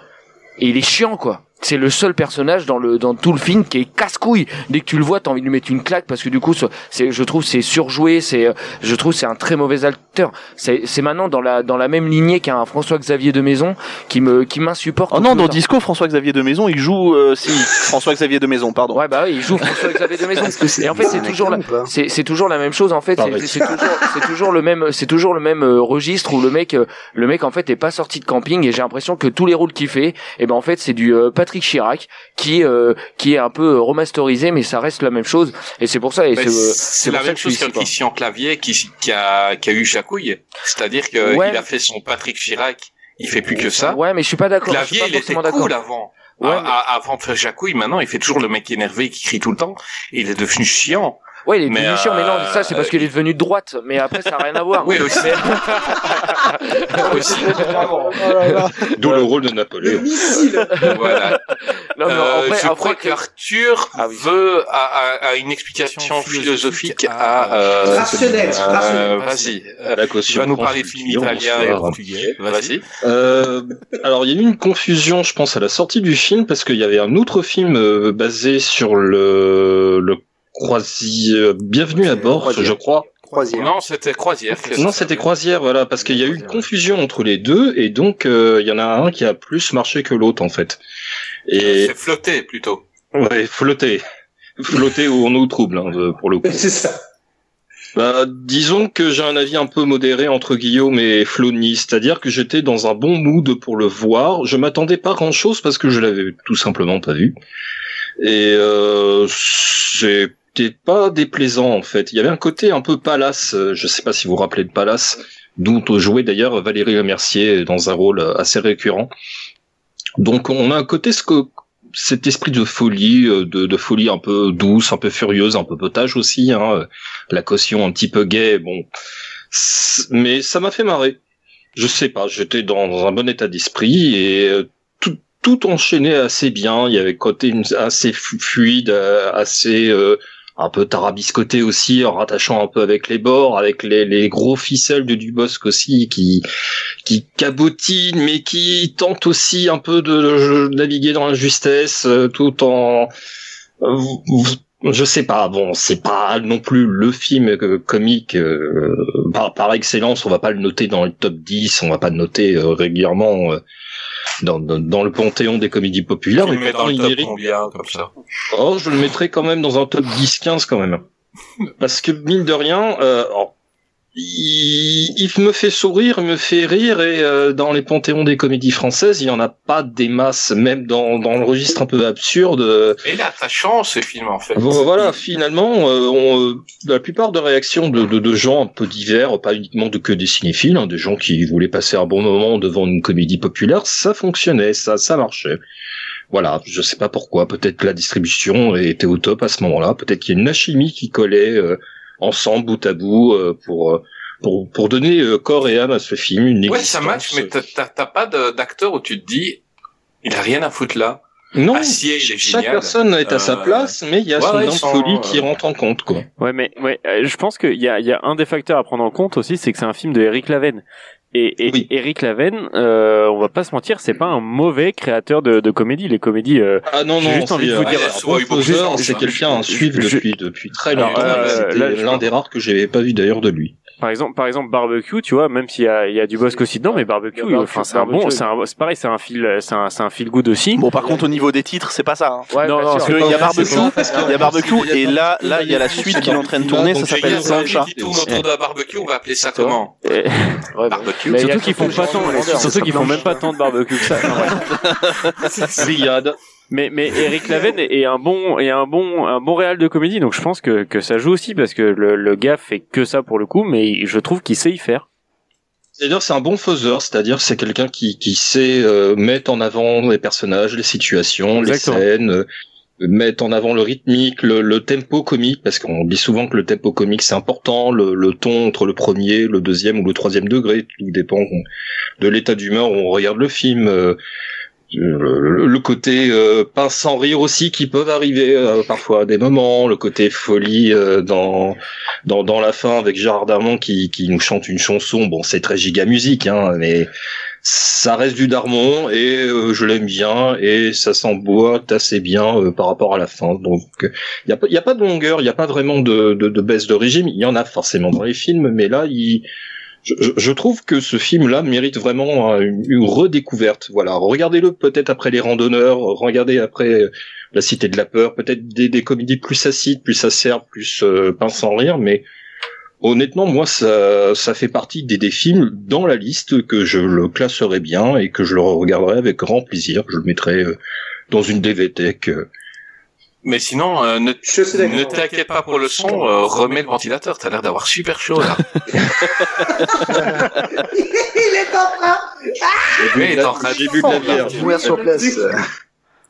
et il est chiant quoi c'est le seul personnage dans le dans tout le film qui est casse-couille dès que tu le vois t'as envie de lui mettre une claque parce que du coup ce- c'est je trouve c'est surjoué c'est euh, je trouve c'est un très mauvais acteur c'est c'est maintenant dans la dans la même lignée qu'un François Xavier de Maison qui me qui m'insupporte Oh non, dans. Disco, François-Xavier de Maison, il joue, euh, si, François-Xavier de Maison, pardon. Ouais bah oui, il joue François Xavier de Maison. Et en fait c'est toujours la, c'est c'est toujours la même chose en fait. C'est toujours c'est toujours le même c'est toujours le même euh, registre où le mec euh, le mec en fait est pas sorti de camping et j'ai l'impression que tous les rôles qu'il fait et ben en fait c'est du euh, Patrick Patrick Chirac qui euh, qui est un peu remasterisé, mais ça reste la même chose. Et c'est pour ça. Et c'est euh, c'est la même que chose quoi. Christian Clavier qui, qui a, qui a eu Jacouille. C'est-à-dire que Ouais. il a fait son Patrick Chirac. Il fait plus que ça. Ouais, mais je suis pas d'accord. Clavier, pas il était cool avant. Ouais, avant de faire Jacouille, maintenant, il fait toujours le mec énervé qui crie tout le temps. Il est devenu chiant. Ouais, il est Mais, devenu chiant, mais non, euh, ça c'est parce qu'il est devenu de droite. Mais après, ça n'a rien à voir. Oui, aussi. Aussi. D'où le rôle de Napoléon. voilà. Non, mais Euh, après- je après crois qu'Arthur Ah veut a, a- a une explication philosophique à euh, Rationnelle, euh, rationnelle. Vas-y. La Tu vas nous parler de film italien et portugais. Vas-y. Euh, alors il y a eu une confusion, je pense, à la sortie du film parce qu'il y avait un autre film euh, basé sur le le croisière Bienvenue à bord, Croisière. je crois. Croisière. Non, c'était Croisière. Non, c'était croisière, voilà, parce qu'il y a eu une confusion entre les deux et donc euh, il y en a un qui a plus marché que l'autre en fait. Et C'est flotté plutôt. ouais, flotter, flotter où on est au trouble hein, euh, pour le coup. C'est ça. Bah, disons que j'ai un avis un peu modéré entre Guillaume et Flony, c'est-à-dire que j'étais dans un bon mood pour le voir. Je m'attendais pas grand-chose parce que je l'avais tout simplement pas vu. Et euh, c'était pas déplaisant en fait. Il y avait un côté un peu Palace. euh, Je sais pas si vous vous rappelez de Palace, dont jouait d'ailleurs Valérie Lemercier dans un rôle assez récurrent. Donc on a un côté ce que cet esprit de folie, euh, de, de folie un peu douce, un peu furieuse, un peu potage aussi. Hein, la caution un petit peu gay, bon, mais ça m'a fait marrer. Je sais pas, j'étais dans, un bon état d'esprit et euh, tout, tout enchaînait assez bien. Il y avait côté assez fluide, assez euh, un peu tarabiscoté aussi, en rattachant un peu avec les bords, avec les, les gros ficelles de Dubosc aussi, qui qui cabotine, mais qui tente aussi un peu de, naviguer dans la justesse, euh, tout en euh, je sais pas, bon, c'est pas non plus le film euh, comique par, par excellence, on va pas le noter dans le top 10, on va pas le noter régulièrement dans, dans, dans le panthéon des comédies populaires, Tu le mets dans le il top mérite combien, comme ça Oh, je le mettrais quand même dans un top 10-15 quand même. Parce que mine de rien, euh, alors, il, il me fait sourire, il me fait rire, et euh, dans les panthéons des comédies françaises, il y en a pas des masses, même dans, dans le registre un peu absurde. Et là, attachant ce film en fait. Voilà, finalement, euh, on, euh, la plupart de réactions de, de, de gens un peu divers, pas uniquement de que des cinéphiles, hein, des gens qui voulaient passer un bon moment devant une comédie populaire, ça fonctionnait, ça, ça marchait. Voilà, je sais pas pourquoi, peut-être que la distribution était au top à ce moment-là, peut-être qu'il y a une alchimie qui collait euh, ensemble, bout à bout, euh, pour, euh, pour, pour donner euh, corps et âme à ce film, une Ouais, ça match, mais t'as- pas d'acteur où tu te dis, il a rien à foutre là. Non, il est chaque génial. personne est à sa place, mais il y a ouais, son ouais, dent de sans, folie euh, qui rentre en compte, quoi. Ouais, mais ouais, je pense qu'il y a, il y a un des facteurs à prendre en compte aussi, c'est que c'est un film de Eric Laven. Et, et Eric Laven, euh, on va pas se mentir, c'est pas un mauvais créateur de, de comédie. Les comédies. Euh, Ah non, j'ai non, juste envie de c'est, vous euh, dire. un bon faiseur, c'est quelqu'un à suivre depuis, depuis très longtemps. euh, C'était l'un des rares que j'avais pas vu d'ailleurs de lui. Par exemple, par exemple, barbecue, tu vois, même s'il y a, il y a du Bosque aussi dedans, mais barbecue, Il y a Barbecue, enfin, c'est un bon, c'est un, c'est pareil, c'est un fil, c'est un, c'est un fil good aussi. Bon, par contre, au niveau des titres, c'est pas ça. Hein. Ouais, non, non, parce qu'il y a barbecue, il y a barbecue, et là, là, il y a la suite qui est en train de tourner, ça s'appelle autour de la barbecue, on va appeler ça comment Barbecue. Mais surtout qu'ils font pas tant, surtout qu'ils font même pas tant de barbecue que ça. Grillade. Mais mais Eric Laven est un bon est un bon un bon réal de comédie donc je pense que que ça joue aussi parce que le, le gars fait que ça pour le coup mais je trouve qu'il sait y faire. C'est-à-dire, c'est un bon faiseur, c'est-à-dire, c'est quelqu'un qui, qui sait euh, mettre en avant les personnages, les situations, Exactement. les scènes, euh, mettre en avant le rythmique, le, le tempo comique, parce qu'on dit souvent que le tempo comique c'est important, le, le ton entre le premier, le deuxième ou le troisième degré, tout dépend de l'état d'humeur où on regarde le film. euh, le, le côté euh, pince sans rire aussi qui peuvent arriver euh, parfois à des moments, le côté folie euh, dans, dans dans la fin avec Gérard Darmon qui qui nous chante une chanson. Bon, c'est très giga musique, hein, mais ça reste du Darmon et euh, je l'aime bien et ça s'emboîte assez bien euh, par rapport à la fin. Donc il y a pas y a pas de longueur, il y a pas vraiment de, de de baisse de régime. Il y en a forcément dans les films, mais là il je, trouve que ce film-là mérite vraiment euh, une, redécouverte. Voilà, regardez-le peut-être après les randonneurs, regardez après euh, la Cité de la peur, peut-être des, comédies plus acides, plus acerbes, plus euh, pince sans rire, mais honnêtement, moi, ça, ça fait partie des, films dans la liste que je le classerai bien et que je le regarderai avec grand plaisir. Je le mettrai euh, dans une DVT que. Mais sinon, euh, ne, ne t'inquiète pas pour le son, euh, remets le ventilateur, t'as l'air d'avoir super chaud là. Il est en train. Oui, il est en train de- la bière. Mourir sur place.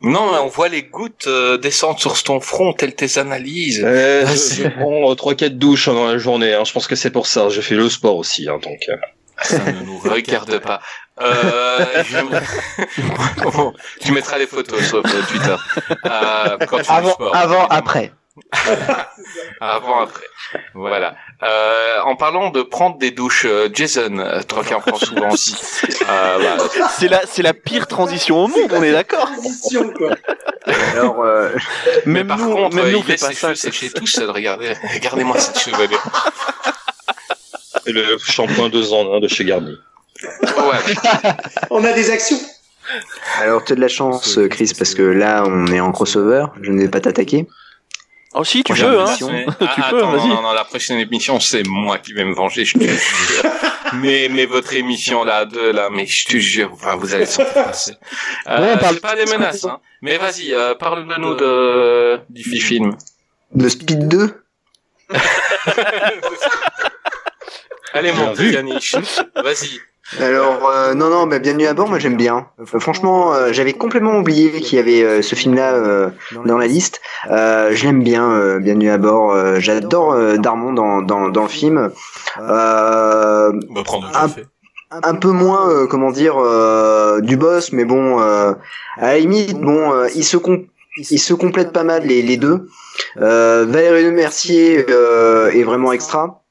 Non, mais on voit les gouttes euh, descendre sur ton front, telles tes analyses. Euh, Ah, je, prends 3-4 douches dans la journée. Hein. Je pense que c'est pour ça. Je fais le sport aussi, hein, donc. Ça ne nous regarde pas. Euh, je- Bon, tu mettras les photos sur Twitter. Euh, quand tu Avant, sport, avant, après. Avant, après. Voilà. Euh, en parlant de prendre des douches, euh, Jason, euh, toi qui en prends souvent aussi. Euh, bah, C'est la, c'est la pire transition au monde, on est d'accord. Transition, quoi. Alors, euh, mais Même par nous, contre, même nous, il fait laisse pas ses ça. cheveux sécher tout seul. Regardez, regardez-moi cette chevelure. Et le shampoing deux en un de chez Garnier. Ouais. On a des actions. alors t'as de la chance, euh, Chris, parce que là, on est en crossover. Je ne vais pas t'attaquer. Oh si, tu peux, hein. Mais- Tu ah, peux, attends, vas-y. Non, non, la prochaine émission, c'est moi qui vais me venger, je te jure. mais, mais votre émission là, deux là, mais je te jure, enfin, vous allez s'en passer. Euh, Ouais, parle- c'est pas des menaces, hein. Mais vas-y, euh, parle-nous de du film. De Speed 2 Allez, mon vu. Yannick, vas-y. Alors euh, non non mais bienvenue à bord moi j'aime bien. Euh, franchement euh, j'avais complètement oublié qu'il y avait euh, ce film là dans la liste. Euh, je l'aime bien euh, bienvenue à bord. Euh, J'adore euh, Darmon dans, dans dans le film. Euh, un, un peu moins euh, comment dire euh, du boss mais bon euh, à la limite bon euh, ils se com- ils se complètent pas mal les, les deux. Euh, Valérie Mercier euh, est vraiment extra.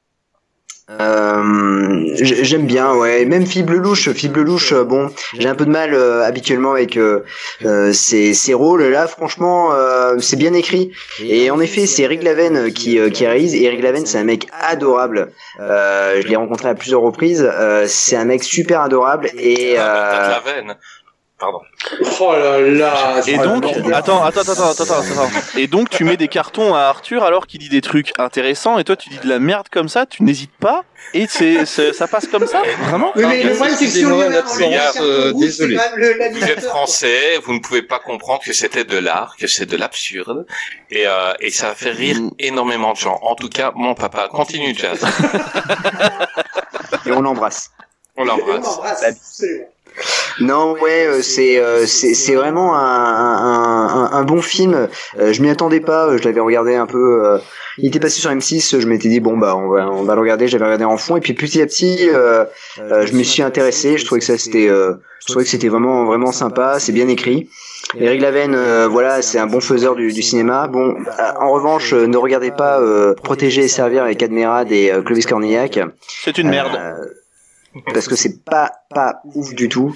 Euh, j'aime bien, ouais. Même Fible Louche, Fible euh, bon, j'ai un peu de mal euh, habituellement avec euh, euh, ces, ces rôles. Là, franchement, euh, c'est bien écrit. Et en effet, c'est Eric Laven qui, qui réalise. Et Eric Laven, c'est un mec adorable. Je l'ai rencontré à plusieurs reprises. C'est un mec super adorable. Et Ah, euh, veine. Pardon. Oh là là. Et donc, attends, attends, attends, attends, attends, attends. Et donc, tu mets des cartons à Arthur alors qu'il dit des trucs intéressants et toi, tu dis de la merde comme ça, tu n'hésites pas et c'est, ça passe comme ça, vraiment Oui, mais le problème, c'est que si on euh, désolé. Vous êtes français, vous ne pouvez pas comprendre que c'était de l'art, que c'est de l'absurde, et, euh, et ça a fait rire énormément de gens. En tout cas, mon papa. Continue, Jazz. et on l'embrasse. On On l'embrasse. l'embrasse, absolument. Non, ouais, euh, c'est euh, c'est c'est vraiment un, un, un, un bon film. Euh, je m'y attendais pas. euh, Je l'avais regardé un peu. euh, il était passé sur M6. Je m'étais dit bon bah on va on va le regarder. J'avais regardé en fond et puis petit à petit, euh, euh, je me suis intéressé. Je trouvais que ça c'était euh, je trouvais que c'était vraiment vraiment sympa. C'est bien écrit. Eric Laven, euh, voilà, c'est un bon faiseur du, du cinéma. Bon, euh, en revanche, euh, ne regardez pas euh, Protéger et servir avec Admirad et euh, Clovis Cornillac. C'est une merde. Euh, parce que c'est pas pas ouf du tout.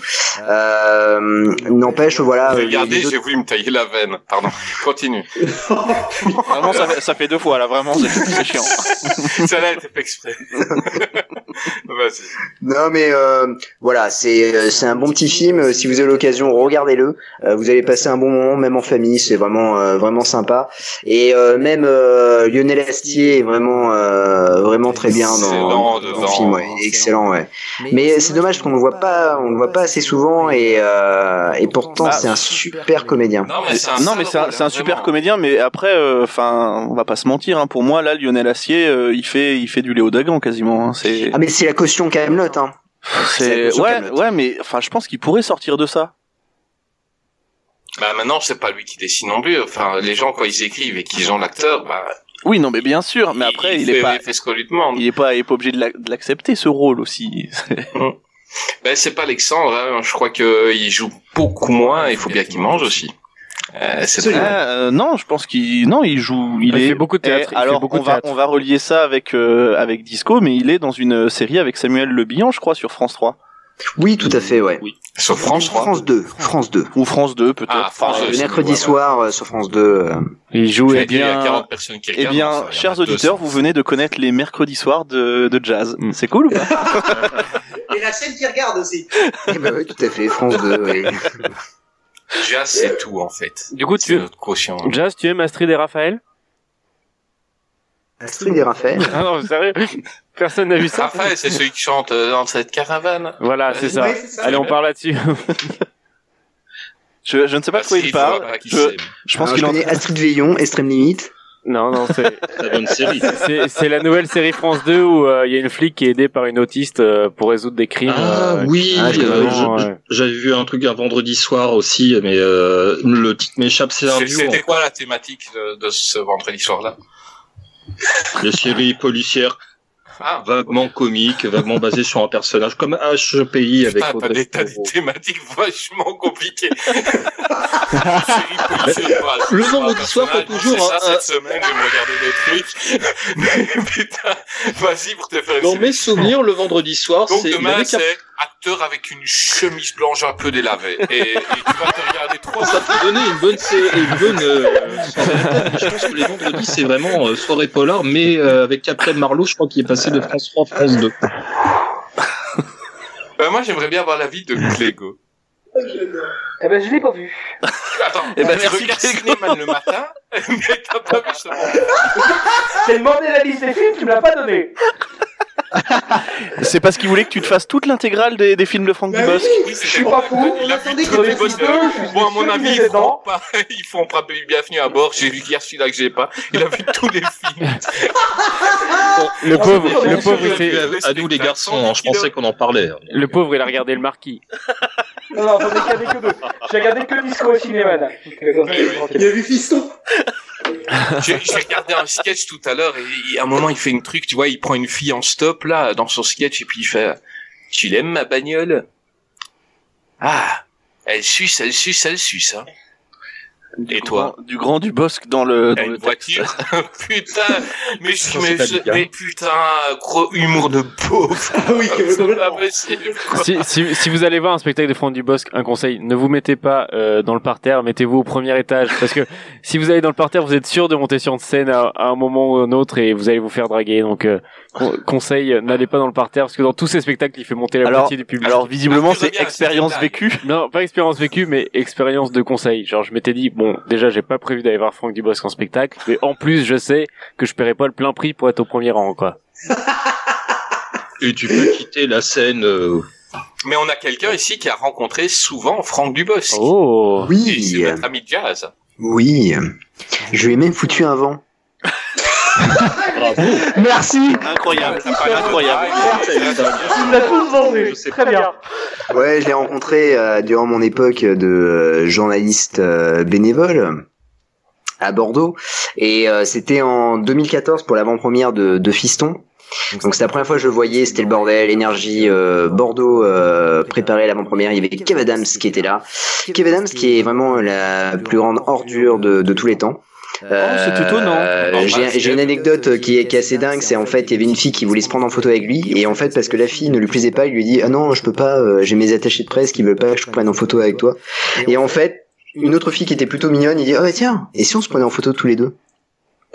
Euh, N'empêche, voilà. euh, Regardez, autres- j'ai voulu me tailler la veine. Pardon. Continue. Vraiment, ça fait, ça fait deux fois là, vraiment, c'est, chiant. Celle-là était fait exprès. Vas-y. Non mais euh, voilà, c'est euh, c'est un bon petit film. Euh, Si vous avez l'occasion, regardez-le. Euh, vous allez passer un bon moment, même en famille. C'est vraiment euh, vraiment sympa. Et euh, même euh, Lionel Astier est vraiment euh, vraiment très bien dans, dans le film. Ouais. Excellent, ouais. Mais c'est dommage qu'on ne le voit pas, on le voit pas assez souvent. Et euh, et pourtant Bah, c'est un super comédien. Non, mais c'est un, Non, mais c'est un, sale c'est un rôle, super comédien, mais après, euh, enfin, on va pas se mentir. Hein, pour moi, là, Lionel Assier, euh, il fait, il fait du Léo Dagan quasiment. Hein, c'est, Ah mais c'est la caution Camelot. Hein. c'est ouais, Kaamelott. ouais, mais enfin, je pense qu'il pourrait sortir de ça. Bah maintenant, c'est pas lui qui dessine non plus. Enfin, les gens, quand ils écrivent et qu'ils ont l'acteur, bah, Oui, non, mais bien sûr. Mais après, il, fait, est pas, il fait ce qu'on lui demande. il est pas, il est pas obligé de l'ac- de l'accepter ce rôle aussi. Ben, c'est pas Alexandre, hein. je crois que il joue beaucoup moins, il faut bien qu'il mange aussi. Euh, c'est Ah, euh, non, je pense qu'il, non, il joue, il, Il est. fait beaucoup de théâtre, Eh, alors, beaucoup on de va, on va relier ça avec avec avec Disco, mais il est dans une série avec Samuel Le Bihan, je crois, sur France 3 Oui, tout à fait, ouais. Sur France 3. France 2, France 2. ou France 2 peut-être. Ah, France Euh, mercredi soir euh, sur France 2. euh, Il joue Eh bien- 40 personnes qui Eh bien, chers 200. auditeurs, vous venez de connaître les mercredis soirs de, de jazz. Mm. C'est cool ou pas la chaîne qui regarde aussi. Eh ben oui, tout à fait, France 2. oui. Jazz, c'est tout, en fait. Du coup, tu, notre quotient. Jazz, tu aimes Astrid et Raphaël? Astrid et Raphaël. Ah non, sérieux? Personne n'a vu ça Raphaël, c'est celui qui chante euh, dans cette caravane. Voilà, c'est ça. Oui, c'est ça. Allez, on parle là-dessus. Je, je ne sais pas de quoi il parle. Je, je pense qu'il en Astrid Veillon, Extrême Limite. Non, non, c'est Très bonne série. c'est c'est la nouvelle série France 2 où euh, il y a une flic qui est aidée par une autiste euh, pour résoudre des crimes. Ah euh, oui, Ah, je connais euh, vraiment, je- ouais. j'avais vu un truc un vendredi soir aussi, mais euh, le titre m'échappe. C'est un C'est- duo C'était quoi la thématique de, de ce vendredi soir-là? Des séries policières Ah, vaguement comiques, vaguement basées sur un personnage comme HPI avec putain, t'as des, t'as des Fleurot. thématiques vachement compliquées. Le vendredi soir, faut toujours ça, un- cette semaine, je vais regarder des trucs. Mais putain, vas-y pour te faire Dans mes souvenirs, le vendredi soir, Donc c'est y demain, c'est acteur avec une chemise blanche un peu délavée. Et, et tu vas te regarder trois ça peut donner une bonne une bonne euh, soirée. Je pense que les vendredis c'est vraiment euh, soirée polar mais euh, avec Captain Marlowe je crois qu'il est passé de France 3 à France 2 Euh, moi, j'aimerais bien avoir l'avis de Clégo. Eh ben, je l'ai pas vu. Attends, Eh ben, tu merci, regardes. Cinéman le matin, mais t'as pas vu ça. T'as demandé la liste des films, tu me l'as pas donné. C'est parce qu'il voulait que tu te fasses toute l'intégrale des, des films de Franck Bah Dubosc. Oui, Je suis pas fou. Il a vu tous les suis Bon, à mon avis, ils font pas, ils font pas bienvenue à bord. J'ai vu hier celui-là que j'ai pas. Il a vu tous les films. Le pauvre, sûr, le pauvre, il sûr. à nous les garçons hein, je pensais qu'on en parlait le pauvre, il a regardé le marquis. Non, non, j'en ai regardé que deux. J'ai regardé que Disco au cinéma, là. Il a vu Fiston. J'ai regardé un sketch tout à l'heure et il- à un moment il fait une truc, tu vois, il prend une fille en stop là dans son sketch et puis il fait Tu l'aimes ma bagnole? Ah, elle suce, elle suce, elle suce hein. Et toi Du grand Dubosc dans le, dans le voiture Putain, mais, je- mais, je- mais putain, gros humour de pauvre. Ah oui, C'est pas possible. si, si, si vous allez voir un spectacle de Franck Dubosc, un conseil, ne vous mettez pas euh, dans le parterre, mettez-vous au premier étage. Parce que si vous allez dans le parterre, vous êtes sûr de monter sur une scène à, à un moment ou un autre et vous allez vous faire draguer. Donc, euh, con- conseil, euh, n'allez pas dans le parterre parce que dans tous ces spectacles, il fait monter la Alors, moitié du public. alors visiblement c'est expérience vécue. Non, pas expérience vécue, mais expérience de conseil. Genre, je m'étais dit, bon, déjà, j'ai pas prévu d'aller voir Franck Dubosc en spectacle, mais en plus, je sais que je paierai pas le plein prix pour être au premier rang, quoi. et tu peux quitter la scène euh, Mais on a quelqu'un ici qui a rencontré souvent Franck Dubosc. Oh! Oui, C'est notre ami de jazz. oui. Je lui ai même foutu un vent. Bravo Merci. Incroyable, incroyable. Tu me l'as tous vendu. Je sais Très bien. Ouais, je l'ai rencontré euh, durant mon époque de euh, journaliste euh, bénévole à Bordeaux. Et euh, c'était en 2014 pour l'avant-première de, de Fiston. Donc c'était la première fois que je le voyais, c'était le bordel, énergie, euh, Bordeaux euh, préparait l'avant-première, il y avait Kev Adams qui était là. Kev Adams qui est vraiment la plus grande ordure de, de tous les temps. Oh, c'est étonnant. Euh, j'ai j'ai une anecdote qui est, qui est assez dingue, c'est en fait il y avait une fille qui voulait se prendre en photo avec lui et en fait parce que la fille ne lui plaisait pas, il lui dit ah non je peux pas, euh, j'ai mes attachés de presse qui veulent pas que je prenne en photo avec toi. Et en fait une autre fille qui était plutôt mignonne, il dit ah bah tiens et si on se prenait en photo tous les deux?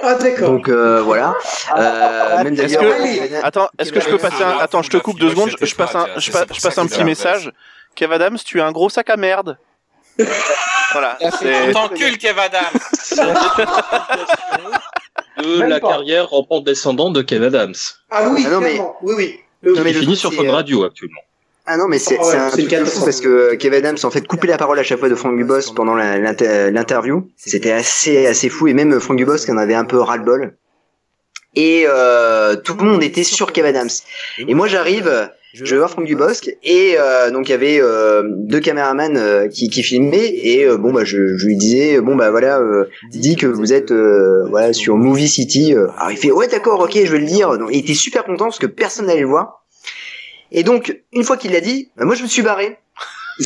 Ah d'accord. Donc euh, voilà. Euh, même Est-ce que, attends, est-ce que je peux passer un, attends, je te coupe deux secondes, je, passe un, je passe un petit message. Kev Adams, tu as un gros sac à merde. Voilà, c'est, T'encules Kev Adams. de Même la pas. carrière en pente descendante de Kev Adams Ah oui, Ah non, mais-. Oui, oui. Non, mais il finit sur Fun euh, Radio actuellement Ah non, mais c'est ouais, c'est un truc de fou parce que Kev Adams en fait coupait la parole à chaque fois de Frank Dubosc pendant l'interview. C'était assez assez fou et même Frank Dubosc en avait un peu ras le bol. Et euh, tout le monde était sur Kev Adams. Et moi j'arrive, je vais voir Franck Dubosc et euh, donc il y avait euh, deux caméramans euh, qui, qui filmaient et euh, bon bah je, je lui disais bon bah voilà euh, dis que vous êtes euh, voilà sur Movie City. euh. Alors il fait ouais d'accord ok je vais le dire. Donc, il était super content parce que personne n'allait le voir. Et donc une fois qu'il l'a dit, bah, moi je me suis barré.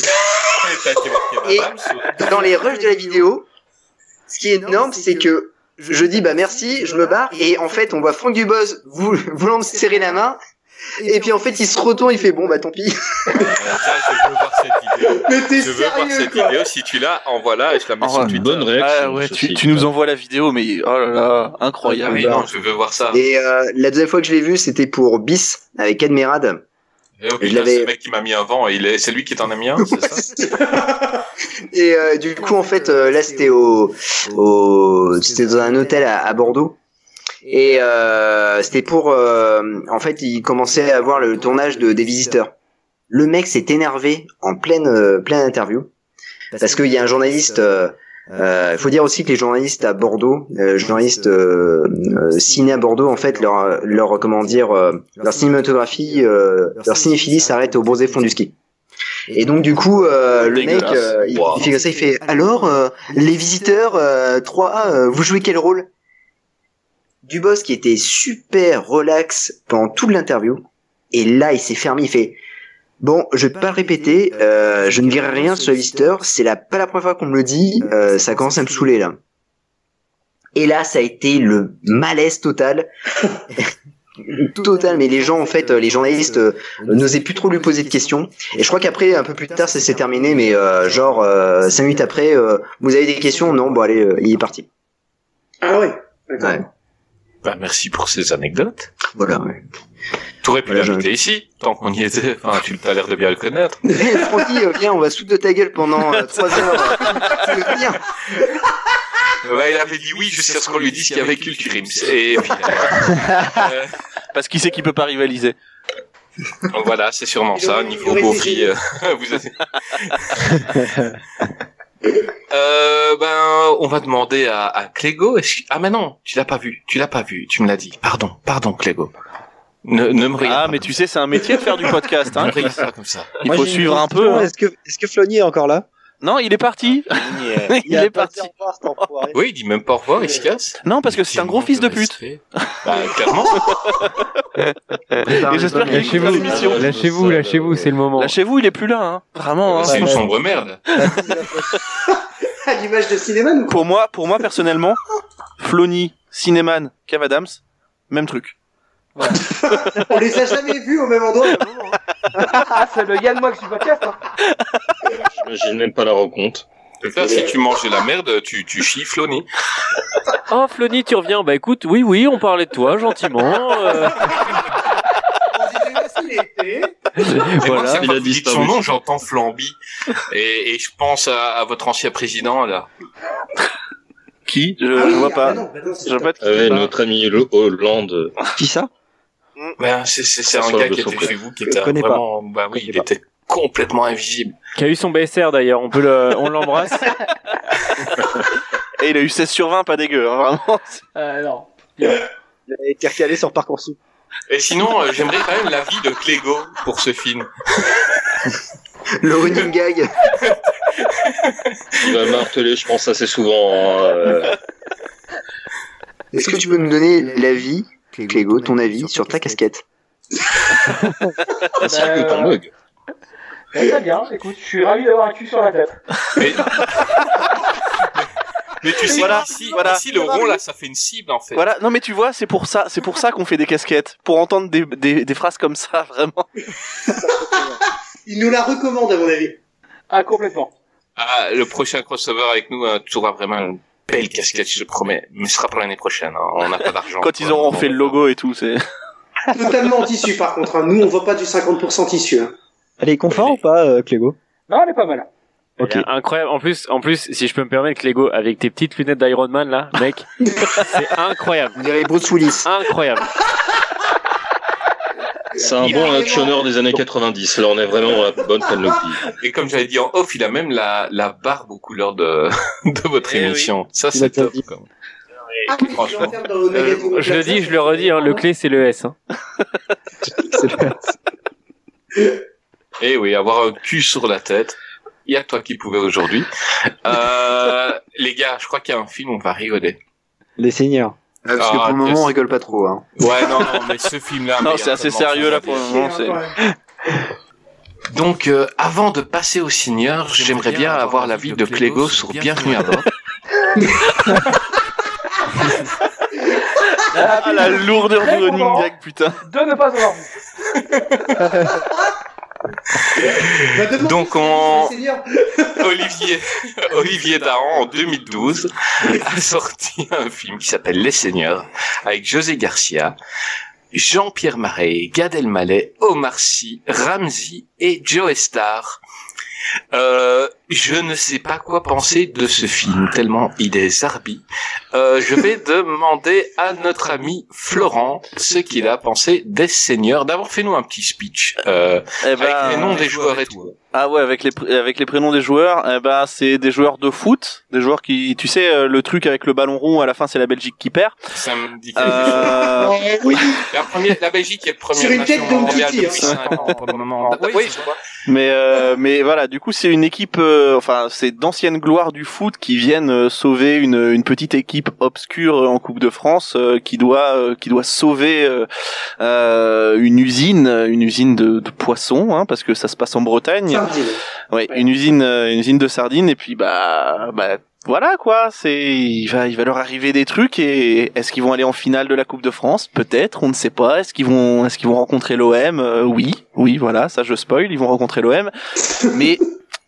Et dans les rushs de la vidéo, ce qui est énorme, c'est que je dis bah merci, je me barre et en fait on voit Franck Dubosc vou- voulant me serrer la main et puis en fait il se retourne, il fait bon bah tant pis. je veux voir cette vidéo. Mais t'es Je veux voir cette quoi vidéo. Si tu l'as, envoie-la et je la mets Oh, sur une Twitter. bonne réaction ah ouais, tu, tu nous envoies la vidéo, mais oh là là, Ah incroyable. oui, non, je veux voir ça. Et euh, la deuxième fois que je l'ai vu, c'était pour Bis avec Admirad. Et oh, je putain, l'avais- c'est le mec qui m'a mis un vent, il est, c'est lui qui t'en a mis un, c'est ça Et euh, du coup en fait euh, là c'était au, au c'était dans un hôtel à, à Bordeaux. Et euh, c'était pour euh, en fait il commençait à voir le tournage de des visiteurs. Le mec s'est énervé en pleine euh, pleine interview parce qu'il y a un journaliste. euh, euh, Il faut dire aussi que les journalistes à Bordeaux, euh, journalistes euh, euh, ciné à Bordeaux, en fait, leur, leur comment dire, euh, leur cinématographie, euh, leur cinéphilie s'arrête au Bosé fond du ski. Et donc du coup, euh, le mec, euh, il, Wow. il fait comme ça, il fait alors euh, les visiteurs euh, 3A, euh, vous jouez quel rôle? Dubos qui était super relax pendant toute l'interview, et là il s'est fermé, il fait bon, je vais pas le répéter, euh, je ne dirai rien sur les visiteurs, c'est la pas la première fois qu'on me le dit, euh, ça commence à me saouler là. Et là, ça a été le malaise total. total, mais les gens, en fait, euh, les journalistes euh, n'osaient plus trop lui poser de questions. Et je crois qu'après, un peu plus tard, ça s'est terminé, mais euh, genre, euh, cinq minutes après, euh, vous avez des questions Non, bon, allez, euh, il est parti. Ah ouais. Ouais. Bah, merci pour ces anecdotes. Voilà, ouais. T'aurais pu Voilà, l'inviter ici, tant qu'on y était. Enfin, tu as l'air de bien le connaître. Eh, Francky, euh, viens, on va foutre de ta gueule pendant euh, trois heures. Tu veux venir il avait dit oui jusqu'à ce qu'on lui dise qu'il y avait Culture Crims. Et puis, euh, Parce qu'il sait qu'il peut pas rivaliser. donc voilà, c'est sûrement ça, niveau beaufry. euh, vous êtes... Euh, ben, on va demander à, à Clégo. Ah, mais non, tu l'as pas vu. Tu l'as pas vu. Tu me l'as dit. Pardon, pardon, Clégo. Ne, ne me regarde Ah, mais tu sais, c'est un métier de faire du podcast. pas. Hein, Chris. pas comme ça. Il Moi, faut suivre un peu. hein. Est-ce que, est-ce que Flonnier est encore là? Non, il est parti. il est parti. Oui, il dit même pas au revoir, il se casse. Non, parce que c'est un gros fils de pute. Bah, clairement. Et j'espère qu'il Lâchez-vous, écoutera l'émission. lâchez-vous, lâchez-vous, c'est le moment. Lâchez-vous, il est plus là. Hein. Vraiment. hein. C'est une sombre merde. À l'image de cinéma, ou quoi? Pour moi, pour moi personnellement, Flony, Cinéman, Kev Adams, même truc. On les a jamais vus au même endroit. hein. c'est le Yann Moix du podcast. Hein. J'imagine même pas la rencontre. Là, si tu manges de la merde, tu, tu chies Flony. Oh, Flony, tu reviens. Bah écoute, oui, oui, on parlait de toi, gentiment. euh, On disait aussi l'été. Et moi, voilà. c'est Il a disparu. son nom, j'entends Flamby. Et, et je pense à, à votre ancien président, là. Qui? Je, Ah oui, je vois ah pas. bah non, bah non, c'est Je vois pas de qui Ah ouais, tu parles. notre ami Hollande. Qui ça? Ben, c'est, c'est, c'est un gars qui était chez vous, qui était vraiment, bah oui, il était complètement invisible. Qui a eu son BSR d'ailleurs. On peut le, on l'embrasse. Et il a eu 16 sur 20, pas dégueu, hein, vraiment. Euh, non. Il a été recalé sur Parcoursup. Et sinon, euh, j'aimerais quand même l'avis de Clégo pour ce film. Le running gag. Il va marteler, je pense, assez souvent. hein, euh, Est-ce que tu peux nous donner l'avis, Clégo, ton avis sur ta casquette ainsi que ton mug. Très bien, écoute, je suis ravi d'avoir un cul sur la tête. Mais, mais tu sais, Voilà, ici, voilà. ici, le rond, là, ça fait une cible, en fait. Voilà, non mais tu vois, c'est pour ça, c'est pour ça qu'on fait des casquettes, pour entendre des, des, des phrases comme ça, vraiment. Il nous la recommande, à mon avis. Ah, complètement. Ah, le prochain crossover avec nous, euh, tu auras vraiment belle casquette, je te promets. Mais ce sera pour l'année prochaine, hein. On n'a pas d'argent. Quand ils auront fait le logo et tout, c'est. Totalement en tissu, par contre. hein. Nous, on voit pas du 50% tissu. hein. Elle est confort ou pas, euh, Clégo? Non, elle est pas mal. Incroyable. En plus, en plus, si je peux me permettre, Lego, avec tes petites lunettes d'Iron Man là, mec, c'est incroyable. On dirait Bruce Willis. Incroyable. C'est un bon actionneur des années 90. Là, on est vraiment dans la bonne panoplie. Et comme j'avais dit en off, il a même la, la barbe aux couleurs de, de votre Eh oui. émission. Ça, c'est top. même. Ah oui, Franchement. Euh, je le dis, je le redis, hein, le clé c'est le S. Hein. Eh oui, avoir un cul sur la tête. Il y a toi qui pouvais aujourd'hui. Euh, les gars, je crois qu'il y a un film on va rigoler. Les seigneurs. Ah, parce que Ah, pour le moment, on rigole pas trop. Hein. Ouais, non, non, mais ce film-là. Non, c'est assez sérieux là pour le moment. c'est- Donc, euh, avant de passer au Seigneur, j'aimerais bien avoir l'avis de Clégo sur Bienvenue à bord. Ah la lourdeur du running gag, putain. De ne pas avoir vu. Bah, Donc, on-. Olivier, Olivier Dahan, en 2012, a sorti un film qui s'appelle Les Seigneurs, avec José Garcia, Jean-Pierre Marais, Gad Elmaleh, Omar Sy, Ramsey et Joe Star. Euh, je ne sais pas quoi penser de ce film, tellement il est zarbi. Euh, je vais demander à notre ami Florent ce qu'il a pensé des Seigneurs. D'abord, fais-nous un petit speech euh, Eh avec ben, les noms des joueurs et tout. Ah ouais, avec les pr- avec les prénoms des joueurs, eh ben c'est des joueurs de foot, des joueurs qui, tu sais, euh, le truc avec le ballon rond à la fin, c'est la Belgique qui perd. Ça me dit quelque Euh, chose. oui. La, première, la Belgique est le premier Sur une tête hein. 5 ans pour le moment. Oui. Mais euh, mais voilà, du coup c'est une équipe, euh, enfin c'est d'anciennes gloires du foot qui viennent euh, sauver une, une petite équipe obscure en Coupe de France euh, qui doit euh, qui doit sauver euh, euh, une usine, une usine de, de poissons, hein, parce que ça se passe en Bretagne. Sardine. Ouais, une usine, euh, une usine de sardines et puis bah bah voilà quoi, c'est il va il va leur arriver des trucs et est-ce qu'ils vont aller en finale de la Coupe de France? Peut-être, on ne sait pas. Est-ce qu'ils vont est-ce qu'ils vont rencontrer l'OM Euh, Oui, oui, voilà, ça je spoil, ils vont rencontrer l'OM. Mais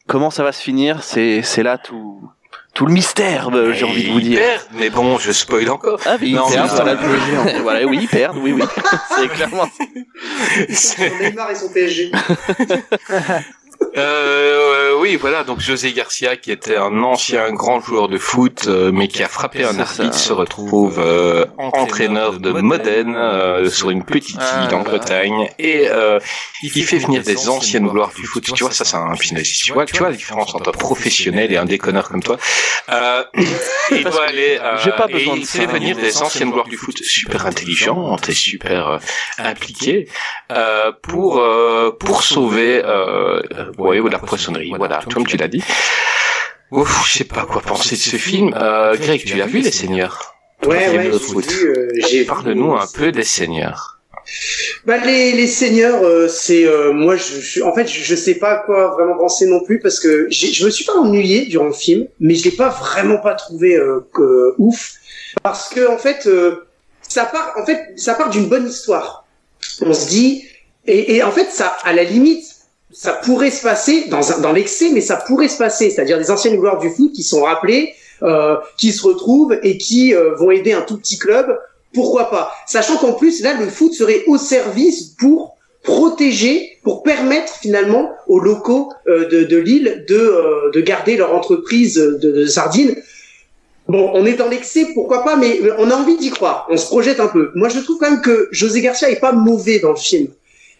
comment ça va se finir? C'est c'est là tout tout le mystère, euh, j'ai envie de vous Ils dire. perdent, mais bon, je spoil encore. Ah oui, Non, ils perdent, mais voilà, voilà. voilà, oui, ils perdent, oui, oui. c'est clairement. Son Neymar et son PSG. Euh, oui, voilà. Donc José Garcia, qui était un ancien grand joueur de foot, euh, mais qui a frappé un arbitre, se retrouve euh, entraîneur de Modène euh, sur une petite île en Bretagne, et euh, il fait venir des anciennes gloires du foot. Tu vois, ça, c'est un business. Tu vois, tu vois la différence entre un professionnel et un déconneur comme toi. Euh, il doit aller. euh, j'ai pas et besoin de il fait venir des anciennes gloires du foot super intelligentes et super euh, impliquées euh, pour euh, pour sauver euh, euh, ouais, la poissonnerie. Voilà, comme tu l'as dit. Ouf, je sais pas quoi penser de ce film. Euh, Greg, tu l'as vu, Les Seigneurs Ouais, ouais, de j'ai foot. vu, euh, j'ai vu. Parle-nous un peu des Seigneurs. Bah, les, les seigneurs, euh, c'est euh, moi, je, je- en fait, je, je sais pas quoi vraiment penser non plus parce que je me suis pas ennuyé durant le film, mais je l'ai pas vraiment pas trouvé euh, que- ouf parce que en fait, euh, ça part, en fait, ça part d'une bonne histoire. On se dit, et, et en fait, ça, à la limite, ça pourrait se passer dans, dans l'excès, mais ça pourrait se passer, c'est-à-dire des anciennes gloires du foot qui sont rappelées, euh, qui se retrouvent et qui euh, vont aider un tout petit club pourquoi pas? Sachant qu'en plus, là, le foot serait au service pour protéger, pour permettre finalement aux locaux euh, de, de l'île de, euh, de garder leur entreprise de, de sardines. Bon, on est dans l'excès, pourquoi pas, mais on a envie d'y croire. On se projette un peu. Moi, je trouve quand même que José Garcia est pas mauvais dans le film.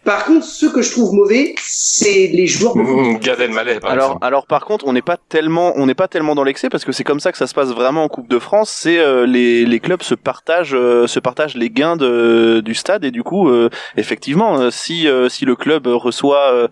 Par contre, ce que je trouve mauvais, c'est les joueurs de foot. Mmh, Gad Elmaleh, par Alors, exemple. alors par contre, on n'est pas tellement, on n'est pas tellement dans l'excès parce que c'est comme ça que ça se passe vraiment en Coupe de France. C'est euh, les, les clubs se partagent, euh, se partagent les gains de, du stade et du coup, euh, effectivement, euh, si euh, si le club reçoit, euh,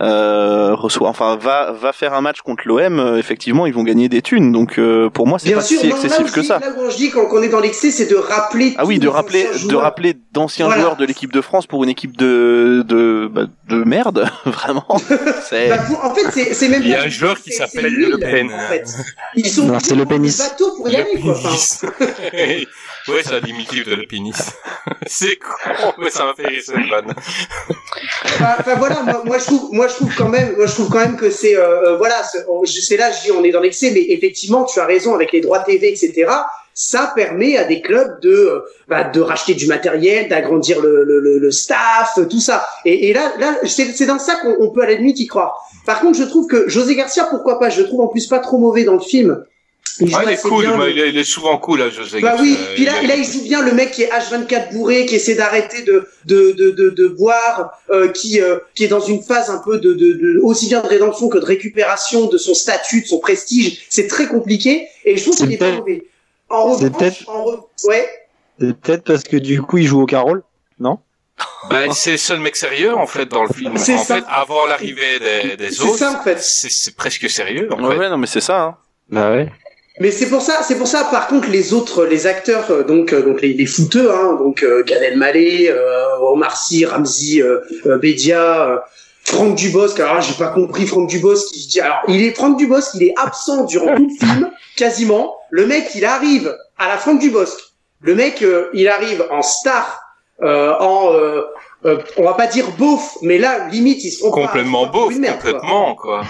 euh, reçoit, enfin va va faire un match contre l'OM, euh, effectivement, ils vont gagner des thunes. Donc euh, pour moi, c'est Bien pas sûr, si non, excessif que je ça. dis- Là où je dis qu'on qu'on est dans l'excès, c'est de rappeler. Ah oui, de rappeler, de rappeler d'anciens Voilà. joueurs de l'équipe de France pour une équipe de de bah, de merde, vraiment. Bah, pour- en fait, c'est même Il y a un joueur qui s'appelle Le Pen. En fait. Ils sont Non, c'est le pénis. bateau pour y aller, quoi. Enfin, ouais, c'est un diminutif de le pénis. c'est con, mais ça m'a fait rire cette vanne. Enfin, voilà, moi, moi je trouve, moi je trouve quand même, moi je trouve quand même que c'est, euh, euh, voilà, c'est là, je dis, on est dans l'excès, mais effectivement, tu as raison avec les droits TV, etc. Ça permet à des clubs de, euh, bah, de racheter du matériel, d'agrandir le, le, le, le staff, tout ça. Et, et là, là, c'est dans ça qu'on on peut à la limite y croire. Par contre, je trouve que José Garcia, pourquoi pas, je le trouve en plus pas trop mauvais dans le film. Il Ah, il est cool, bien, mais le- il, est, il est souvent cool, là, José. bah oui, puis là, il là, il joue bien le mec qui est H24 bourré, qui essaie d'arrêter de de, de, de, de boire, euh, qui euh, qui est dans une phase un peu de, de, de aussi bien de rédemption que de récupération de son statut, de son prestige. C'est très compliqué et je trouve C'est qu'il est pas mauvais. En c'est peut-être- re- ouais, C'est peut-être parce que du coup, il joue aucun rôle, non? Bah, c'est le seul mec sérieux, en fait, dans le film. C'est En ça. fait, avant l'arrivée des, des c'est autres, ça en fait. c'est c'est presque sérieux, en ouais, fait. ouais, non mais c'est ça. Hein. Bah ouais. Mais c'est pour ça, c'est pour ça. Par contre, les autres, les acteurs, euh, donc euh, donc les, les footeux, hein, donc euh, Gad Elmaleh, euh, Omar Sy, Ramzi euh, euh, Bedia, euh, Franck Dubosc. Alors j'ai pas compris Franck Dubosc dit. Alors il est Franck Dubosc, il est absent durant tout le film, quasiment. Le mec, il arrive à la Franck Dubosc. Le mec, euh, il arrive en star, euh, en euh, euh, on va pas dire beauf, mais là, limite, il se prend pas- Complètement il se prend pour beau, une merde, quoi. complètement, quoi.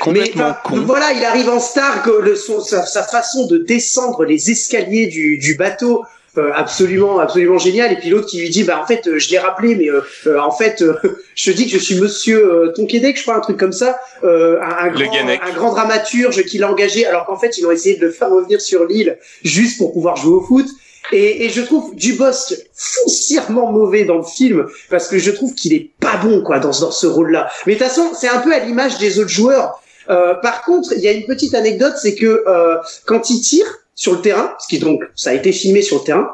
Complètement Mais, con. Voilà, il arrive en star, que le, son- sa, sa façon de descendre les escaliers du, du bateau, absolument, absolument génial. Et puis l'autre qui lui dit, bah en fait, euh, je l'ai rappelé, mais euh, euh, en fait, euh, je te dis que je suis Monsieur euh, Tonquédec, je crois, un truc comme ça, euh, un, grand, un grand dramaturge qui l'a engagé, alors qu'en fait, ils ont essayé de le faire revenir sur l'île juste pour pouvoir jouer au foot. Et, et je trouve Dubosc foncièrement mauvais dans le film parce que je trouve qu'il est pas bon quoi dans, dans ce rôle-là. Mais de toute façon, c'est un peu à l'image des autres joueurs. Euh, par contre, il y a une petite anecdote, c'est que euh, quand il tire sur le terrain, ce qui donc ça a été filmé sur le terrain,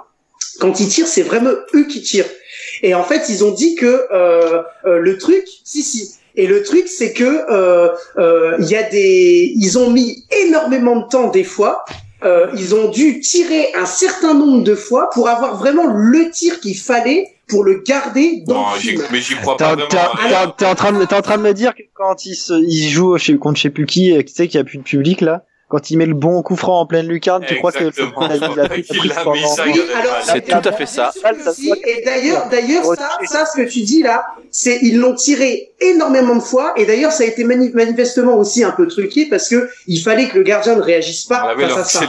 quand ils tirent, c'est vraiment eux qui tirent. Et en fait, ils ont dit que euh, euh, le truc, si si. Et le truc, c'est que euh, euh, il y a des, ils ont mis énormément de temps des fois. Euh, ils ont dû tirer un certain nombre de fois pour avoir vraiment le tir qu'il fallait pour le garder dans Non, le film. mais j'y crois pas en- vraiment. t'es en- t'es- en train de, t'es en train de me dire que quand il, se, il joue chez, contre je sais plus qui, tu sais qu'il y a plus de public là, quand il met le bon coup franc en pleine lucarne, tu crois que C'est tout à fait ça. Et d'ailleurs, d'ailleurs, ça, ça, ce que tu dis là, c'est ils l'ont tiré énormément de fois, et d'ailleurs, ça a été mani- manifestement aussi un peu truqué parce que il fallait que le gardien ne réagisse pas face à ça.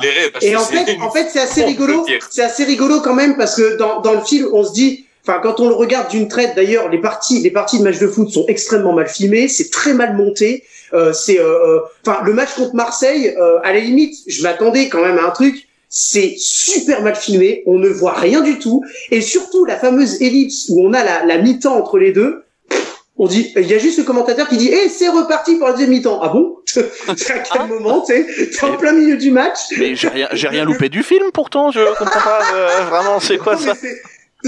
Et en fait, en fait, c'est assez rigolo. C'est assez rigolo quand même parce que dans, dans le film, on se dit, enfin, quand on le regarde d'une traite, d'ailleurs, les parties, les parties de match de foot sont extrêmement mal filmées, c'est très mal monté. Euh, c'est, euh, euh, enfin, le match contre Marseille, euh, à la limite, je m'attendais quand même à un truc. C'est super mal filmé, on ne voit rien du tout, et surtout la fameuse ellipse où on a la, la mi-temps entre les deux. On dit, il y a juste le commentateur qui dit, eh, c'est reparti pour la deuxième mi-temps. Ah bon? C'est à quel moment, tu sais T'es en plein milieu du match? Mais j'ai rien, j'ai rien loupé du film pourtant, je comprends pas euh, vraiment c'est quoi Non, ça?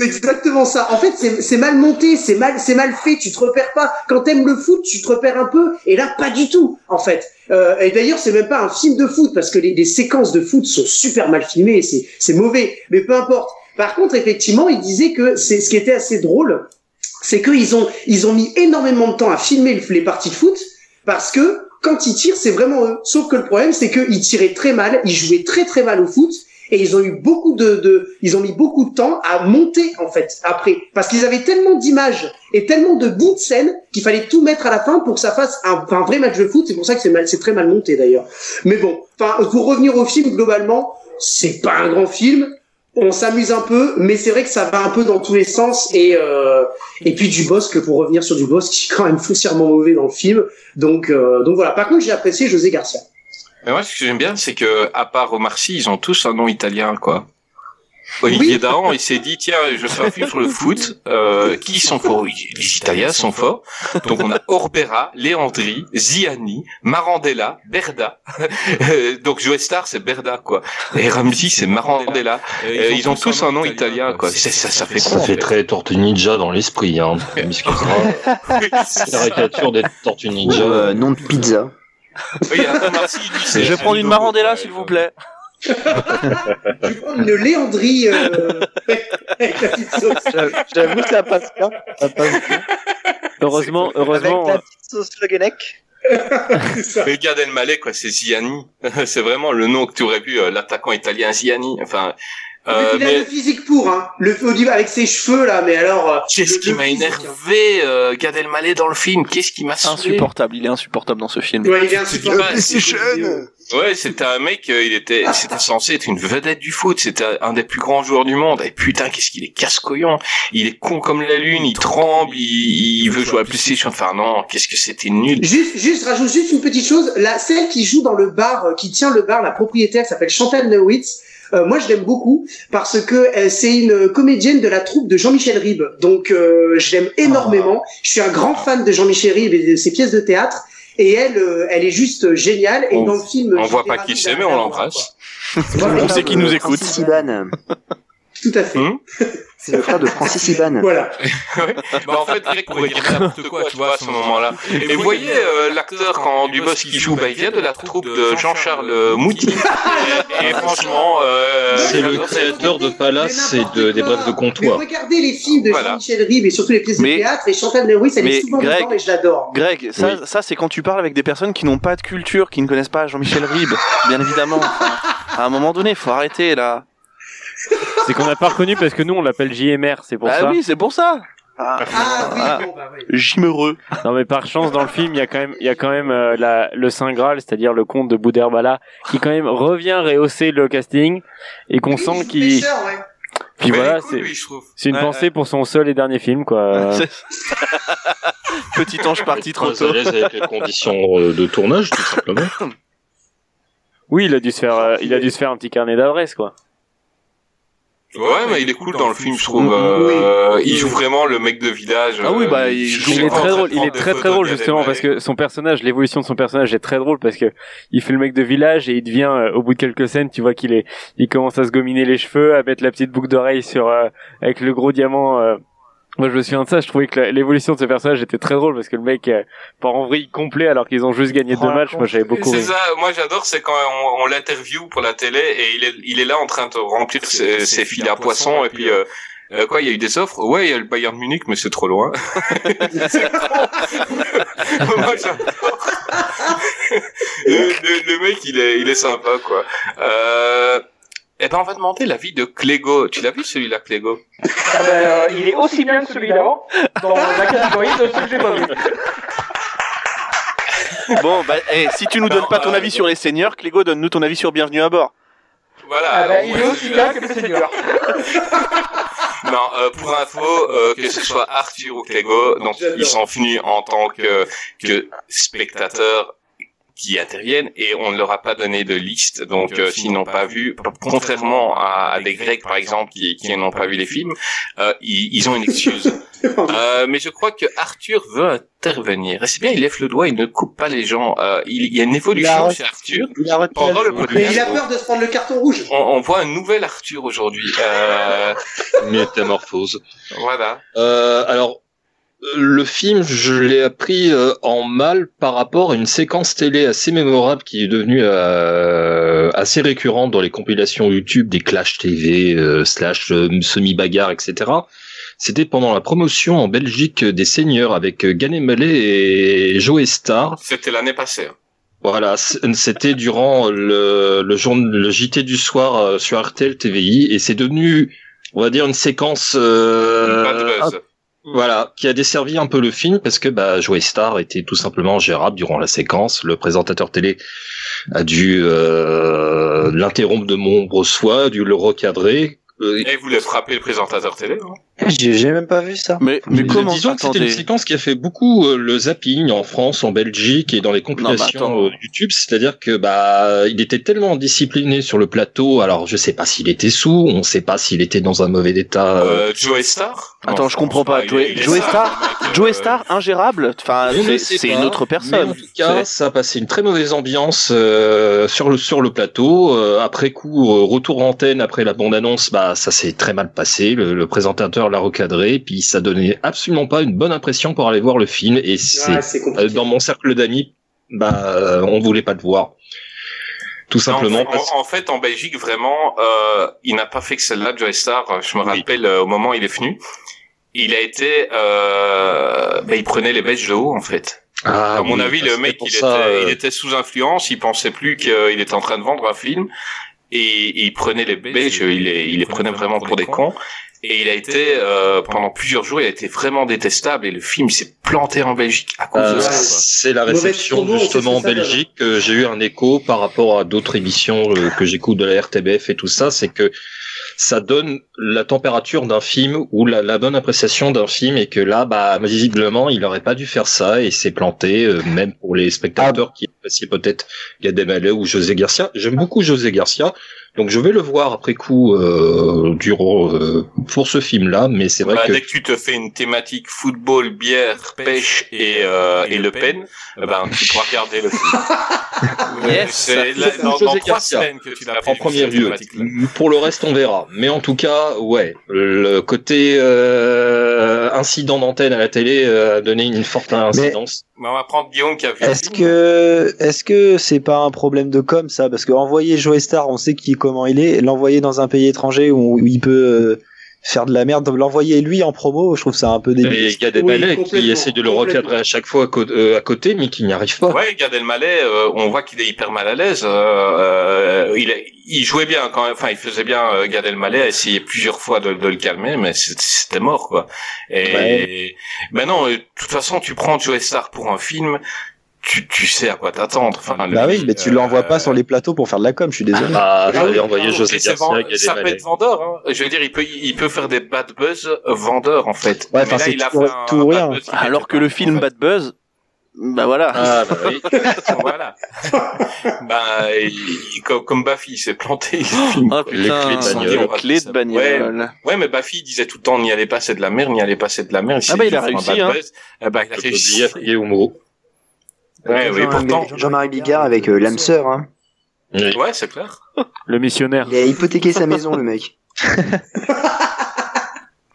C'est- exactement ça. En fait, c'est mal monté, c'est mal, c'est mal fait. Tu te repères pas. Quand t'aimes le foot, tu te repères un peu. Et là, pas du tout, en fait. Euh, et d'ailleurs, c'est même pas un film de foot parce que les, les séquences de foot sont super mal filmées. C'est c'est mauvais. Mais peu importe. Par contre, effectivement, il disait que c'est ce qui était assez drôle, c'est qu'ils ont ils ont mis énormément de temps à filmer le- les parties de foot parce que quand ils tirent, c'est vraiment eux. Sauf que le problème, c'est qu'ils tiraient très mal, ils jouaient très très mal au foot, et ils ont eu beaucoup de, de ils ont mis beaucoup de temps à monter en fait après, parce qu'ils avaient tellement d'images et tellement de bouts de scène qu'il fallait tout mettre à la fin pour que ça fasse un, un vrai match de foot. C'est pour ça que c'est mal, c'est très mal monté d'ailleurs. Mais bon, enfin pour revenir au film globalement, c'est pas un grand film. On s'amuse un peu, mais c'est vrai que ça va un peu dans tous les sens et euh, et puis du boss que pour revenir sur du boss qui est quand même foncièrement mauvais dans le film. Donc euh, donc voilà. Par contre, j'ai apprécié José Garcia. Mais moi, ce que j'aime bien, c'est que, à part Omar Sy, ils ont tous un nom italien, quoi. Olivier Dahan, il s'est dit, tiens, je fais un film sur le foot, euh, qui sont forts? Les Italiens sont forts. Donc on a Orbera, Leandri, Ziani, Marandella, Berda. Euh, Donc Joe Star, c'est Berda, quoi. Et Ramsey, c'est Marandella. Euh, ils ont tous un nom italien, quoi. C'est- Ça, ça fait Ça fait fait très Tortue Ninja dans l'esprit, hein. Caricature des Tortues Ninja. Euh, nom de pizza. Oui, Omar Sy, lui, c'est Je vais prendre une marandella s'il vous plaît. Je vais prendre une Léandrie. Euh... avec la petite sauce. J'avoue que ça passe bien. Ça passe bien. Heureusement, heureusement. Avec la petite sauce Flugeneck. Mais Gad Elmaleh, quoi, c'est Ziani. c'est vraiment le nom que tu aurais pu, euh, l'attaquant italien Ziani. Enfin, euh, il a mais le physique pour, hein. Le avec ses cheveux là, mais alors. euh, qu'est-ce qui m'a physique, énervé, euh, Gad Elmaleh dans le film? Qu'est-ce qui m'a Insupportable, il est insupportable dans ce film. Ouais, il est insupportable. c'était- Ouais, c'était un mec, euh, il était, c'était censé être une vedette du foot, c'était un des plus grands joueurs du monde. Et putain, qu'est-ce qu'il est casse-couillon. Il est con comme la lune, il tremble, il, il veut jouer à PlayStation. Enfin non, qu'est-ce que c'était nul. Juste, juste, rajoute juste une petite chose. La, celle qui joue dans le bar, euh, qui tient le bar, la propriétaire s'appelle Chantal Neuwitz. Euh, moi, je l'aime beaucoup parce que euh, c'est une comédienne de la troupe de Jean-Michel Ribes. Donc, euh, je l'aime énormément. Je suis un grand fan de Jean-Michel Ribes et de ses pièces de théâtre. Et elle, euh, elle est juste géniale. Et On- dans le film, On voit pas qui c'est, mais on l'embrasse. On sait qui nous écoute. Tout à fait. C'est le frère de Francis Iban. Voilà. Ouais. Bah, en fait, Greg pourrait dire n'importe quoi, tu vois, à ce moment-là. Et vous voyez, euh, l'acteur, quand Dubos qui joue, bah, il vient de la troupe de Jean-Charles Mouty. Et, et franchement, euh, C'est le créateur de Palace et de, des brèves de Mais comptoir. regardez les films de Voilà. Jean-Michel Ribes et surtout les pièces Mais- de théâtre. Et Chantal Neuwitz, elle est souvent Greg- dedans et je l'adore. Greg, ça, ça c'est quand tu parles avec des personnes qui n'ont pas de culture, qui ne connaissent pas Jean-Michel Ribes, bien évidemment. Enfin, à un moment donné, faut arrêter là. C'est qu'on n'a pas reconnu parce que nous on l'appelle JMR, c'est pour ah ça. oui, c'est pour ça. Ah, Ah oui, ah, bon, bah oui. Jimereux. Non mais par chance dans le film il y a quand même il y a quand même euh, la, le Saint Graal, c'est-à-dire le comte de Boudherbala qui quand même revient rehausser le casting et qu'on sent qu'il pêcheur, ouais. puis Mais voilà cool, c'est lui, je trouve. c'est une Ouais, pensée pour son seul et dernier film quoi. C'est- Petit ange parti trop Très à tôt. l'aise avec les conditions euh, de tournage, tout simplement. Oui il a dû se faire euh, il a dû se faire un petit carnet d'adresses quoi. Ouais, mais il est cool dans le film, je trouve. Euh, Il joue vraiment le mec de village. Ah oui, euh, bah, il- joue Il est très drôle, il est très très drôle justement parce que son personnage, l'évolution de son personnage est très drôle parce que il fait le mec de village et il devient euh, au bout de quelques scènes, tu vois qu'il est, il commence à se gominer les cheveux, à mettre la petite boucle d'oreille sur euh, avec le gros diamant. Euh. Moi je me souviens de ça, je trouvais que l'évolution de ce personnage était très drôle parce que le mec euh, part en vrille complet alors qu'ils ont juste gagné deux matchs. Moi j'avais beaucoup C'est ça, moi j'adore, c'est quand on, on l'interview pour la télé et il est, il est là en train de remplir ses, ses filets à poisson et puis euh, euh, quoi, il y a eu des offres? Ouais, il y a le Bayern Munich, mais c'est trop loin. C'est moi j'adore. le, le- le mec, il est, il est sympa quoi. Euh, eh ben on va demander l'avis de Clégo. Tu l'as vu celui-là, Clégo? Ah ben, euh, il est aussi bien que celui d'avant, dans la catégorie de ceux que j'ai pas vu. Bon, bah, eh, si tu nous donnes pas ton avis sur les seigneurs, Clégo, donne-nous ton avis sur Bienvenue à bord. Voilà. Ah ben, alors, il est aussi bien que le seigneur. Non, euh, pour info, euh, que ce soit Arthur ou Clégo, donc ils sont venus en tant que, que spectateurs qui interviennent et on ne leur a pas donné de liste, donc euh, s'ils n'ont pas vu, contrairement à, à des Grecs par exemple qui, qui n'ont pas vu les films, euh, ils, ils ont une excuse. Euh, mais je crois que Arthur veut intervenir. Et c'est bien, il lève le doigt, il ne coupe pas les gens. Euh, il, il y a une évolution chez Arthur. Il a retenu Pendant le podcast, Mais il a peur de se prendre le carton rouge. on, on voit un nouvel Arthur aujourd'hui. Euh, Métamorphose. voilà. Euh, alors, euh, le film, je l'ai appris euh, en mal par rapport à une séquence télé assez mémorable qui est devenue euh, assez récurrente dans les compilations YouTube des Clash TV, euh, slash euh, semi-bagarre, etc. C'était pendant la promotion en Belgique des Seigneurs avec euh, Mallet et Joe Star. C'était l'année passée. hein. Voilà, c'était durant le, le, jour, le JT du soir euh, sur RTL TVI et c'est devenu, on va dire, une séquence euh, buzz. Voilà, qui a desservi un peu le film parce que bah, Joey Star était tout simplement gérable durant la séquence. Le présentateur télé a dû euh, l'interrompre de nombreuses fois, a dû le recadrer. Euh, Et vous voulez frapper le présentateur télé hein J'ai même pas vu ça. Mais, mais comment Disons que c'était une séquence qui a fait beaucoup euh, le zapping en France, en Belgique et dans les compilations euh, YouTube. C'est-à-dire que bah il était tellement discipliné sur le plateau. Alors je sais pas s'il était sous, on sait pas s'il était dans un mauvais état. euh, euh, Joey Star? Attends, Non, je comprends pas. Joey, Joey sale, Star, Joey Star, ingérable. Enfin, ne c'est pas, une autre Mais personne. en tout cas, ça a passé une très mauvaise ambiance euh, sur le sur le plateau. Euh, après coup, euh, retour antenne après la bande annonce, bah ça s'est très mal passé. Le, le présentateur l'a recadré, puis ça donnait absolument pas une bonne impression pour aller voir le film. Et c'est Ouais, c'est euh, dans mon cercle d'amis, bah euh, on voulait pas le voir. Tout Non, simplement. en, parce- en fait, en Belgique, vraiment, euh, il n'a pas fait que celle-là, Joey Star. Je me rappelle euh, au moment où il est venu, il a été, euh, ben, il prenait les Belges de haut, en fait. Ah, à mon oui, avis, bah, le mec, pour il, ça, était, euh, il était sous influence, il pensait plus qu'il était en train de vendre un film, et il prenait les Belges, il les, il les prenait vraiment pour des cons. Et il a été euh, pendant plusieurs jours, il a été vraiment détestable et le film s'est planté en Belgique à cause Euh, de ça. c'est la réception promo, justement en. Belgique. que J'ai eu un écho par rapport à d'autres émissions euh, que j'écoute de la RTBF et tout ça, c'est que ça donne la température d'un film ou la, la bonne appréciation d'un film et que là, bah visiblement, il aurait pas dû faire ça et s'est planté, euh, même pour les spectateurs qui appréciaient peut-être Gad Elmaleh ou José Garcia. J'aime beaucoup José Garcia. Donc je vais le voir après coup euh, durant euh, pour ce film-là, mais c'est vrai Bah, que Dès que tu te fais une thématique football, bière, pêche et, euh, et Le Pen, ben, tu pourras regarder le film. Yes. C'est la- dans, dans trois semaines que tu l'as en premier lieu. Pour le reste, on verra. Mais en tout cas, ouais, le côté euh, incident d'antenne à la télé euh, a donné une forte incidence. Mais on va prendre Guillaume qui a vu. Est-ce que est-ce que c'est pas un problème de com ça? Parce que envoyer Joey Star, on sait qui comment il est, l'envoyer dans un pays étranger où, où il peut euh, faire de la merde, l'envoyer lui en promo, je trouve ça un peu débile. Et il y a des balais qui essaient de le recadrer à chaque fois à, euh, à côté, mais qui n'y arrivent pas. Ouais, Gad Elmaleh, euh, on voit qu'il est hyper mal à l'aise. euh, euh, il, il jouait bien quand même. Enfin, il faisait bien. Euh, Gad Elmaleh a essayé plusieurs fois de, de le calmer, mais c'était mort quoi. Et Ouais. ben non, de toute façon, tu prends Joe Star pour un film, tu, tu sais à quoi t'attendre. Enfin, Bah lui, oui, mais tu euh, l'envoies pas sur les plateaux pour faire de la com, je suis désolé. Ah, Ah oui, envoyer. José Garcia, ça peut être vendeur. Hein. Je veux dire, il peut, il peut faire des bad buzz vendeurs en fait. Ouais, Mais enfin, là, c'est il a tout- fait un- tout rien. buzz Alors que le pas- film Bad Buzz, Bah voilà. Ah, bah oui. voilà. bah, il- comme, comme Baffy, il s'est planté. Ah putain, clés de bagnole. les clés de bagnole. Ouais, ouais, mais Baffy il disait tout le temps n'y allez pas, c'est de la merde, n'y allez pas, c'est de la merde. Ah bah, il a réussi, hein. buzz. Bah, il a réussi. Dire et au mot. Ouais, oui, Jean- pourtant. Jean-Marie Bigard avec euh, l'âme sœur, hein. Ouais, c'est clair. Le missionnaire. Il a hypothéqué sa maison, le mec.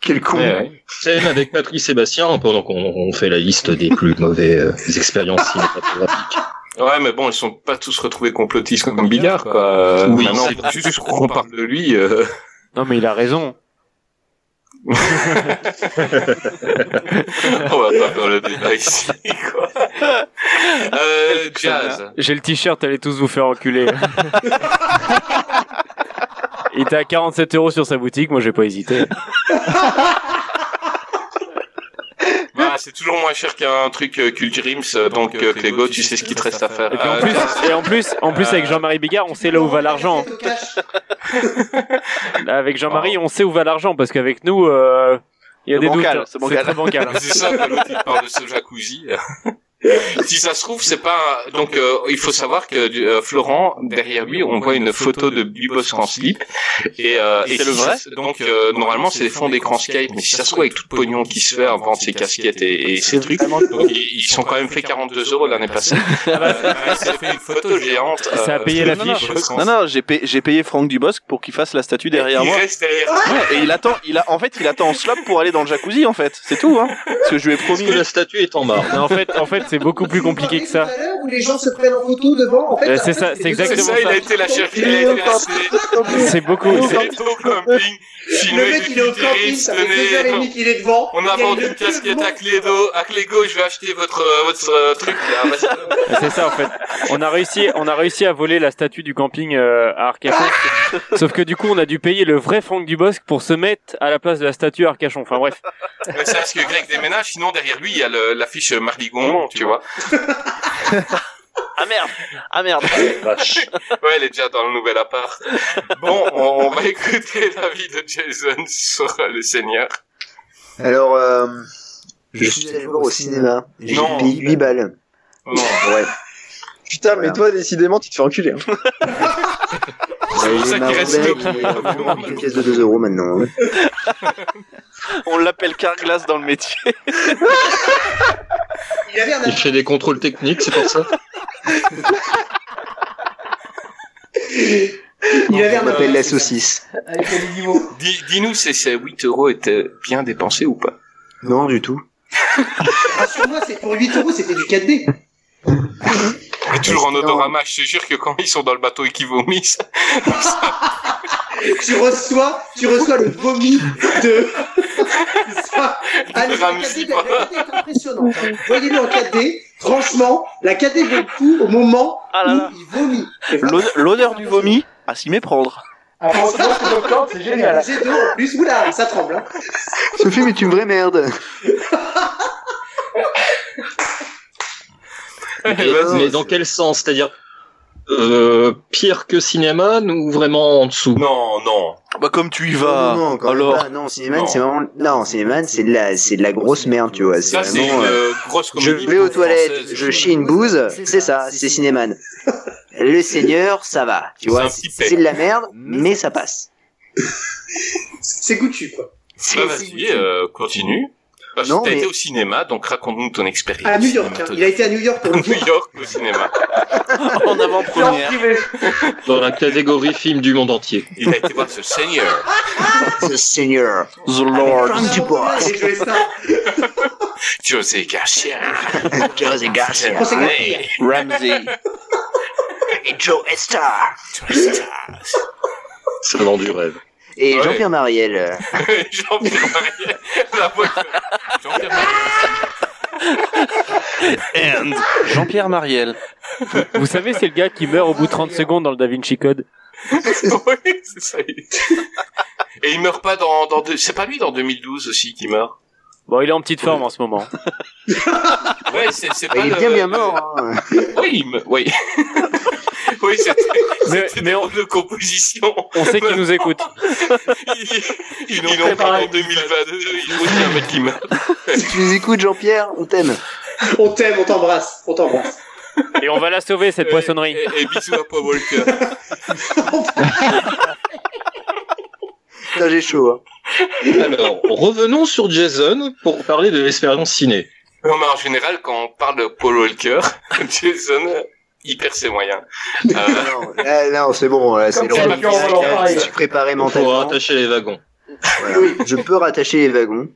Quel con. Ouais, ouais. Scène avec Patrice Sébastien pendant qu'on on fait la liste des plus mauvais euh, expériences cinématographiques. Ouais, mais bon, ils sont pas tous retrouvés complotistes comme Bigard, quoi. Oui, Maintenant, c'est vrai. juste qu'on parle de lui. Euh... Non, mais il a raison. On va pas faire le débat ici, quoi. Euh, jazz. J'ai le t-shirt, allez tous vous faire enculer. il était à 47 euros sur sa boutique, moi j'ai pas hésité. Bah, c'est toujours moins cher qu'un truc euh, Culturims, euh, donc euh, Clégo, tu sais ce qu'il te reste à faire. Et puis en Euh, plus, et en plus, en plus avec Jean-Marie Bigard, on sait là où va l'argent. Avec Jean-Marie, on sait où va l'argent parce qu'avec nous, euh, il y a des bancal, doutes. c'est bancal. très bancal. C'est ça l'autre il parle de ce jacuzzi. si ça se trouve, c'est pas donc euh, il faut savoir que euh, Florent derrière lui, on voit une photo de Dubosc en slip et, euh, Et et c'est le vrai ça- Donc euh, normalement c'est des fonds d'écran skate, mais si ça se trouve avec tout le pognon qui se fait à vendre ses casquettes et, et ces trucs, donc, ils, ils sont quand même fait 42 euros l'année passée. Euh, il s'est fait une photo géante. euh, Ça a payé de l'affiche. Dubosc en Non, non, j'ai payé, j'ai payé Franck Dubosc pour qu'il fasse la statue derrière il moi. reste derrière. Ouais, et il attend, il a, en fait, il attend en slop pour aller dans le jacuzzi, en fait. C'est tout, hein. Parce que je lui ai Parce promis. que la statue est en marbre. Non, en fait, en fait, c'est beaucoup plus compliqué que ça. Où les gens se prennent en photo devant, en fait. Euh, c'est ça, c'est exactement ça, il a été la chercher, il a été assez. C'est beaucoup. c'est- camping. Le mec, il est au camping, ça fait deux qu'il est devant. On a Il vendu une casquette à Clédo, à Clégo, je vais acheter votre, euh, votre euh, truc, là. Vas-y. C'est ça en fait. On a réussi, on a réussi à voler la statue du camping à Arcachon. Sauf que du coup, on a dû payer le vrai Franck Dubosc pour se mettre à la place de la statue à Arcachon. Enfin bref. Mais c'est parce que Greg déménage, sinon derrière lui, il y a le- l'affiche Mardi Tu vois. Ah merde, ah merde. Vache. Ouais, elle est déjà dans le nouvel appart. Bon, on, on va écouter l'avis de Jason sur le Seigneur. Alors, euh, je suis allé voir au cinéma. J'ai Non. payé 8 balles. Non. Ouais. Putain, mais toi, décidément, tu te fais enculer. hein. C'est pour ça qu'il reste vraiment une pièce de 2 euros maintenant. hein. On l'appelle Carglass dans le métier. Il avait un Il fait des contrôles techniques, c'est pour ça. Il avait On un m'appelle la saucisse. avec les niveaux. Dis- Dis-nous si ces 8 euros étaient bien dépensés ou pas? Non, du tout. Rassure-moi, c'est pour 8 euros, c'était du 4D. Et toujours en odorama, je te jure que quand ils sont dans le bateau et qu'ils vomissent, tu reçois, tu reçois le vomi de. Ça- 4D, la 4D est impressionnante. hein. Voyez-le en 4D. Franchement, la 4D vaut le coup au moment Ah là là. où il vomit. L'odeur- du vomi, à s'y méprendre. Ah, franchement, c'est génial. Jet d'eau en plus, oula, ça tremble. Hein. Ce film est une vraie merde. Mais, mais dans quel sens? C'est-à-dire euh, pire que cinéma ou vraiment en dessous? Non, non. Bah comme tu y vas. Non, non, Alors. pas. Non, Cinéman, Non. c'est vraiment, non, Cinéman, c'est de la, c'est de la grosse merde, tu vois. C'est Ça, c'est vraiment, une euh, euh, grosse je vais aux toilettes, je chie une bouse, c'est ça, c'est Cinéman. Le Seigneur, ça va, tu C'est vois. C'est de la merde, mais ça passe. C'est goûtu, quoi. C'est- Bah, vas-y, euh, continue. Parce que Non, t'as mais- été au cinéma, donc raconte-nous ton expérience. À New York, hein. il a été à New York pour le New York au cinéma. En avant-première. Dans la catégorie film du monde entier. Il a été voir ce Seigneur. The Seigneur. The Lord. Frank Dubois. J'ai joué ça. José Garcia. José Garcia. Ramsey. Et Joe Estar. Ça vend du rêve. Et Ouais. Jean-Pierre Mariel. euh, Jean-Pierre Mariel. La voix de- Jean-Pierre Mariel. And Jean-Pierre Mariel. Vous savez, c'est le gars qui meurt au bout de 30 secondes dans le Da Vinci Code. oui, c'est ça. Et il meurt pas dans, dans deux- c'est pas lui dans 2012 aussi qui meurt? Bon, il est en petite forme en ce moment. Ouais, c'est, c'est bah, pas il est le- bien bien mort. Hein. Oui, il me- oui. oui, c'était, Mais, c'était mais on, de composition. on sait qu'il nous écoute. Ils, ils l'ont préparé en 2022, il faut qu'il y ait un mec qui meurt. Si tu nous écoutes, Jean-Pierre, on t'aime. On t'aime, on t'embrasse, on t'embrasse. Et on va la sauver, cette poissonnerie. Et, et bisous à Paul Walker. Là, j'ai chaud. Hein. Alors, revenons sur Jason pour parler de l'expérience ciné. Non, mais en général, quand on parle de Paul Walker, Jason, il perd ses moyens. Euh, non, là, non, c'est bon, là, c'est parle. Je suis préparé Pour mentalement. rattacher les wagons. Voilà. Je peux rattacher les wagons.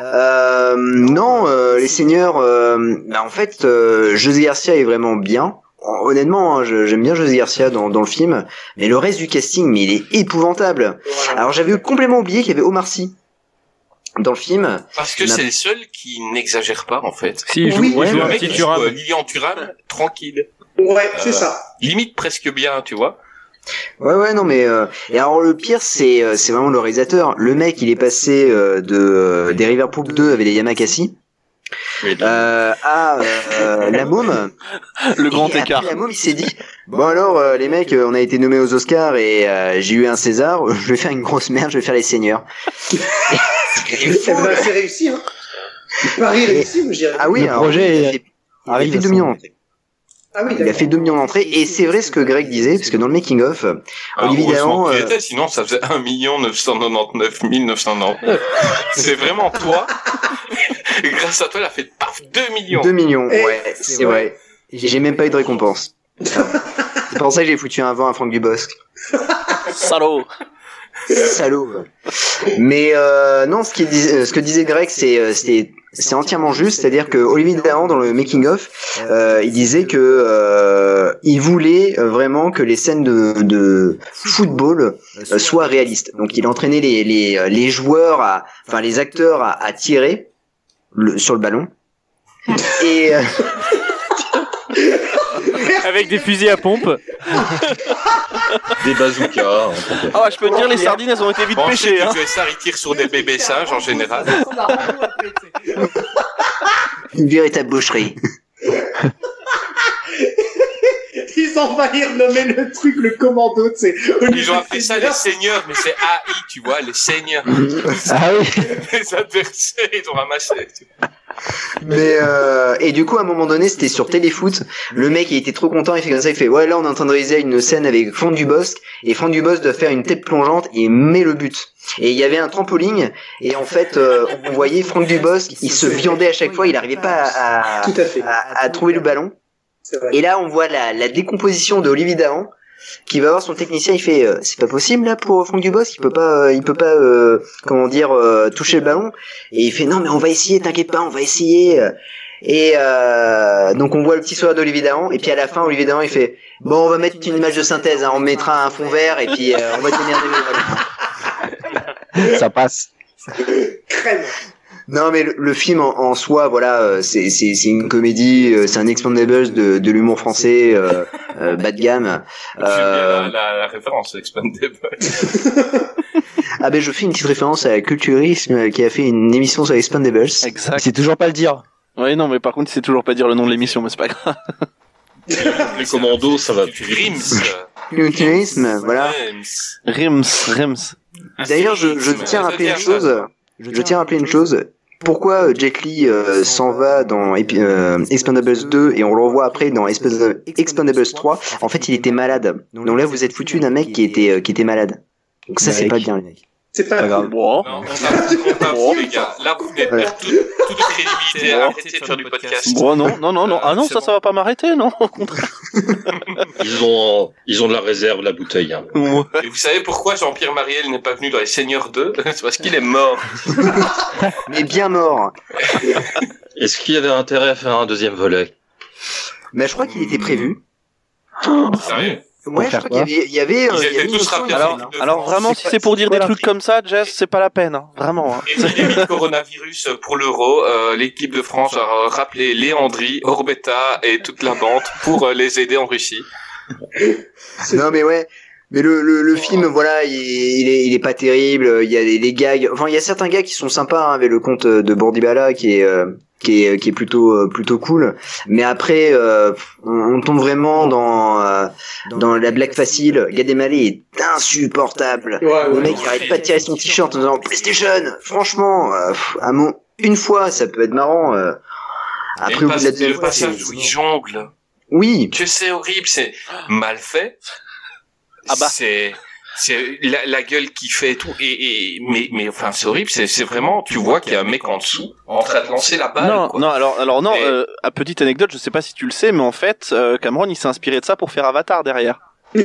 Euh, non, euh, les seigneurs. euh, bah, en fait, euh, José Garcia est vraiment bien. Honnêtement, hein, je- j'aime bien José Garcia dans, dans le film, mais le reste du casting, mais il est épouvantable. Alors j'avais complètement oublié qu'il y avait Omar Sy dans le film. parce que c'est le seul qui n'exagère pas, en fait. Si, joue, Oui, il joue le un mec, il joue, Turam. euh, Lilian Thuram, tranquille. Ouais, c'est Euh, ça. Limite presque bien, tu vois. Ouais ouais non mais euh, et alors le pire c'est euh, c'est vraiment le réalisateur. Le mec il est passé euh, de euh, des Riverpool 2 avec des Yamakasi euh, à euh, la môme. Le grand Et écart. La môme il s'est dit bon alors euh, les mecs euh, on a été nommés aux Oscars et euh, j'ai eu un César. Je vais faire une grosse merde. Je vais faire les seigneurs. C'est réussi, hein. Paris réussi, je dirais. Ah oui Le alors, projet il a fait, il a arrive fait à 2 son- millions d'entrées. Ah oui, Il a fait 2 millions d'entrées et c'est vrai ce que Greg disait parce que dans le making of Ah, Olivier Dahan, qu'il euh, sinon ça faisait 1 999 999. c'est vraiment toi. Et grâce à toi, il a fait paf, 2 millions. 2 millions, ouais, c'est vrai. J'ai même pas eu de récompense. c'est pour ça que j'ai foutu un vent à Franck Dubosc. Salaud. Salaud. Mais euh, non, ce, qui dis- euh, ce que disait Greg, c'est euh, c'était c'est entièrement juste, c'est-à-dire que Olivier Dahan dans le making of, euh, il disait que euh, il voulait euh, vraiment que les scènes de, de football euh, soient réalistes. Donc il entraînait les les, euh, les joueurs à enfin les acteurs à, à tirer sur le ballon. Et Avec des fusils à pompe. Des bazookas. Ah ouais, je peux te dire, les sardines, elles ont été vite Bon, pêchées. Hein. les USA, ils tirent sur des bébés singes en général. une véritable boucherie. Ils ont failli renommer le truc le commando, tu sais. Ils ont appelé ça les seigneurs, mais c'est AI, tu vois, les seigneurs. Ah oui. les adversaires, ils ont ramassé. tu vois. Mais euh, et du coup à un moment donné c'était sur Téléfoot. Le mec il était trop content il fait comme ça il fait ouais là on est en train de réaliser une scène avec Franck Dubosc et Franck Dubosc doit faire une tête plongeante et met le but. Et il y avait un trampoline et en fait euh, on voyait Franck Dubosc il se viandait à chaque fois il arrivait pas à, à, à à- trouver le ballon. Et là on voit la, la décomposition de Olivier Dahan qui va voir son technicien il fait euh, c'est pas possible là pour Franck Dubosc il peut pas euh, il peut pas euh, comment dire euh, toucher le ballon et il fait non mais on va essayer t'inquiète pas on va essayer et euh, donc on voit le petit sourire d'Olivier Dahan et puis à la fin Olivier Dahan il fait bon on va mettre une image de synthèse hein, on mettra un fond vert et puis euh, on va tenir des Ça passe. Crème. Non mais le, le film en, en soi voilà euh, c'est c'est c'est une comédie euh, c'est un Expandables de, de l'humour français euh, euh, bas de gamme Euh, la, la, la référence, Expandable. ah ben je fais une petite référence à Culturisme qui a fait une émission sur Expandables Exact. C'est toujours pas le dire. Oui, non, mais par contre, il sait toujours pas dire le nom de l'émission, mais c'est pas grave. Les commandos, ça va. Rims. Culturisme voilà Rims. Rims, Rims. D'ailleurs, je, je tiens à rappeler une chose. Je tiens à rappeler une chose. Pourquoi euh, Jet Li euh, s'en va dans euh, Expendables 2 et on le revoit après dans Expendables Expendables 3 En fait, il était malade. Donc là, vous êtes foutu d'un mec qui était euh, qui était malade. Donc ça, c'est pas bien, les mecs. C'est pas Pas grave. Bon. Non, on t'a on t'a vu, les gars. Là, vous venez de perdre toute, toute crédibilité. Arrêtez de faire du podcast. Bon, non, non, non, non. Ah non, ça, bon. ça va pas m'arrêter, non, au contraire. Ils ont, ils ont de la réserve, la bouteille. Hein. Et vous savez pourquoi Jean-Pierre Mariel n'est pas venu dans Les Seigneurs 2 C'est parce qu'il est mort. Mais bien mort. Est-ce qu'il y avait intérêt à faire un deuxième volet? Mais je crois qu'il était prévu. Sérieux? Ouais, je crois qu'il y avait, il y avait, euh, Ils étaient tous y avait- Alors, alors vraiment, si c'est pour dire des trucs comme ça, Jess, c'est pas la peine, hein. vraiment. hein. Épidémie de coronavirus pour l'euro, euh, l'équipe de France a rappelé Léandri, Orbetta et toute la bande pour euh, les aider en Russie. Non mais ouais. Mais le, le, le film, voilà, il, il est, il est pas terrible. Il y a des, des gags. Enfin, il y a certains gags qui sont sympas hein, avec le conte de Bordibala qui est, euh, qui est, qui est plutôt, euh, plutôt cool. Mais après, euh, on, on tombe vraiment dans, euh, dans la blague facile. Gad Elmaleh est insupportable. Ouais, le ouais. mec, il arrête pas de tirer son t-shirt en disant PlayStation. Franchement, euh, à mon, une fois, ça peut être marrant. euh. Après, au le, bout pas- de la deuxième le fois, passage où il jongle. Oui. Que c'est horrible, c'est mal fait. Ah bah. C'est c'est la, la gueule qui fait et tout et, et mais mais enfin c'est horrible c'est c'est vraiment tu vois qu'il y a un mec en dessous en train de lancer la balle non, quoi. non, alors, alors non. Et- Euh, à petite anecdote, je sais pas si tu le sais, mais en fait, euh, Cameron, il s'est inspiré de ça pour faire Avatar derrière.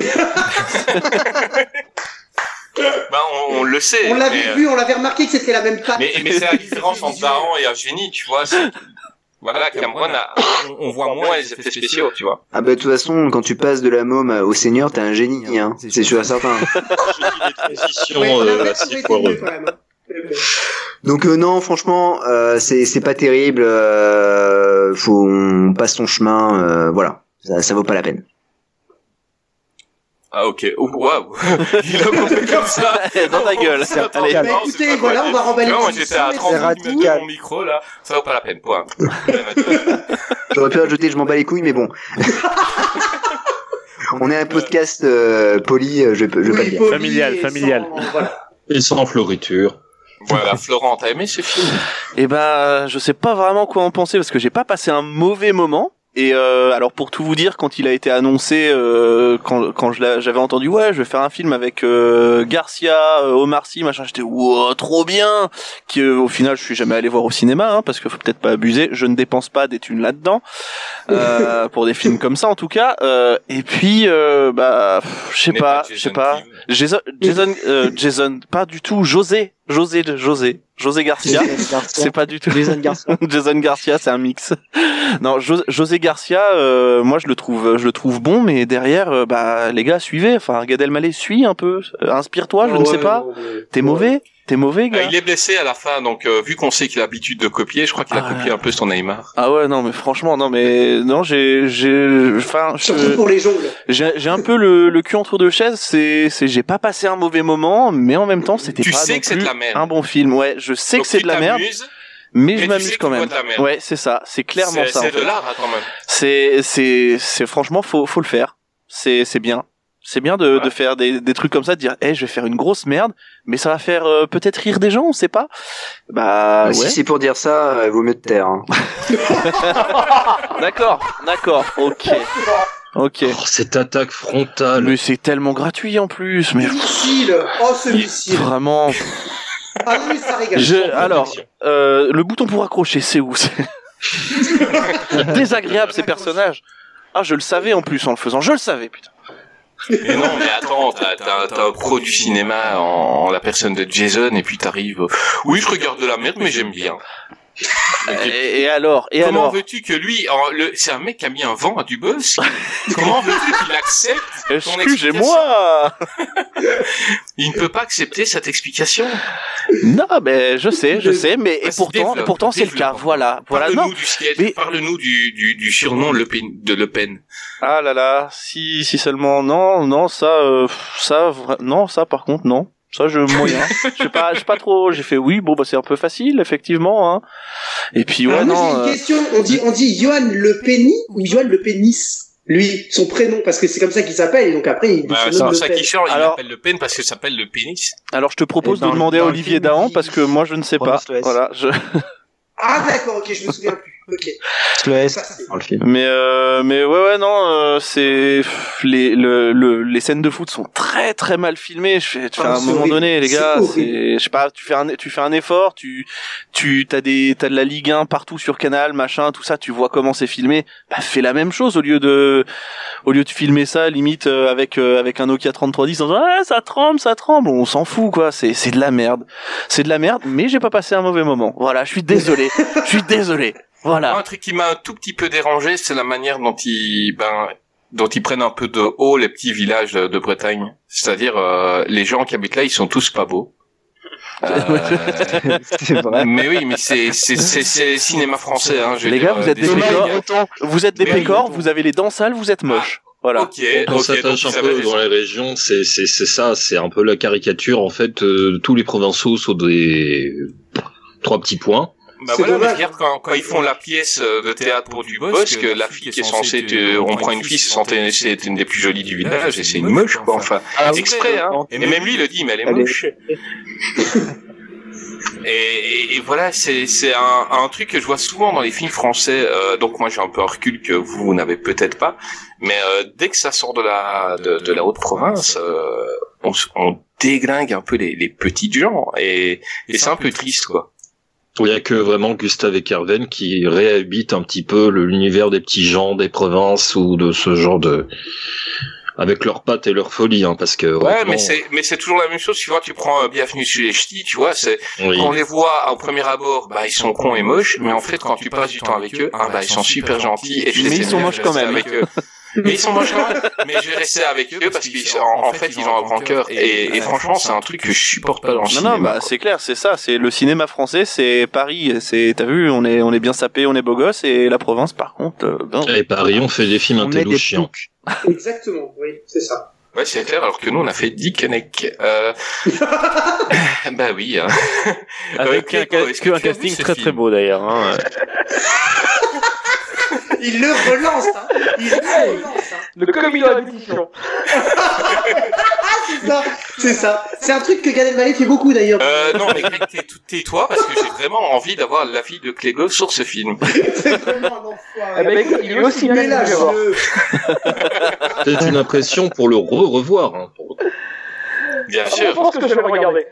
Bah, on, on le sait On l'avait mais, euh, vu, on l'avait remarqué que c'était la même patte. mais mais c'est la différence entre Daran et un génie tu vois voilà Cameron a, on, on voit moins les effets spéciaux tu vois Ah bah de toute façon, quand tu passes de la môme au seigneur, t'es un génie, hein. C'est sûr et certain. Euh, hein. Donc euh, non, franchement, euh, c'est c'est pas terrible. Euh, faut on passe son chemin. euh, voilà, ça, ça vaut pas la peine. Ah ok Oh, waouh il a compris comme ça Dans ta gueule. Attends, Allez. non, Bah, écoutez, voilà, on va remballer tout j'étais à mais 30 c'est minutes de mon micro là ça vaut pas la peine point J'aurais pu rajouter, je m'en bats les couilles, mais bon. on est un podcast euh, poli, euh, je, peux- je vais pas le dire. Familial, et familial. sans- voilà. Et sans floriture. voilà Florent t'as aimé ce film? Eh ben, je sais pas vraiment quoi en penser parce que j'ai pas passé un mauvais moment. Et euh, alors pour tout vous dire, quand il a été annoncé, euh, quand, quand j'avais entendu, ouais, je vais faire un film avec euh, Garcia, euh, Omar Sy, machin, j'étais wow, trop bien. Qui euh, au final, je suis jamais allé voir au cinéma, hein, parce qu'il faut peut-être pas abuser. Je ne dépense pas des thunes là-dedans euh, pour des films comme ça, en tout cas. Euh, et puis, euh, bah, je sais pas, je sais Jason pas. Jason, Jason, euh, Jason, pas du tout. José, José, José, José Garcia. C'est pas du tout Jason Garcia. Jason Garcia, c'est un mix. Non, Jo- José Garcia, euh, moi je le trouve, je le trouve bon, mais derrière, euh, bah les gars, suivez. Enfin, Gad Elmaleh, suis un peu, Euh, inspire-toi. Je ne sais pas. T'es mauvais, t'es mauvais, gars. il est blessé à la fin donc euh, vu qu'on sait qu'il a l'habitude de copier je crois qu'il a Ah, copié un peu son Neymar Ah ouais, non, mais franchement, non, mais non, j'ai, j'ai, enfin, je- Surtout pour les jongles. j'ai, j'ai un peu le, le cul entre deux chaises. C'est, c'est, j'ai pas passé un mauvais moment, mais en même temps, c'était Tu pas sais non que c'est de plus la merde. un bon film. Ouais, je sais Donc que c'est de la merde, mais je m'amuse quand même. Ouais, c'est ça, c'est clairement ça. c'est de l'art hein, quand même c'est c'est c'est franchement faut faut le faire c'est c'est bien c'est bien de, Ouais. de faire des, des trucs comme ça de dire eh je vais faire une grosse merde mais ça va faire euh, peut-être rire des gens on sait pas bah Euh, ouais Si c'est pour dire ça, euh, vaut mieux te taire. Hein. d'accord d'accord ok ok Oh, cette attaque frontale. mais c'est tellement gratuit en plus mais Missile. Oh, ce missile. vraiment Ah non, mais ça régale. je alors euh, le bouton pour accrocher c'est où c'est désagréable ces personnages ah je le savais en plus en le faisant je le savais putain Mais non, mais attends, t'as, un pro du cinéma en, en la personne de Jason, et puis t'arrives. euh, Oui, je regarde de la merde, mais j'aime bien. Et, et alors et Comment alors veux-tu que lui, c'est un mec qui a mis un vent à du buzz. Comment veux-tu qu'il accepte excusez-moi Il ne peut pas accepter cette explication. Non, mais je sais, je sais, mais et pourtant, et pourtant c'est le cas. Voilà, voilà. Parle-nous du sketch, mais- parle-nous du, du, du surnom Le Pen, de Le Pen. Ah là là, si si seulement non, non ça, euh, ça, non ça par contre non. Ça je moyen. Je sais pas, je sais pas trop. J'ai fait oui, bon bah c'est un peu facile effectivement. Hein. Et puis ouais Alors, moi, non. j'ai une euh, question. On dit, on dit Johan Le Penny ou Johan Le Pénis? Lui, son prénom, parce que c'est comme ça qu'il s'appelle, et donc après, il Bah, se c'est pour Le ça qu'il change, il Alors- l'appelle Le Pen parce que ça s'appelle le pénis. Alors je te propose de demander à Olivier Dahan parce que moi je ne sais pas. Voilà. Je... Ah, d'accord, ok, je me souviens plus. Ok. Le S Ça, c'est- dans le film. Mais euh, mais ouais ouais non euh, c'est les le, le les scènes de foot sont très très mal filmées. Je fais, tu fais Ah, à un c'est moment horrible. donné les gars, c'est je sais pas, tu fais un tu fais un effort, tu tu t'as des t'as de la Ligue 1 partout sur Canal machin tout ça, tu vois comment c'est filmé. Bah fais la même chose au lieu de au lieu de filmer ça limite euh, avec euh, avec un Nokia 3310 en disant ah, ça tremble ça tremble, on s'en fout quoi. C'est c'est de la merde, c'est de la merde. Mais j'ai pas passé un mauvais moment. Voilà, je suis désolé, je suis désolé. Voilà. Un truc qui m'a un tout petit peu dérangé, c'est la manière dont ils, ben, dont ils prennent un peu de haut les petits villages de, de Bretagne. C'est-à-dire, euh, les gens qui habitent là, ils sont tous pas beaux. Euh, vrai. mais oui, mais c'est c'est c'est c'est cinéma français. Hein, Les dire, gars, vous euh, êtes des gars. Vous êtes des pécores, vous avez les dents sales, vous êtes moches. Voilà. Ok, On ok, donc s'attache un vous peu dans les régions, c'est c'est c'est ça, c'est un peu la caricature en fait. euh, tous les provençaux sont des trois petits points. Bah voilà, mais dommage. regarde quand, quand ils font la pièce euh, de théâtre pour du boss, que la fille qui est censée, te- on prend une fille, c'est une des plus jolies du village, et c'est une moche, quoi, enfin. Ah exprès, hein. Et même lui, il le dit, mais elle est moche. Et, et- et voilà, c'est c'est un, un truc que je vois souvent dans les films français. euh, donc moi j'ai un peu un recul que vous, vous n'avez peut-être pas, mais euh, dès que ça sort de la de, de la haute province, euh, on, on déglingue un peu les, les petites gens et, et c'est un peu triste quoi. Il y a que vraiment Gustave Ekerven qui réhabite un petit peu le- l'univers des petits gens des provinces ou de ce genre de avec leurs pattes et leur folie hein, parce que Ouais, mais c'est mais c'est toujours la même chose. Tu vois, tu prends euh, Bienvenue chez les Ch'tis, tu vois, c'est Oui. quand on les voit au premier abord, bah ils sont cons et moches, mais en fait quand tu passes du temps avec eux, ah bah ils sont super gentils et je Mais les ils sont moches quand même. Avec eux. Mais ils sont même. Mais je vais rester avec eux parce qu'ils sont, en, en fait, ils ont un grand cœur. Et, et franchement, c'est un truc que je supporte pas dans le Non, cinéma. non, bah c'est clair, c'est ça, c'est le cinéma français, c'est Paris, c'est t'as vu, on est on est bien sapé, on est beau gosse, et la province par contre, euh, ben, Et Paris, on fait des films intello chiants. Exactement, oui, c'est ça. Ouais, c'est clair, alors que nous, on a fait Dick Henneck. Euh... bah oui. Hein. Avec un, casting très film très beau d'ailleurs. Hein. Il le relance, hein. Il le relance, hein. Le répétition. c'est ça, c'est ça. C'est un truc que Gad Elmaleh fait beaucoup d'ailleurs. Euh, non, mais tais-toi parce que j'ai vraiment envie d'avoir l'avis de Clégo sur ce film. Eh ben, écoute, il est aussi bien là, je... C'est une impression pour le re-revoir. Hein, pour- Bien Je sûr. pense que je vais le regarder.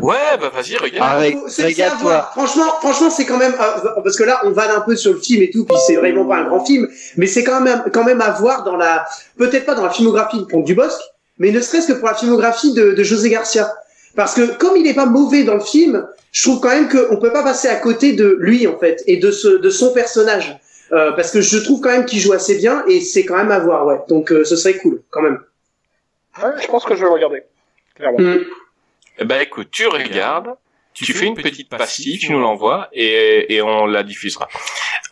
Ouais, bah vas-y, regarde. À voir. Franchement, franchement, c'est quand même euh, parce que là, on vanne un peu sur le film et tout, puis c'est vraiment pas un grand film, mais c'est quand même quand même à voir dans la peut-être pas dans la filmographie de Comte du Bosque, mais ne serait-ce que pour la filmographie de, de José Garcia. Parce que comme il est pas mauvais dans le film, je trouve quand même qu'on peut pas passer à côté de lui en fait et de ce de son personnage. Euh, parce que je trouve quand même qu'il joue assez bien et c'est quand même à voir, ouais. Donc euh, ce serait cool, quand même. Ouais, je pense que je vais le regarder. Clairement. Mm. Eh ben écoute, tu regardes, tu fais une petite pastille, tu nous l'envoies et, et on la diffusera.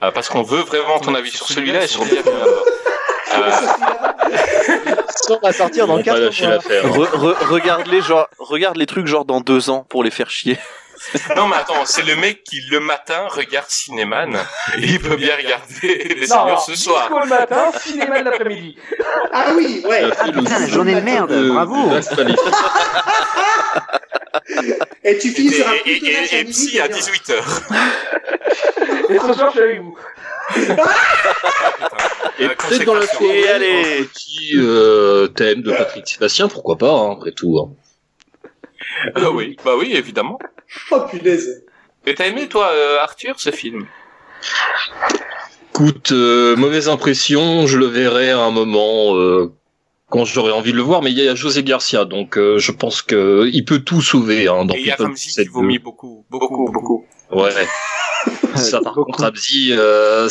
Euh, parce qu'on veut vraiment ton avis sur celui-là et sur Bienvenue à bord. Euh, On va sortir dans vont pas 4 lâcher mois. re- regarde les genre, regarde les trucs genre dans deux ans pour les faire chier. non mais attends, c'est le mec qui le matin regarde Cinéman et il peut bien regarder les seigneurs ce soir. disco le matin, cinéma de l'après-midi. Ah oui, ouais. Putain, la jeu journée de merde, de- bravo. de. Et tu Et, finis sur un et, et, et, et midi, Psy à c'est bien. 18h. Et ce soir, je suis avec vous. Et Euh, peut-être dans la soirée, Et allez. un petit euh, thème de Patrick Sébastien, pourquoi pas, hein, après tout. hein. Ah oui, bah oui, évidemment. Oh punaise. Et t'as aimé toi, euh, Arthur, ce film? Écoute, euh, mauvaise impression, je le verrai à un moment euh, quand j'aurai envie de le voir, mais il y a José Garcia, donc euh, je pense que il peut tout sauver hein, dans Et il y a Ramsey qui vomit beaucoup, beaucoup, beaucoup. Ouais. Ça, par contre, Ramsey, euh,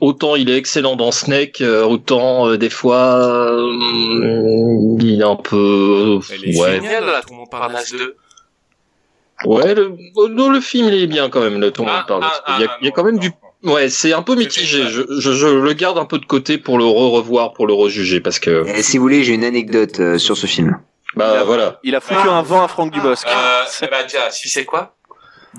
autant il est excellent dans Snake, euh, autant euh, des fois euh, il est un peu. Elle est ouais, géniale, la Tour Montparnasse 2. Ouais. Le, oh, non, le film il est bien quand même. Le monde Ah, parle. ah, il y a, ah, il y a non, quand même non, du. non. Ouais, c'est un peu mitigé. Je, je, je le garde un peu de côté pour le re-revoir, pour le rejuger, parce que si vous voulez, j'ai une anecdote euh, sur ce film. bah voilà. Il a foutu un vent à Franck Dubosc. Euh, ben, déjà, tu sais quoi?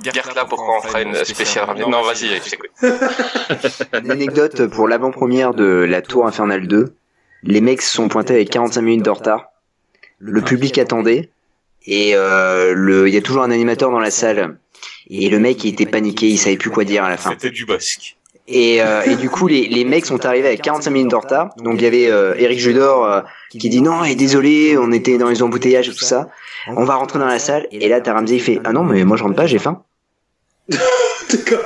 Garde-la pour quand on fera une spéciale. Non, vas-y, je t'écoute. Une anecdote pour l'avant-première de La Tour Infernale 2. Les mecs se sont pointés avec 45 minutes de retard. Le public attendait. Et euh, le, il y a toujours un animateur dans la salle. Et le mec, il était paniqué, il savait plus quoi dire à la fin. C'était du bosque. Et, euh, et du coup, les, les mecs sont arrivés avec 45 minutes de retard. Donc il y avait euh, Eric Judor euh, qui dit non, et désolé, on était dans les embouteillages et tout ça. On va rentrer dans la salle. Et là, t'as Ramsey, il fait ah non, mais moi je rentre pas, j'ai faim. D'accord.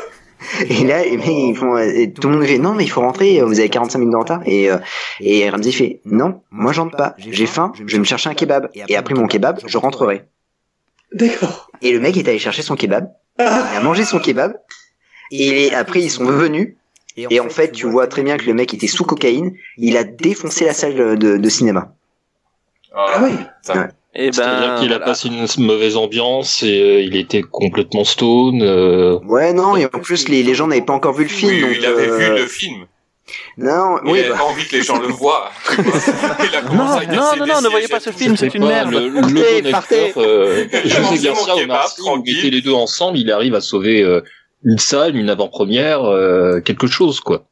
Et là, mecs, ils font, euh, et tout le monde fait non, mais il faut rentrer, vous avez 45 minutes de retard. Et, euh, et Ramsey fait non, moi je rentre pas, j'ai faim, je vais me chercher un kebab. Et après mon kebab, je rentrerai. D'accord. Et le mec est allé chercher son kebab, il a mangé son kebab, et après ils sont revenus. Et en fait, tu vois très bien que le mec était sous cocaïne, il a défoncé la salle de, de cinéma. Ah oui. putain. Et C'est-à-dire ben, qu'il a voilà. passé une mauvaise ambiance et euh, il était complètement stone. euh, Ouais, non, et en plus les, les gens n'avaient pas encore vu le film. Oui, donc, il avait euh, vu le film. Non, Il oui, avait bah, pas envie que les gens le voient. il a Non, commencé à non, casser non, des non, ne voyez pas ce tout. film, c'est une merde. Le, le Partez, bon partez. acteur, euh, José Garcia au kebab, Marseille, vous tranquille. mettez les deux ensemble, il arrive à sauver euh, une salle, une avant-première, euh, quelque chose quoi.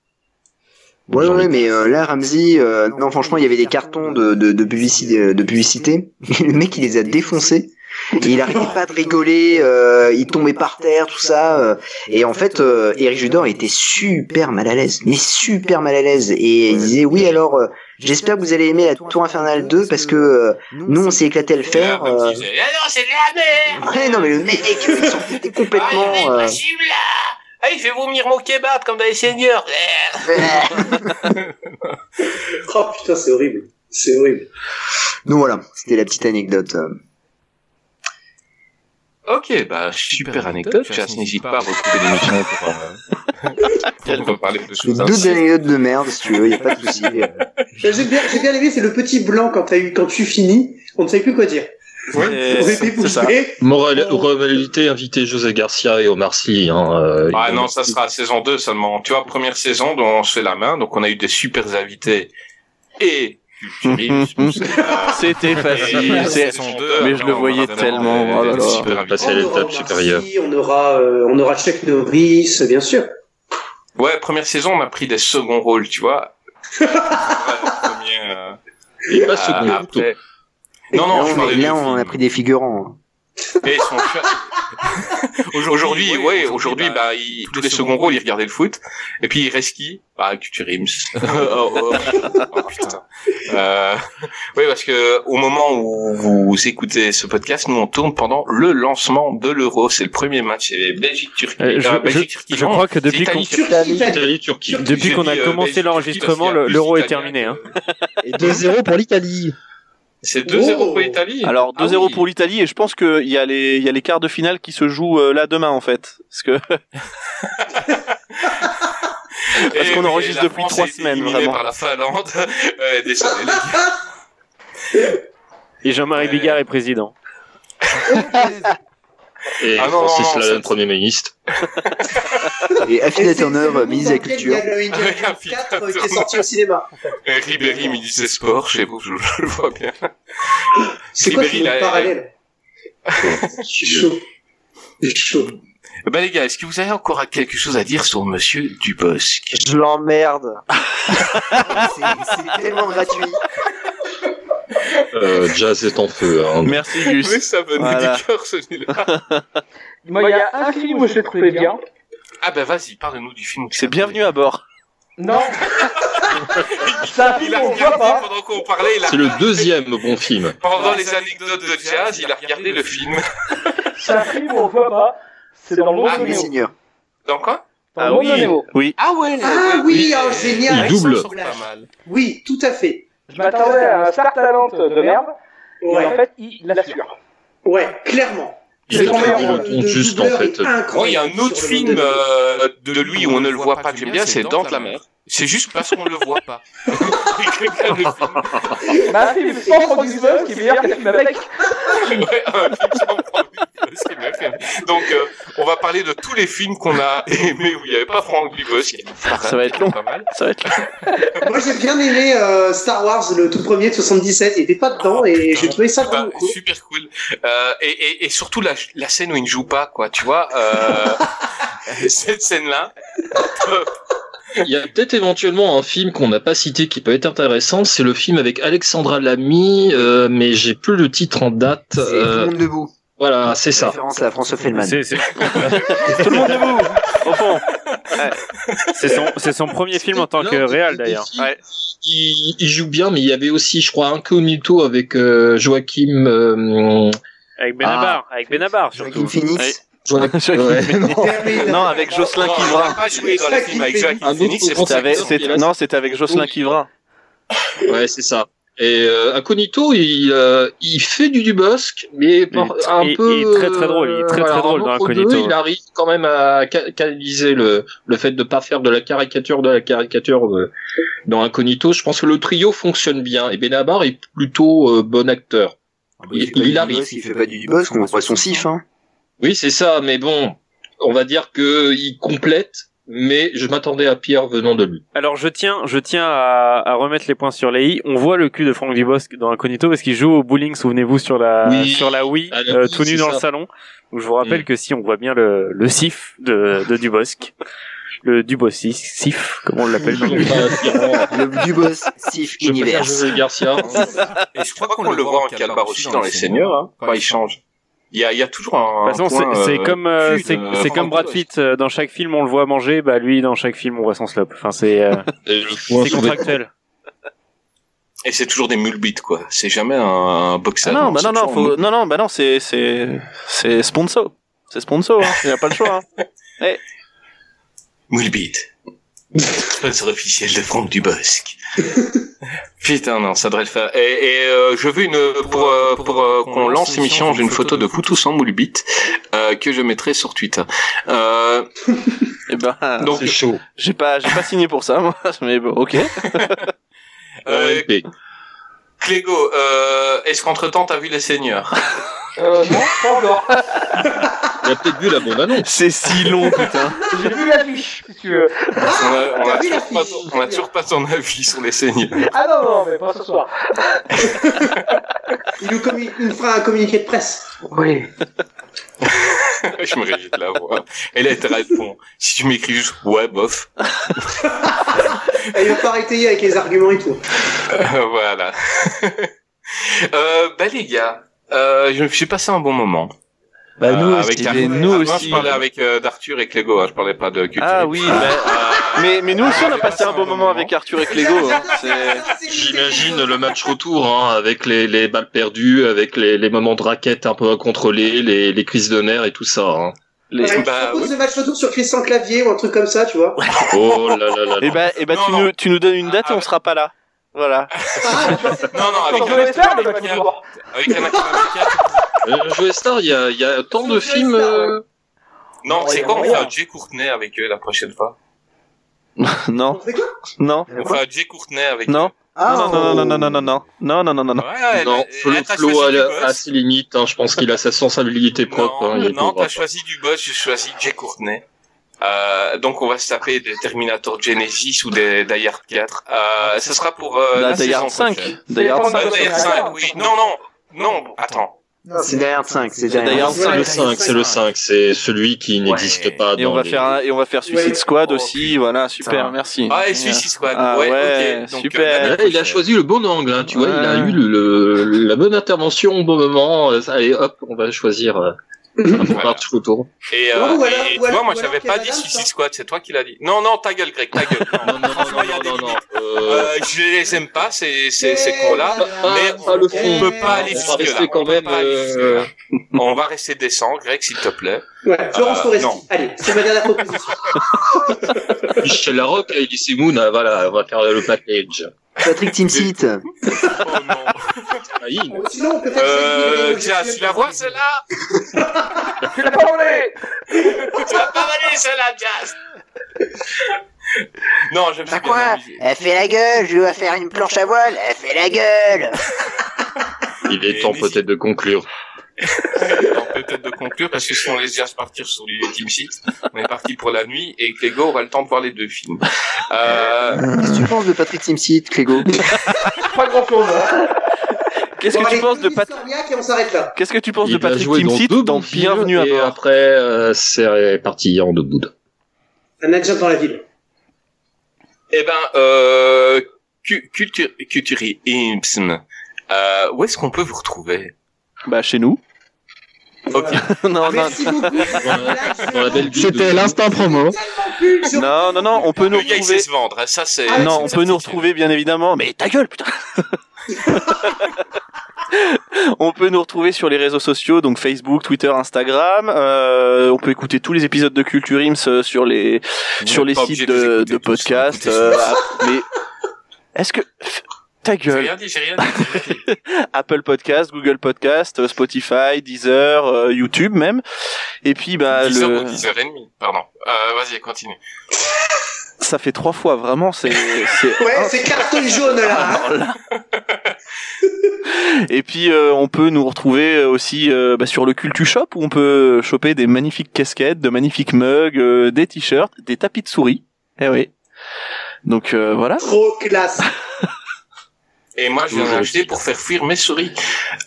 Ouais, ouais, mais euh, là, Ramsey, euh, non, franchement, il y avait des cartons de, de, de, publicité, de publicité. Et le mec, il les a défoncés. Et il arrêtait pas de rigoler, euh, il tombait par terre, tout ça. euh, et en fait, euh, Eric Judor était super mal à l'aise, mais super mal à l'aise. Et il disait oui alors, euh, j'espère que vous allez aimer la Tour Infernale 2 parce que euh, nous on s'est éclaté à le faire. Ah, non, c'est de la merde Ouais non mais le mec, il s'en foutait complètement. Ah, il fait vomir mon kebab comme dans les seigneurs Oh putain, c'est horrible. C'est horrible. Donc voilà, c'était la petite anecdote. euh. Ok, bah super anecdote. Jazz, n'hésite pas à retrouver l'émission pour, euh, pour parler de choses Deux anecdotes de merde si tu veux, y a pas de souci. J'ai bien, j'ai bien aimé, c'est le petit blanc quand t'as eu, quand tu finis, on ne sait plus quoi dire. Morale, moralité, inviter José Garcia et Omar Sy. Hein, euh, Ah non, ça sera saison 2 seulement. Tu vois, première saison dont on se fait la main, donc on a eu des super invités et culturisme. C'était facile, mais je le on voyais tellement, oh passer à l'étape supérieure. On aura, euh, on aura Chuck Norris, bien sûr. Ouais, première saison, on a pris des seconds rôles, tu vois. Ouais, premier, euh, Et pas euh, second, après- Non, non, Là, je on, parlais là, de on a pris des figurants. Et son chat. aujourd'hui, ouais, aujourd'hui, bah, il- tous les seconds rôles, il regardait le foot. Et puis, qui? Bah, Culturims. oh, oh, oh, putain. Euh, oui, parce que, au moment où vous écoutez ce podcast, nous, on tourne pendant le lancement de l'Euro. C'est le premier match. C'est Belgique-Turquie. Euh, je- Euh, je- Belgique-Turquie, je non, crois que depuis qu'on- a commencé l'enregistrement, l'euro est terminé. Hein. Et 2-0 pour l'Italie. C'est 2-0 Oh. pour l'Italie. Alors Ah 2-0 oui. pour l'Italie et je pense qu'il y a les il y a les quarts de finale qui se jouent euh, là demain en fait parce que parce qu'on oui, enregistre depuis France trois semaines, vraiment. par la Finlande. Euh, désolé, les gars. Et Jean-Marie. Bigard est président. Et Ah non, Francis Lalanne, Premier ministre. Et Affida c'est- Turner, c'est le ministre de la Culture. Il y a le Indiana Avec un Jones film 4 euh, qui est sorti au cinéma. Et Ribéry, ministre des Sports, chez vous, je, le vois bien. C'est quoi là, parallèle Je suis chaud. Je suis chaud. Bah les gars, est-ce que vous avez encore quelque chose à dire sur Monsieur Dubosc? Je l'emmerde. C'est c'est tellement gratuit. Euh, Jazz est en feu. Hein. merci Gus. Mais ça venait Voilà. du cœur, celui-là. Moi, il y a un film où je l'ai trouvé bien. Ah bah vas-y, parle-nous du film. C'est bienvenu à bord. Non. C'est un Il film a qu'on voit pas. pendant qu'on parlait, il a... C'est le deuxième bon film. pendant les anecdotes de jazz, il a regardé le film. C'est un film où on voit pas. C'est dans le monde Ah. Dans quoi Ah oui. Oui. Ah ouais Ah oui, oh, Il génial. double. Pas mal. Oui, tout à fait. Je m'attendais à un Star Talent de merde. Et Ouais. en fait, il l'assure. Ouais, clairement. Il C'est juste en fait. Moi, il y a un autre film euh, de lui où on ne le voit pas que j'aime bien, c'est Dante la mer. C'est juste parce qu'on le voit pas. Quelqu'un le film. Bah, un film sans Franck Dubosc qui est meilleur qu'un film avec. Ouais, un film sans problème, c'est bien fait. Donc, euh, on va parler de tous les films qu'on a aimés où il n'y avait pas Franck Dubosc. Ça va être long. Pas mal. Ça va être Moi, j'ai bien aimé euh, Star Wars, le tout premier de 77. Il était pas dedans et j'ai trouvé ça Bah, cool. super cool. Euh, et, et, et surtout la, la scène où il ne joue pas, quoi. Tu vois, euh, cette scène-là. top. Il y a peut-être éventuellement un film qu'on n'a pas cité qui peut être intéressant. C'est le film avec Alexandra Lamy, euh, mais j'ai plus le titre en date. C'est tout Euh, le monde debout. voilà, c'est ça. Référence à François Fellman. C'est c'est- tout le monde debout au fond. c'est son, c'est son premier film en tant que réal d'ailleurs. films, Il, il joue bien, mais il y avait aussi, je crois, Incognito avec euh, Joachim. euh, Avec Benabar, avec Benabar surtout. Joaquin Phoenix. Non. Non, avec Jocelyn pas joué dans le film avec Joaquin Phoenix, non, c'était avec Jocelyn Quivra. Ouais, c'est ça. Et euh, Incognito, il, euh, il fait du Dubosc, mais par- Il est- un il- peu. il est très, très drôle, il est très, euh, très drôle dans Incognito. deux, il arrive quand même à ca- canaliser le, le fait de pas faire de la caricature de la caricature euh, dans Incognito. Je pense que le trio fonctionne bien et Benabar est plutôt euh, bon acteur. Il, fait pas il arrive. Dubosc, Il fait pas du Dubosc, on voit son sif, hein. Oui, c'est ça, mais bon, on va dire que il complète, mais je m'attendais à pire venant de lui. Alors je tiens, je tiens à, à remettre les points sur les i. On voit le cul de Franck Dubosc dans Incognito parce qu'il joue au bowling, souvenez-vous, sur la Oui. sur la Wii, Ah, la euh, tout nu dans ça. le salon. Donc je vous rappelle Mm. que si on voit bien le, le sif de, de Dubosc, le Dubosc sif, comme on l'appelle. Le Dubosc Sif Je préfère Univers. José Garcia. Et je crois qu'on le voit en calbar aussi dans les seigneurs, hein, quand il change. Il y a, il y a toujours un. De toute façon, c'est c'est euh, comme euh, c'est comme Franck Brad Pitt euh, dans chaque film on le voit manger, bah lui dans chaque film on voit son slop. Enfin c'est euh, c'est contractuel. Et c'est toujours des mulbits, quoi. C'est jamais un, un boxer. Ah non, bah c'est non, non, faut... non, non, bah non, c'est, c'est, c'est sponsor. C'est sponsor, hein. Il n'y a pas le choix, hein. Eh. Mulbit. Sponsor officiel de Franck Dubosc. Putain, non, ça devrait le faire. Et, et euh, je veux une pour euh, pour euh, qu'on lance l'émission, j'ai une photo de vous tous en Mulbit euh, que je mettrai sur Twitter. Euh, Eh ben, donc C'est chaud. j'ai pas, j'ai pas signé pour ça, moi. Mais bon, ok. euh, OMP. Clégo, euh, est-ce qu'entre temps t'as vu les seigneurs? Euh, non, pas encore. Il a peut-être vu la bande annonce. C'est si long, putain. J'ai vu l'affiche, si tu veux. On a, on a toujours pas, on a toujours pas ton avis sur les seigneurs. Ah non, non, mais pas ce soir. Il nous, commu- il nous fera un communiqué de presse. Oui. je me réjouis de la voix. Et là, elle te répond. Si tu m'écris juste ouais, bof. Il va pas étayer avec les arguments et tout. Euh, voilà. euh, bah les gars, euh, je- j'ai passé un bon moment. Bah, nous Euh, aussi. avec nous Ah, moi, aussi. je parlais avec euh, d'Arthur et Clégo, hein, je parlais pas de culture. Ah oui, bah, Euh, mais, mais nous aussi, on a passé un bon moment avec Arthur et Clégo, hein. C'est, J'imagine le match retour, hein, avec les, les balles perdues, avec les, les moments de raquette un peu incontrôlés, les, les crises de nerfs et tout ça. Hein. les... Ouais, Bah, oui. le match retour sur Christian Clavier ou un truc comme ça, tu vois? Oh là là là Eh là. ben, eh ben, Non, tu non. nous, tu nous donnes une date et on Ah, sera pas là. Voilà. non, non, avec un retour. Avec un acteur. Euh, Joe Star, il y a, il y a tant de films. euh, Non, c'est a quoi On fait un Jay Courtenay avec eux la prochaine fois. non, non, On fait un Jay Courtenay avec non. eux. Ah, non, non, non, non, non, non, non, non, non, non, non, non. Ouais, non, elle- Flo, elle Flo a, a boss. ses limites. Hein, je pense qu'il a sa sensibilité propre. Non, hein, non t'as choisi du boss, j'ai choisi Jay Courtenay. Euh, donc on va se taper des Terminator Genesis ou des Die Hard 4. Euh, ce sera pour euh, La la Die Hard saison 5. prochaine. Die Hard Euh, Euh, 5. Die Hard 5, oui. Non, non, non, attends. C'est derrière 5, c'est C'est le 5, c'est le 5, c'est celui qui n'existe pas Et dans on va les- faire un, et on va faire Suicide Ouais. Squad Oh, aussi, voilà, super, merci. Ah, et Suicide Squad. Ah ouais, ouais. Donc, super. euh, il a choisi le bon angle, hein, tu vois, il a eu le, le- la bonne intervention au bon moment. euh, Allez, hop, on va choisir euh, Voilà. retour. Et, euh, Non, ou alors- et ou tu vois, moi, j'avais pas dit Suicide hein. Squad, c'est toi qui l'as dit. Non, non, ta gueule, Greg, ta gueule. Non, non, non, non, non, non. Euh, je les aime pas, ces, ces, ces cons-là. pas, mais le on fond. peut pas aller on va jusque rester là. quand On peut même. aller euh, jusque-là. On va rester décent, Greg, s'il te plaît. Ouais, Florence Euh, Foresti. Allez, c'est ma dernière proposition. Michel Larocque et Elise Moon, ah, voilà, on va faire le package. Patrick Timsit. Oh non. Ah, Sinon, on peut Euh, Jazz, tu la vois, celle-là? Tu l'as pas volé Tu l'as pas valé, celle-là, Jazz? Non, je me suis amusé. Elle fait la gueule, je dois faire une planche à voile, elle fait la gueule Il est temps peut-être de conclure. On peut peut-être de conclure parce que si on laisse Jazz partir sur les Team Six, on est parti pour la nuit et Clégo aura le temps de voir les deux films. Euh, Qu'est-ce que tu penses de Patrick Timsit, Clégo? Pas grand chose. Hein. Qu'est-ce Bon, que tu penses de Pat... Patrick et on s'arrête là. Qu'est-ce que tu penses de Patrick dans Timsit deux dans films Bienvenue à et bord après, euh, c'est parti en debout. Un adjoint dans la ville. eh ben, euh, Cu- Culture, Culturisme, euh, où est-ce qu'on peut vous retrouver? Bah chez nous. Ok. non, non, beaucoup. C'était l'instant promo. non, non, non, on peut nous Le gars, il retrouver. sait se vendre, hein, ça c'est... Ah, non, on peut nous retrouver bien évidemment, mais ta gueule, putain. on peut nous retrouver sur les réseaux sociaux, donc Facebook, Twitter, Instagram. Euh, on peut écouter tous les épisodes de Culture Ims euh, sur les Vous sur n'êtes les pas sites obligé les de, écouter de tous, podcast. écoutez euh, ah, mais est-ce que ta J'ai gueule rien dit, j'ai rien dit. j'ai rien dit. Apple Podcast, Google Podcast, euh, Spotify, Deezer, euh, YouTube même. Et puis bah 10 heures le ou 10h30, pardon. Euh, vas-y, continue. ça fait trois fois vraiment c'est c'est Ouais, c'est carton jaune là. Alors là. Et puis euh, on peut nous retrouver aussi euh, bah, sur le Cultu Shop où on peut choper des magnifiques casquettes, de magnifiques mugs, euh, des t-shirts, des tapis de souris. Eh oui. Donc euh, voilà. Trop classe. Et moi, je viens l'acheter aussi. pour faire fuir mes souris.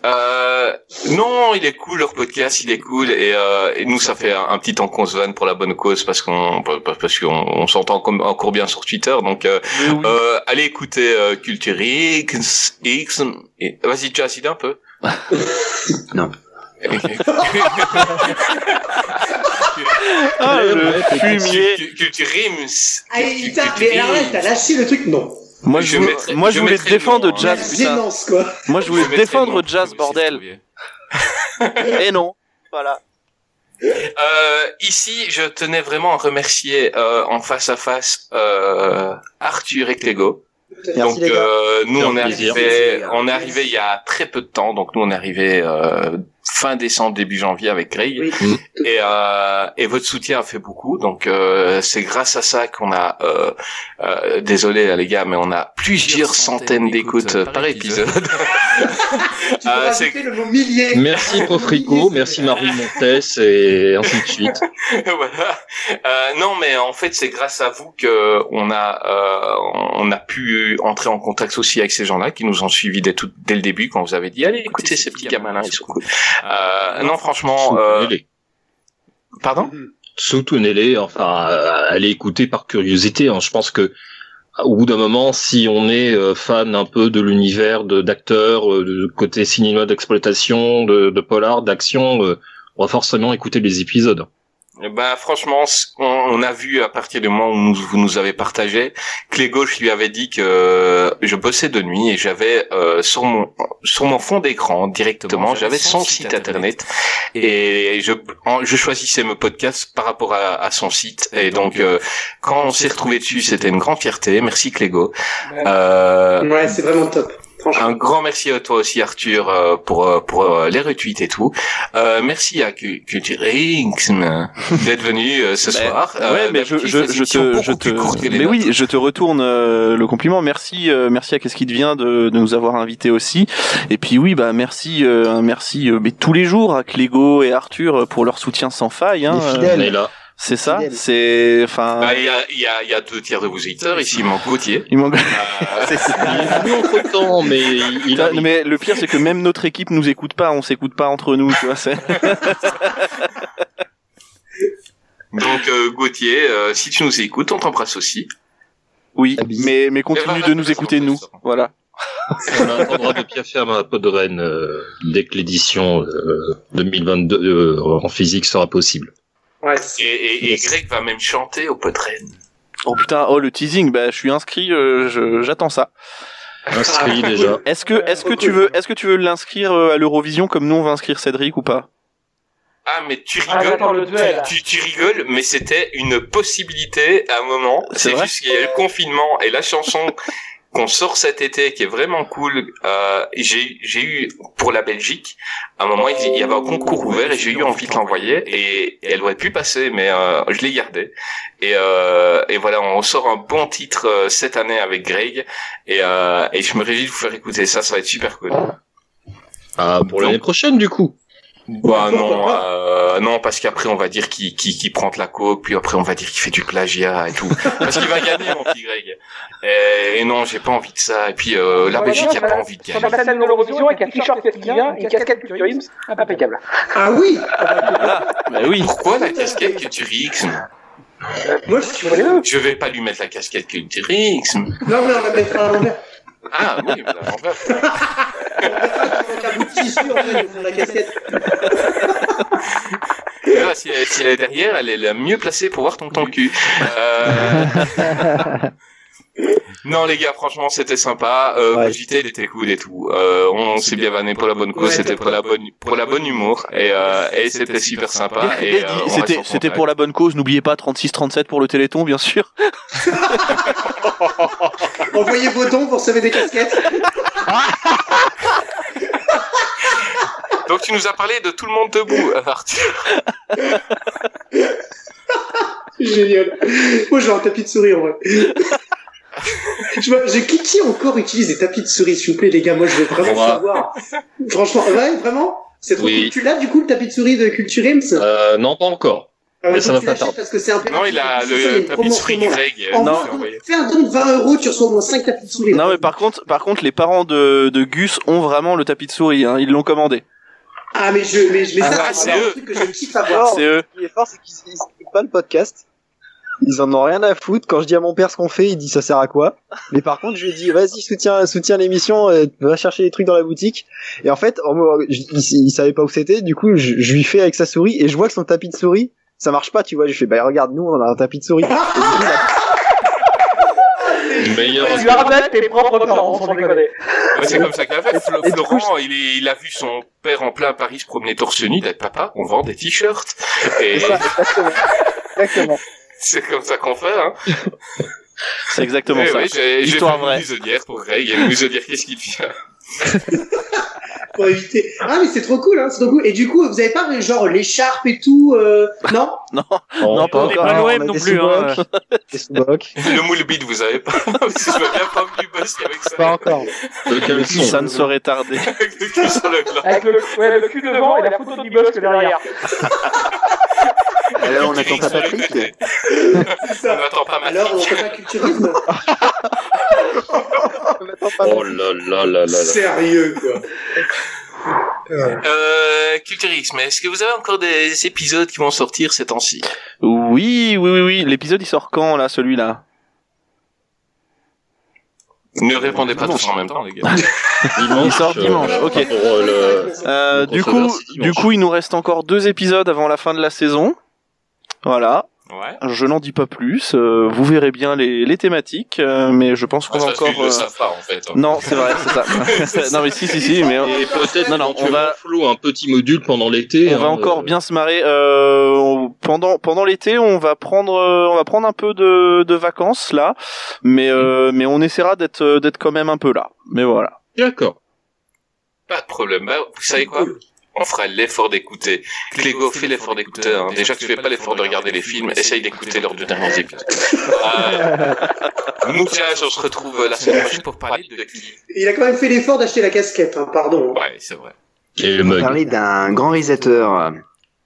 Euh, non, il est cool, leur podcast, il est cool. Et, euh, et nous, ça fait un, un petit temps qu'on se vanne pour la bonne cause parce qu'on parce qu'on on s'entend comme- encore bien sur Twitter. Donc, euh, euh, allez écouter euh, Culture X. X et- Vas-y, tu as un peu. Non. Ah, le fumier. Rimes. Ah, putain, mais alors là, t'as lâché le truc, non. Moi, je, Je voulais- mettrai- moi, je je voulais le défendre nom, hein. Jazz, putain. gênance, quoi. Moi, je voulais Je mettrai défendre le nom, Jazz, si bordel. Et non. Voilà. Euh, ici, je tenais vraiment à remercier euh, en face à face euh, Arthur et Clégo. Merci, donc les gars. euh, nous on est plaisir. arrivé, on est arrivé il y a très peu de temps, donc nous on est arrivé euh, fin décembre début janvier avec Greg Oui. et euh, et votre soutien a fait beaucoup, donc euh, c'est grâce à ça qu'on a euh, euh, désolé là, les gars, mais on a plusieurs centaines d'écoutes par épisode. Tu Euh, rajouter le mot millier. Merci Pofrico, merci Marie Montes et ainsi de suite. voilà. Euh, non, mais en fait, c'est grâce à vous que on a euh, on a pu entrer en contact aussi avec ces gens-là qui nous ont suivis dès, tout, dès le début quand vous avez dit allez écoutez ces petits gamins-là, ils sont cool. Euh, non, franchement, euh, pardon? Soutenez-les, enfin, allez écouter par curiosité. hein. Je pense que au bout d'un moment, si on est euh, fan un peu de l'univers de- d'acteurs, euh, de côté cinéma d'exploitation, de, de polar, d'action, euh, on va forcément écouter les épisodes. Ben franchement, on, on a vu à partir du moment où nous- vous nous avez partagé, Clégo, je lui avais dit que je bossais de nuit et j'avais euh, sur mon sur mon fond d'écran directement, j'avais son site internet et je en- je choisissais mes podcasts par rapport à, à son site et donc euh, quand on s'est retrouvé dessus, c'était une grande fierté. Merci Clégo. Euh, Ouais, c'est vraiment top. Un grand merci à toi aussi Arthur euh, pour euh, pour euh, les retweets et tout. Euh, merci à Cu- Culture Inc d'être venu euh, ce soir. Euh, ouais, mais je, je, je te, je te, mais oui, je te retourne euh, le compliment. Merci, euh, merci à qu'est-ce qui devient de, de nous avoir invités aussi. Et puis oui, bah merci, euh, merci, euh, mais tous les jours à Clégo et Arthur pour leur soutien sans faille. Hein, Les fidèles. On est là. C'est ça, c'est, enfin, Bah, Il y, a, il y, a, il y a deux tiers de vos éditeurs ici, il manque Gauthier. il manque- Euh, c'est ça. Il est venu entre temps, mais il, Putain, mais le pire, c'est que même notre équipe nous écoute pas, on s'écoute pas entre nous, tu vois. C'est... donc euh, Gauthier, euh, si tu nous écoutes, on t'embrasse aussi. Oui, bise. mais mais continue de nous écouter nous. Voilà. On attendra de piaffer à ma peau de reine euh, dès que l'édition euh, 2022 euh, en physique sera possible. Ouais, Et, et, et Yes. Greg va même chanter au Podren. Oh putain, oh le teasing, bah je suis inscrit, euh, je- j'attends ça. Inscrit Ah, déjà. Est-ce que est-ce que tu veux est-ce que tu veux l'inscrire euh, à l'Eurovision comme nous on va inscrire Cédric ou pas? Ah mais tu Ah, rigoles, le duel. tu, tu rigoles, mais c'était une possibilité à un moment. C'est juste qu'il y a eu le confinement et la chanson qu'on sort cet été qui est vraiment cool. Euh, j'ai j'ai eu pour la Belgique à un moment il y avait un concours ouvert et j'ai eu envie de l'envoyer et, et elle aurait pu passer mais euh, je l'ai gardé et euh, et voilà on sort un bon titre euh, cette année avec Greg et euh, et je me réjouis de vous faire écouter ça ça va être super cool. Ah, pour l'année prochaine, du coup. Bah non, euh, non parce qu'après on va dire qu'il qui qui prend de la coke, puis après on va dire qu'il fait du plagiat et tout. Parce qu'il va gagner mon petit Greg. Et, et non, j'ai pas envie de ça. Et puis euh, la Belgique a pas envie de Sur la gagner. scène de l'Eurovision avec un t-shirt qui vient, une casquette Culture Ims, impeccable. Ah oui Bah oui. Pourquoi la casquette Culture X Moi, je. Je vais pas lui mettre la casquette Culture X. Non, mais on la mettra à l'envers. Ah oui, un bout de tissu, en fait, au fond de la casquette. Tu vois, si, elle- si elle est derrière, elle est la mieux placée pour voir ton ton cul. Euh... non les gars, franchement c'était sympa. Euh, Ouais. JT il était cool et tout. Euh, on s'est bien vanné pour la bonne cause, Ouais, c'était pour la bonne pour la bonne humour et, euh, et c'était super sympa. Et, euh, C'était pour la bonne cause, n'oubliez pas 36 37 pour le Téléthon bien sûr. Envoyez vos dons pour sauver des casquettes. Donc tu nous as parlé de tout le monde debout, Arthur. Génial. Moi, j'ai un tapis de souris, en vrai. Je vois, j'ai qui, qui encore utilise des tapis de souris, s'il vous plaît, les gars. Moi, je veux vraiment Moi. savoir. Franchement, ouais, vraiment? C'est trop Oui. cool. Tu l'as, du coup, le tapis de souris de Culture Ims Euh, non, pas encore. Ah mais ça va pas l'achètes tarder. parce que c'est un. Non, il a le tapis de souris. Greg. euh, envoyé. Fais un don de 20 euros, tu reçois au moins 5 tapis de souris. Non mais par contre par contre les parents de, de Gus ont vraiment le tapis de souris, hein, ils l'ont commandé. Ah, mais je, mais, mais Ah, ça, ah, c'est un eux. truc que je kiffe avoir. C'est eux. Ce qui est fort, c'est qu'ils ils écoutent pas le podcast. Ils en ont rien à foutre. Quand je dis à mon père ce qu'on fait, il dit ça sert à quoi? Mais par contre, je lui dis vas-y, soutiens, soutiens l'émission, euh, va chercher les trucs dans la boutique. Et en fait, en- je- il, il savait pas où c'était. Du coup, je, je lui fais avec sa souris et je vois que son tapis de souris, ça marche pas. Tu vois, je fais bah regarde, nous on a un tapis de souris. Et du coup. Tu arnaques tes propres parents, sans déconner. Ouais, c'est comme ça qu'il a fait. Flo- Florent, il, est, il a vu son père en plein Paris se promener torse nu, d'être papa, on vend des t-shirts. Et. Exactement. c'est comme ça qu'on fait, hein. C'est exactement Eh ça. ouais, j'ai j'ai fait Histoire une vraie. muselière pour Greg, et une muselière, qu'est-ce qu'il fait Pour éviter. Ah, mais c'est trop cool, hein, c'est trop cool. Et du coup, vous avez pas genre l'écharpe et tout, euh... non? Non, Oh, non, pas On encore. pas on l'OM a non plus. Hein. Le moule bide, vous avez pas que je veux bien prendre du bosser avec ça. Pas encore. Le caleçon. Ça ne saurait tarder. Avec le cul sur le gland. Avec le, ouais, le cul devant et la photo du boss derrière. Alors on attend pas Patrick On n'attend pas ma Alors, on fait pas culturisme? Oh là là là là là. Sérieux, quoi. Euh, Culturisme, est-ce que vous avez encore des épisodes qui vont sortir ces temps-ci? Oui, oui, oui, oui. L'épisode il sort quand là, celui-là? Ne répondez pas tous en même temps, les gars. Dimanche, Il sort euh, dimanche, ok. Pour euh, le... Euh, Le du coup, du coup, il nous reste encore deux épisodes avant la fin de la saison. Voilà. Ouais. Je n'en dis pas plus. euh, vous verrez bien les, les thématiques, euh, mais je pense qu'on Ah, va encore. ils le euh, savent pas, en fait. hein. Non, c'est vrai, c'est ça. non, mais si, si, si, mais Et peut-être Non, non, on va- un petit module pendant l'été. on va hein, encore euh, bien se marrer. Euh, on- pendant pendant l'été, on va prendre euh, on va prendre un peu de, de vacances là, mais euh, mais on essaiera d'être euh, d'être quand même un peu là. Mais voilà. D'accord. Pas de problème. Bah, vous savez quoi? On fera l'effort d'écouter. Clégo, fais l'effort d'écouter. hein. Déjà que tu fais pas l'effort de regarder les films, essaye d'écouter leurs deux derniers épisodes. Euh, Mouchage, on se retrouve la semaine prochaine pour parler de qui Il a quand même fait l'effort d'acheter la casquette, hein, pardon. Ouais, c'est vrai. Et le On va mug. parler d'un grand réalisateur, euh,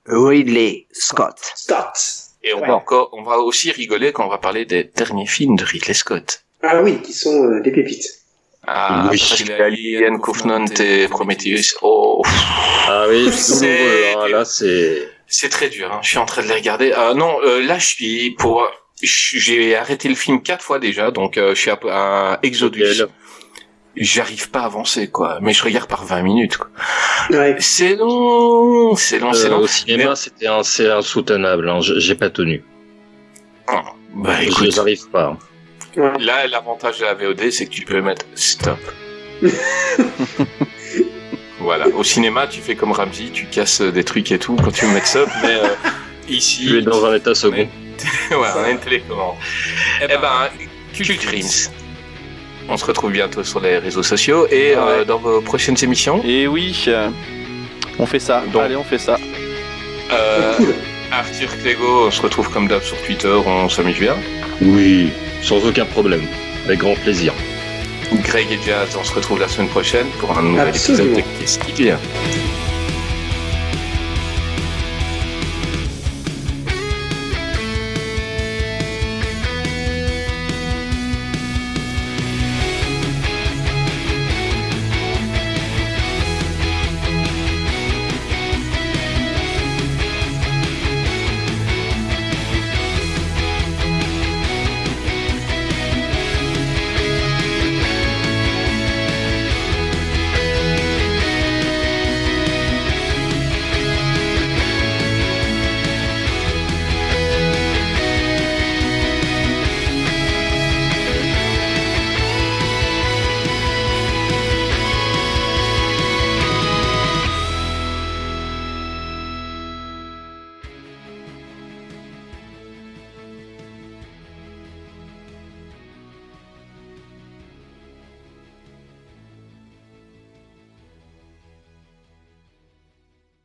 Ridley Scott. Start. Et on Ouais. va encore, on va aussi rigoler quand on va parler des derniers films de Ridley Scott. Ah oui, qui sont euh, des pépites. Ah, Alien, Covenant et Prometheus. Oh, Ah oui, C'est hein. Là, c'est. c'est très dur. Hein. Je suis en train de les regarder. Euh, non, euh, là, je suis pour. J'ai arrêté le film quatre fois déjà, donc euh, je suis à, à Exodus. J'arrive pas à avancer, quoi. Mais je regarde par 20 minutes. Quoi. Ouais. C'est long, c'est long, c'est Euh, long. au cinéma, c'était c'est insoutenable. Hein. J'ai pas tenu. Bah Je écoute, n'arrive pas. Là, l'avantage de la VOD, c'est que tu peux mettre stop. voilà. Au cinéma, tu fais comme Ramsey, tu casses des trucs et tout quand tu veux mettre stop, mais euh, ici. Tu es dans un état second. ouais, on a une télécommande. Eh ben, Culturins. On se retrouve bientôt sur les réseaux sociaux et euh, dans vos prochaines émissions. Et oui, euh, on fait ça. Donc. Allez, on fait ça. Euh, Arthur Clégo, on se retrouve comme d'hab sur Twitter, on s'amuse bien. Oui, sans aucun problème. Avec grand plaisir. Greg et Jazz, on se retrouve la semaine prochaine pour un nouvel Absolument. épisode de Qu'est-ce qui vient?